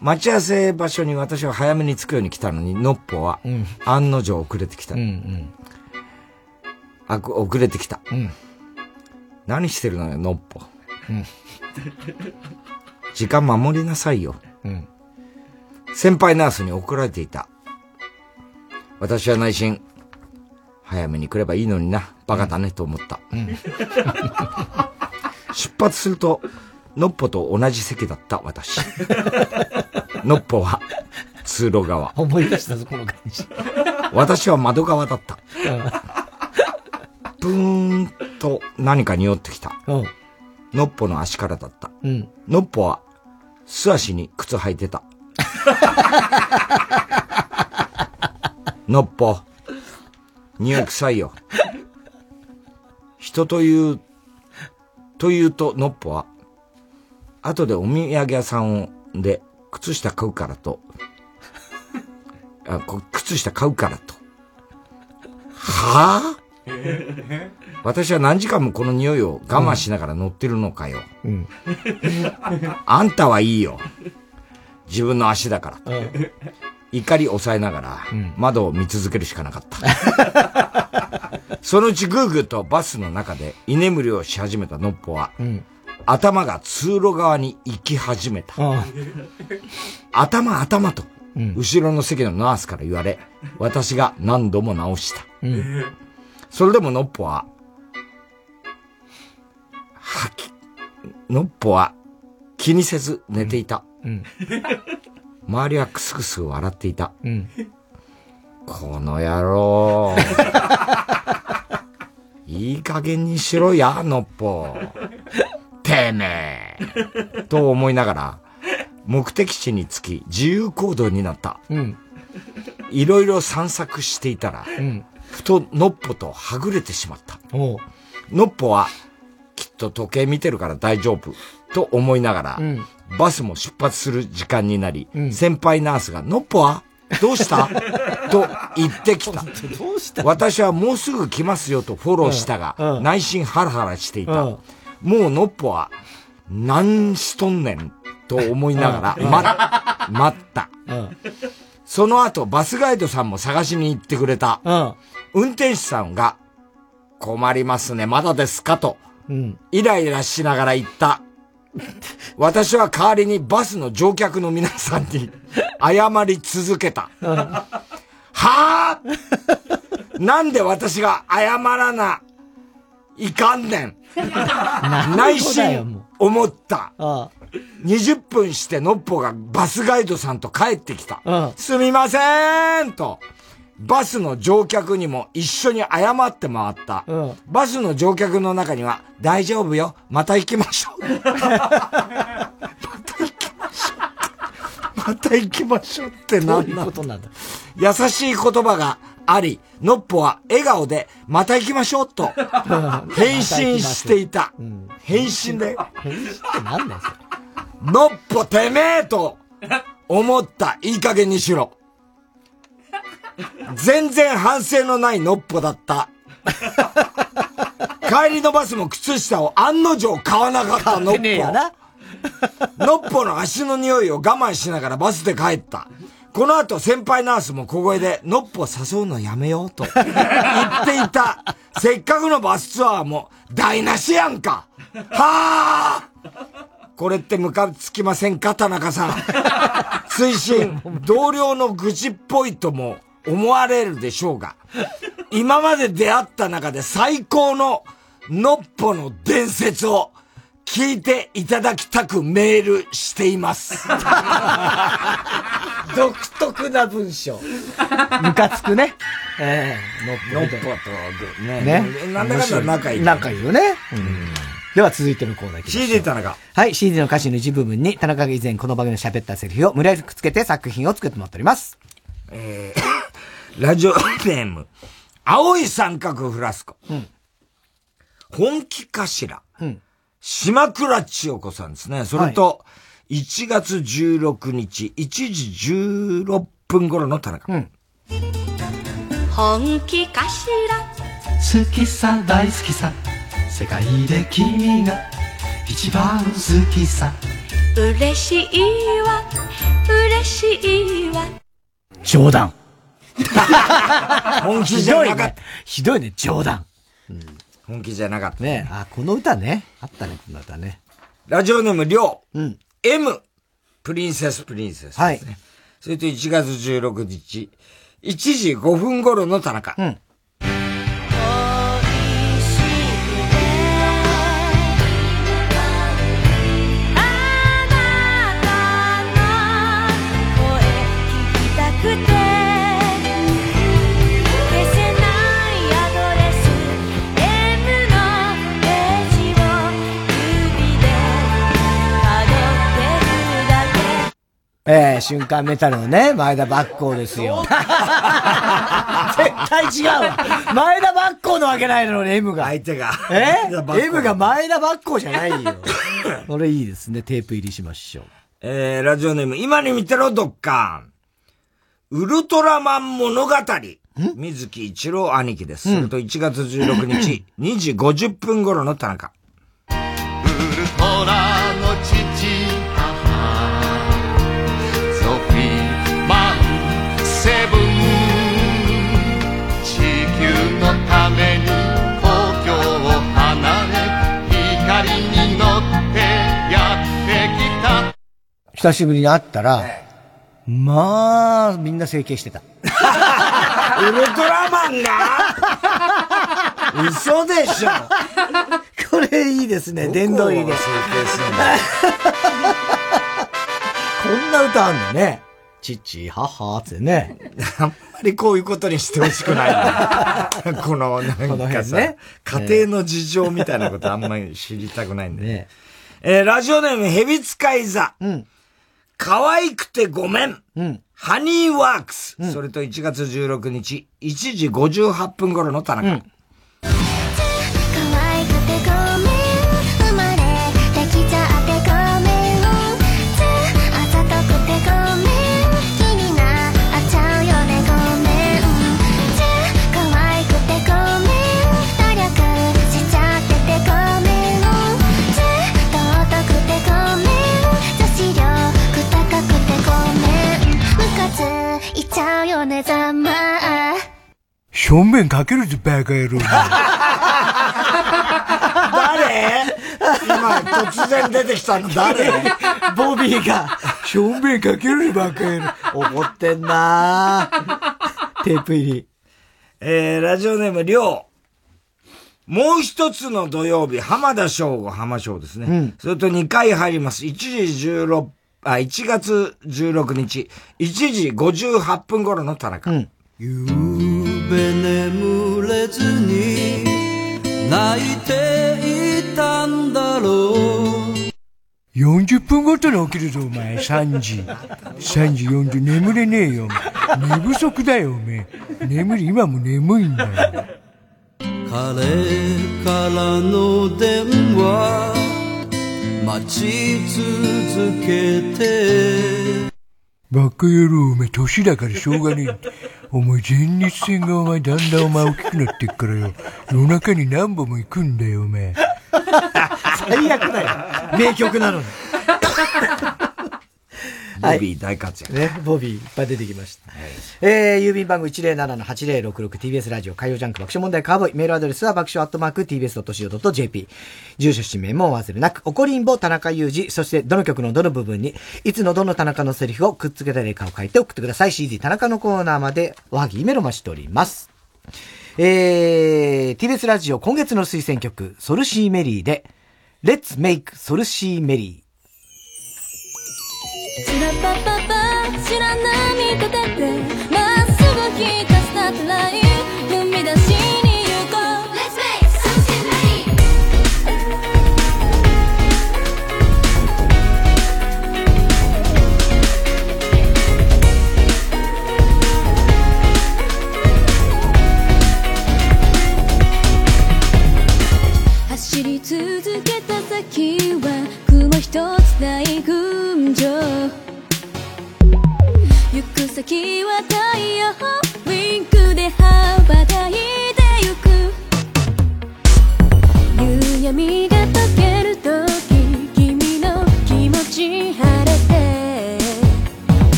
待ち合わせ場所に私は早めに着くように来たのに、のっぽは、案の定遅れてきた。あこ遅れてきた。何してるのよ、のっぽ。時間守りなさいよ。先輩ナースに怒られていた。私は内心、早めに来ればいいのにな、バカだねと思った。出発すると、のっぽと同じ席だった私。のっぽは通路側。思い出したぞ、この感じ。私は窓側だった。ぷーんと何か匂ってきた。のっぽの足からだった。うん。のっぽは素足に靴履いてた。のっぽ、匂い臭いよ。人という、というと、のっぽは、後でお土産屋さんをで、靴下買うからと、あ、こ靴下買うからと。はぁ、私は何時間もこの匂いを我慢しながら乗ってるのかよ。うん。あんたはいいよ。自分の足だから。怒り抑えながら、窓を見続けるしかなかった。そのうちぐーぐーとバスの中で居眠りをし始めたのっぽは、うん。頭が通路側に行き始めた。頭頭と、後ろの席のナースから言われ、私が何度も直した。うん。それでものっぽは、はき、のっぽは気にせず寝ていた。うん。周りはクスクス笑っていた。うん。この野郎。いい加減にしろや、のっぽ。てめえ。と思いながら、目的地に着き自由行動になった。うん。いろいろ散策していたら、うん。ふとのっぽとはぐれてしまった。のっぽは、きっと時計見てるから大丈夫。と思いながら、うんバスも出発する時間になり、うん先輩ナースが、のっぽは？どうした？と言ってきた。どうした私はもうすぐ来ますよとフォローしたが、うんうん内心ハラハラしていた。うんもうのっぽは、何しとんねんと思いながら、うんま、待った。うん。その後、バスガイドさんも探しに行ってくれた。うん。運転手さんが、困りますね、まだですか？と、うん。イライラしながら言った。私は代わりにバスの乗客の皆さんに謝り続けた。はあなんで私が謝らないかんねん。内心思った。20分してのっぽがバスガイドさんと帰ってきた。すみませんと。バスの乗客にも一緒に謝って回った。バスの乗客の中には、大丈夫よ。また行きましょう。また行きましょうってどういうなんだことなんだ。優しい言葉があり、のっぽは笑顔で、また行きましょうと、返信していた。返信で。返信ってなんだよ、それ。のっぽてめえと思った。いい加減にしろ。全然反省のないのっぽだった。帰りのバスも靴下を案の定買わなかったのっぽ。のっぽの足の匂いを我慢しながらバスで帰った。この後先輩ナースも小声で、のっぽ誘うのやめようと言っていた。せっかくのバスツアーも台無しやんか。はあこれってムカつきませんか田中さん。推進、同僚の愚痴っぽいとも思われるでしょうが、今まで出会った中で最高ののっぽの伝説を聞いていただきたくメールしています。独特な文章。ムカつくね。ええのっぽとねね。なんだかんだ仲いい。仲いいよね。では続いてのコーナーいきましょう CD 田中。はい、CD の歌詞の一部分に田中が以前この番組で喋ったセリフを無理やりくっつけて作品を作ってもらっております。えー、ラジオネーム、青い三角フラスコ。本気かしら。島倉千代子さんですね。それと、1月16日、1時16分頃の田中。本気かしら好きさ大好きさ世界で君が一番好きさ嬉しいわ嬉しいわ冗談。本気じゃなかった。ひどいね、冗談。本気じゃなかった。ねあ、この歌ね。あったね、この歌ね。ラジオネーム、りょう。M、プリンセスプリンセスね。はいそれと1月16日、1時5分頃の田中。たえー、瞬間メタルのね、前田バッコーですよ。絶対違うわ。前田バッコーのわけないのに、M が。相手が。え ?M が前田バッコーじゃないよ。これいいですね。テープ入りしましょう。えー、ラジオネーム、今に見てろ、ドッカン。ウルトラマン物語。水木一郎兄貴です。それと1月16日、2時50分頃の田中。ウルトラの父久しぶりに会ったら、まあ、みんな整形してた。ウルトラマンが？嘘でしょこれいいですね。殿堂入りで。こんな歌あんのね。父、母ってね。あんまりこういうことにしてほしくないな。この、なんかさ、辺ね家庭の事情みたいなことあんまり知りたくないんで。ね、えーラジオネーム、ヘビ使い座。可愛くてごめん。ハニーワークス。それと1月16日、1時58分頃の田中。可愛正面かけるぞ、バカ野郎。誰？今、突然出てきたの誰？ボビーが、正面かけるばっかり。怒ってんなテープ入り。えー、ラジオネーム、りょう。もう一つの土曜日、浜田省吾、浜省ですね。うんそれと2回入ります。1時16、あ、1月16日、1時58分頃の田中。ゆうべ眠れずに泣いていたんだろう40分ごとに起きるぞ、お前。3時。3時40、眠れねえよ、お前。寝不足だよ、お前。眠り、今も眠いんだよ。彼からの電話待ち続けてバカ野郎、お前、年だからしょうがねえ。お前、前立腺がお前、だんだんお前大きくなってっからよ。夜中に何本も行くんだよ、お前。最悪だよ。名曲なのに。ボビー大活躍。ね、ボビーいっぱい出てきました。えー、郵便番号 107-8066TBS ラジオ火曜ジャンク爆笑問題カーボーイ。メールアドレスは爆笑アットマーク TBS.CO.JP。住所氏名もお忘れなく、おこりんぼ田中裕二、そしてどの曲のどの部分に、いつのどの田中のセリフをくっつけた例かを書いて送ってください。CD 田中のコーナーまでおはぎメロマしております。えー、TBS ラジオ今月の推薦曲、ソルシーメリーで、Let's Make ソルシーメリー。チラパパパ知らない見立ててまっすぐ引スタートライン踏み出しに行こう。Let's make something ready 走り続けた先は雲一つない群青行く先は太陽。ウィンクで羽ばたいてゆく。夕闇が溶けると。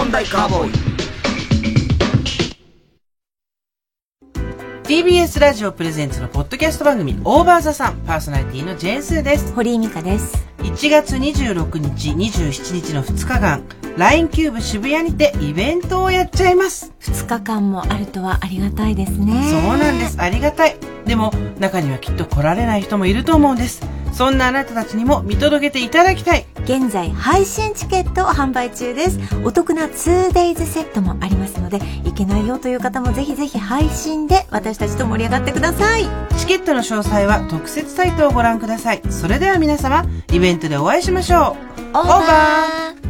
問題カーボーイ。TBS ラジオプレゼンツのポッドキャスト番組オーバーザさん。パーソナリティのジェーンスーです。堀井美香です。1月26日27日の2日間 LINE キューブ渋谷にてイベントをやっちゃいます。2日間もあるとはありがたいですね。そうなんです。ありがたい。でも中にはきっと来られない人もいると思うんですそんなあなたたちにも見届けていただきたい。現在配信チケットを販売中です。お得な 2days セットもありますのでいけないよという方もぜひぜひ配信で私たちと盛り上がってください。チケットの詳細は特設サイトをご覧くださいそれでは皆様イベントでお会いしましょうオーバー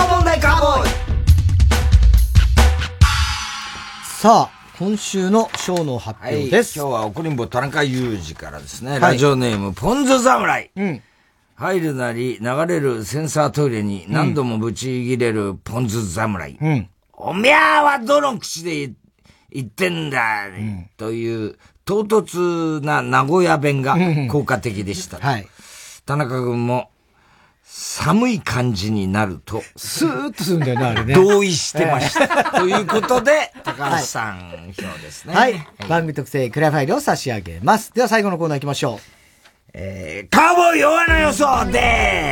ク爆笑問題カーボーイさあ、今週のショーの発はい、表です。今日は怒りんぼ田中裕二からですね、はいラジオネーム、ポンズ侍。うん。入るなり流れるセンサートイレに何度もぶち切れるポンズ侍。うん。おみゃーはどの口で言ってんだ、という、唐突な名古屋弁が効果的でした。はい。田中君も、寒い感じになると、スーッとするんだよね、あれね。同意してました。ということで、高橋さん票ですね。はい。番組特製クラファイルを差し上げます。では最後のコーナー行きましょう。えー、カーボーイ弱の予想で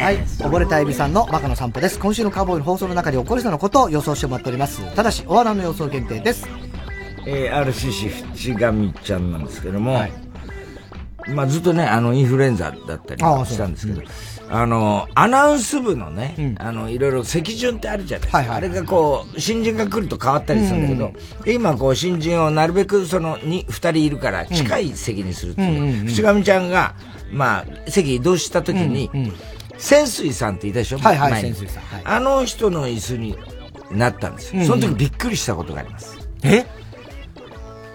はい。溺れたエビさんのバカの散歩です。今週のカーボーイの放送の中で起こりそうなことを予想してもらっております。ただし、お穴の予想限定です。えー、RCC 淵上ちゃんなんですけども、まあずっとね、あの、インフルエンザだったりしたんですけど、あの、アナウンス部のね、あの、いろいろ席順ってあるじゃないですか。あれがこう、新人が来ると変わったりするんだけど、で今こう、新人をなるべくその、に、二人いるから近い席にするっていう。うんうんうん淵上ちゃんが、まあ、席移動した時に、潜水さんっていたでしょ？はいはい潜水さんはいあの人の椅子になったんですよ。うんうんその時びっくりしたことがあります。え？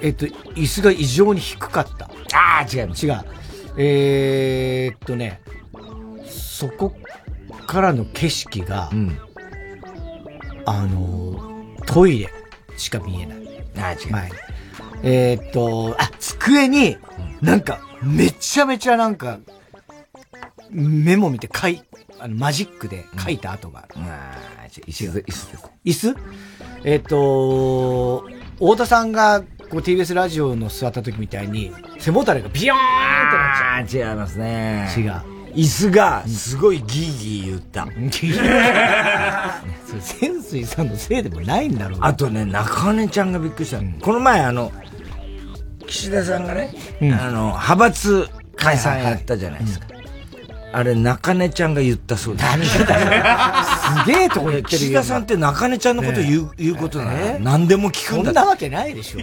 えっと、椅子が異常に低かった。ああ、違います。違う。えー、っとね、そこからの景色が、あの、トイレしか見えない。ああ、違う。前にえー、っと、あ、机に、なんか、めちゃめちゃなんか、メモ見て書い、あの、マジックで書いた跡がある。ああ、椅子、椅子です。椅子？えーっと、太田さんが、こう TBS ラジオの座った時みたいに、背もたれがビヨーンってなっちゃう。違いますね。違う。椅子が、すごいギーギー言った。潜水さんのせいでもないんだろう。あとね、中根ちゃんがびっくりした。この前、あの、岸田さんがね、あの、派閥解散やったじゃないですか。あれ、中根ちゃんが言ったそうです。すげえとこ言ってるよ岸田さんって中根ちゃんのこと言う、言うことなの何でも聞くんだそんなわけないでしょ。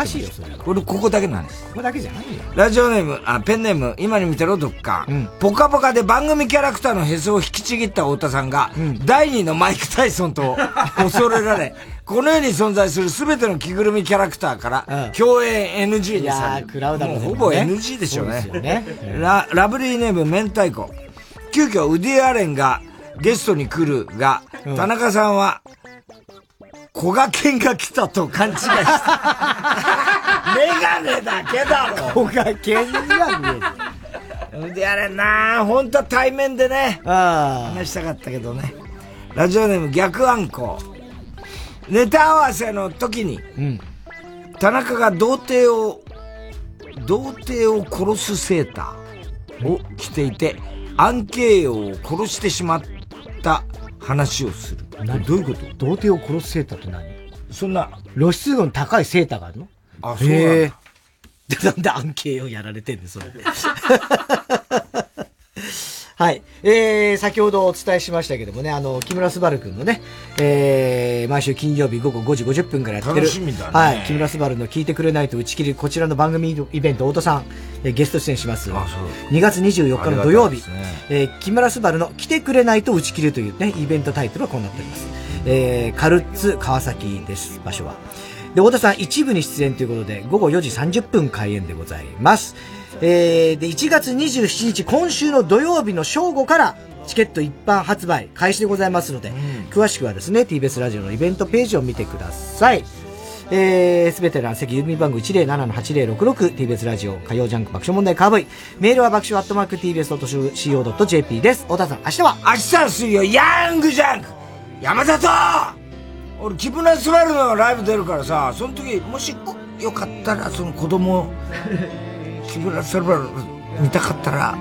おかしいよ、それは。これ、ここだけなんです。ここだけじゃないよ。ラジオネーム、あ、ペンネーム、今に見てろ、どっか。ポカポカで番組キャラクターのへそを引きちぎった太田さんが、第二のマイク・タイソンと 恐れられ、この世に存在する全ての着ぐるみキャラクターから、共演 NG にされる。いやークラウドもねほぼ NG でしょうね。そうねララブリーネーム、明太子。急遽、ウディ・アレンがゲストに来るが、田中さんは、小賀健が来たと勘違いした。メガネだけだろ小賀健には見える。であれな本当は対面でね、話したかったけどね。ラジオネーム逆あんこ。ネタ合わせの時に、田中が童貞を、童貞を殺すセーターを着ていて、アンケイヨを殺してしまった話をする。どういうこと？童貞を殺すセーターって何？そんな。露出度の高いセーターがあるの？あそうなんだへえで、なんでアンケイをやられてんのそれ。はい。えー、先ほどお伝えしましたけどもね、あの、木村昴くんのね、えー、毎週金曜日午後5時50分からやってる。楽しみだねはい。木村昴の聞いてくれないと打ち切り、こちらの番組イベント、太田さん、えーゲスト出演します。2月24日の土曜日、えー木村昴の来てくれないと打ち切りというね、イベントタイトルはこうなっております。えー、カルッツ川崎です、場所は。で、太田さん一部に出演ということで、午後4時30分開演でございます。えー、で、1月27日、今週の土曜日の正午から、チケット一般発売開始でございますので、詳しくはですね、TBS ラジオのイベントページを見てください。えー、すべての欄席郵便番号 107-8066TBS ラジオ火曜ジャンク爆笑問題カーボーイ。メールは爆笑アットマーク TBS.CO.JP です。太田さん明日は？明日は水曜ヤングジャンク。山里!俺木村昴のライブ出るからさその時もしよかったらその子供 木村昴見たかったら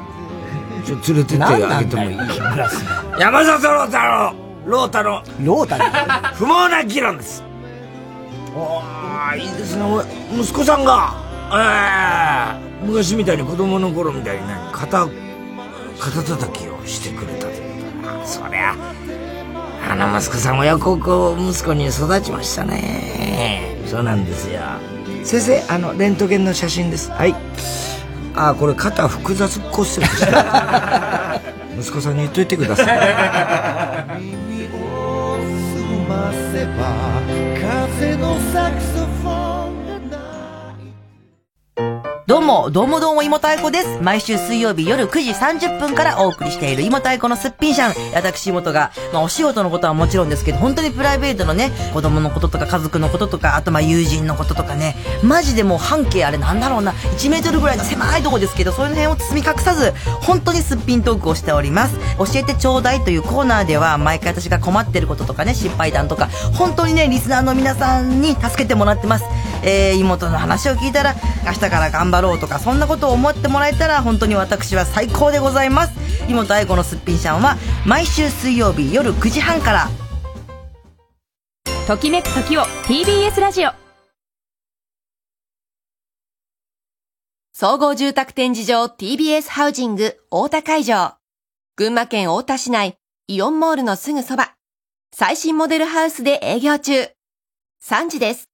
ちょっと連れてってあげてもいい。木村昴山里郎太郎郎太郎。ロータ不毛な議論です。おーいいですね。お息子さんがええ昔みたいに子供の頃みたいに何肩肩叩きをしてくれたというかな。そりゃあの息子さん親孝行息子に育ちましたね。そうなんですよ先生あのレントゲンの写真です。はい。あこれ肩複雑骨折した 息子さんに言っといてください。済ませば風のサクソどうも、どうもどうも、芋太鼓です。毎週水曜日夜9時30分からお送りしている芋太鼓のすっぴんしゃん。私、芋とが、まあ、お仕事のことはもちろんですけど、本当にプライベートのね、子供のこととか家族のこととか、あとまあ友人のこととかね、マジでもう半径あれなんだろうな、1メートルぐらいの狭いとこですけど、そういう辺を包み隠さず、本当にすっぴんトークをしております。教えてちょうだいというコーナーでは、毎回私が困ってることとかね、失敗談とか、本当にね、リスナーの皆さんに助けてもらってます。えー、妹の話を聞いたら、明日から頑張ろうとか、そんなことを思ってもらえたら、本当に私は最高でございます。妹愛子のすっぴんしゃんは、毎週水曜日夜9時半から、ときめく時を TBS ラジオ総合住宅展示場 TBS ハウジング大田会場。群馬県大田市内イオンモールのすぐそば。最新モデルハウスで営業中。3時です。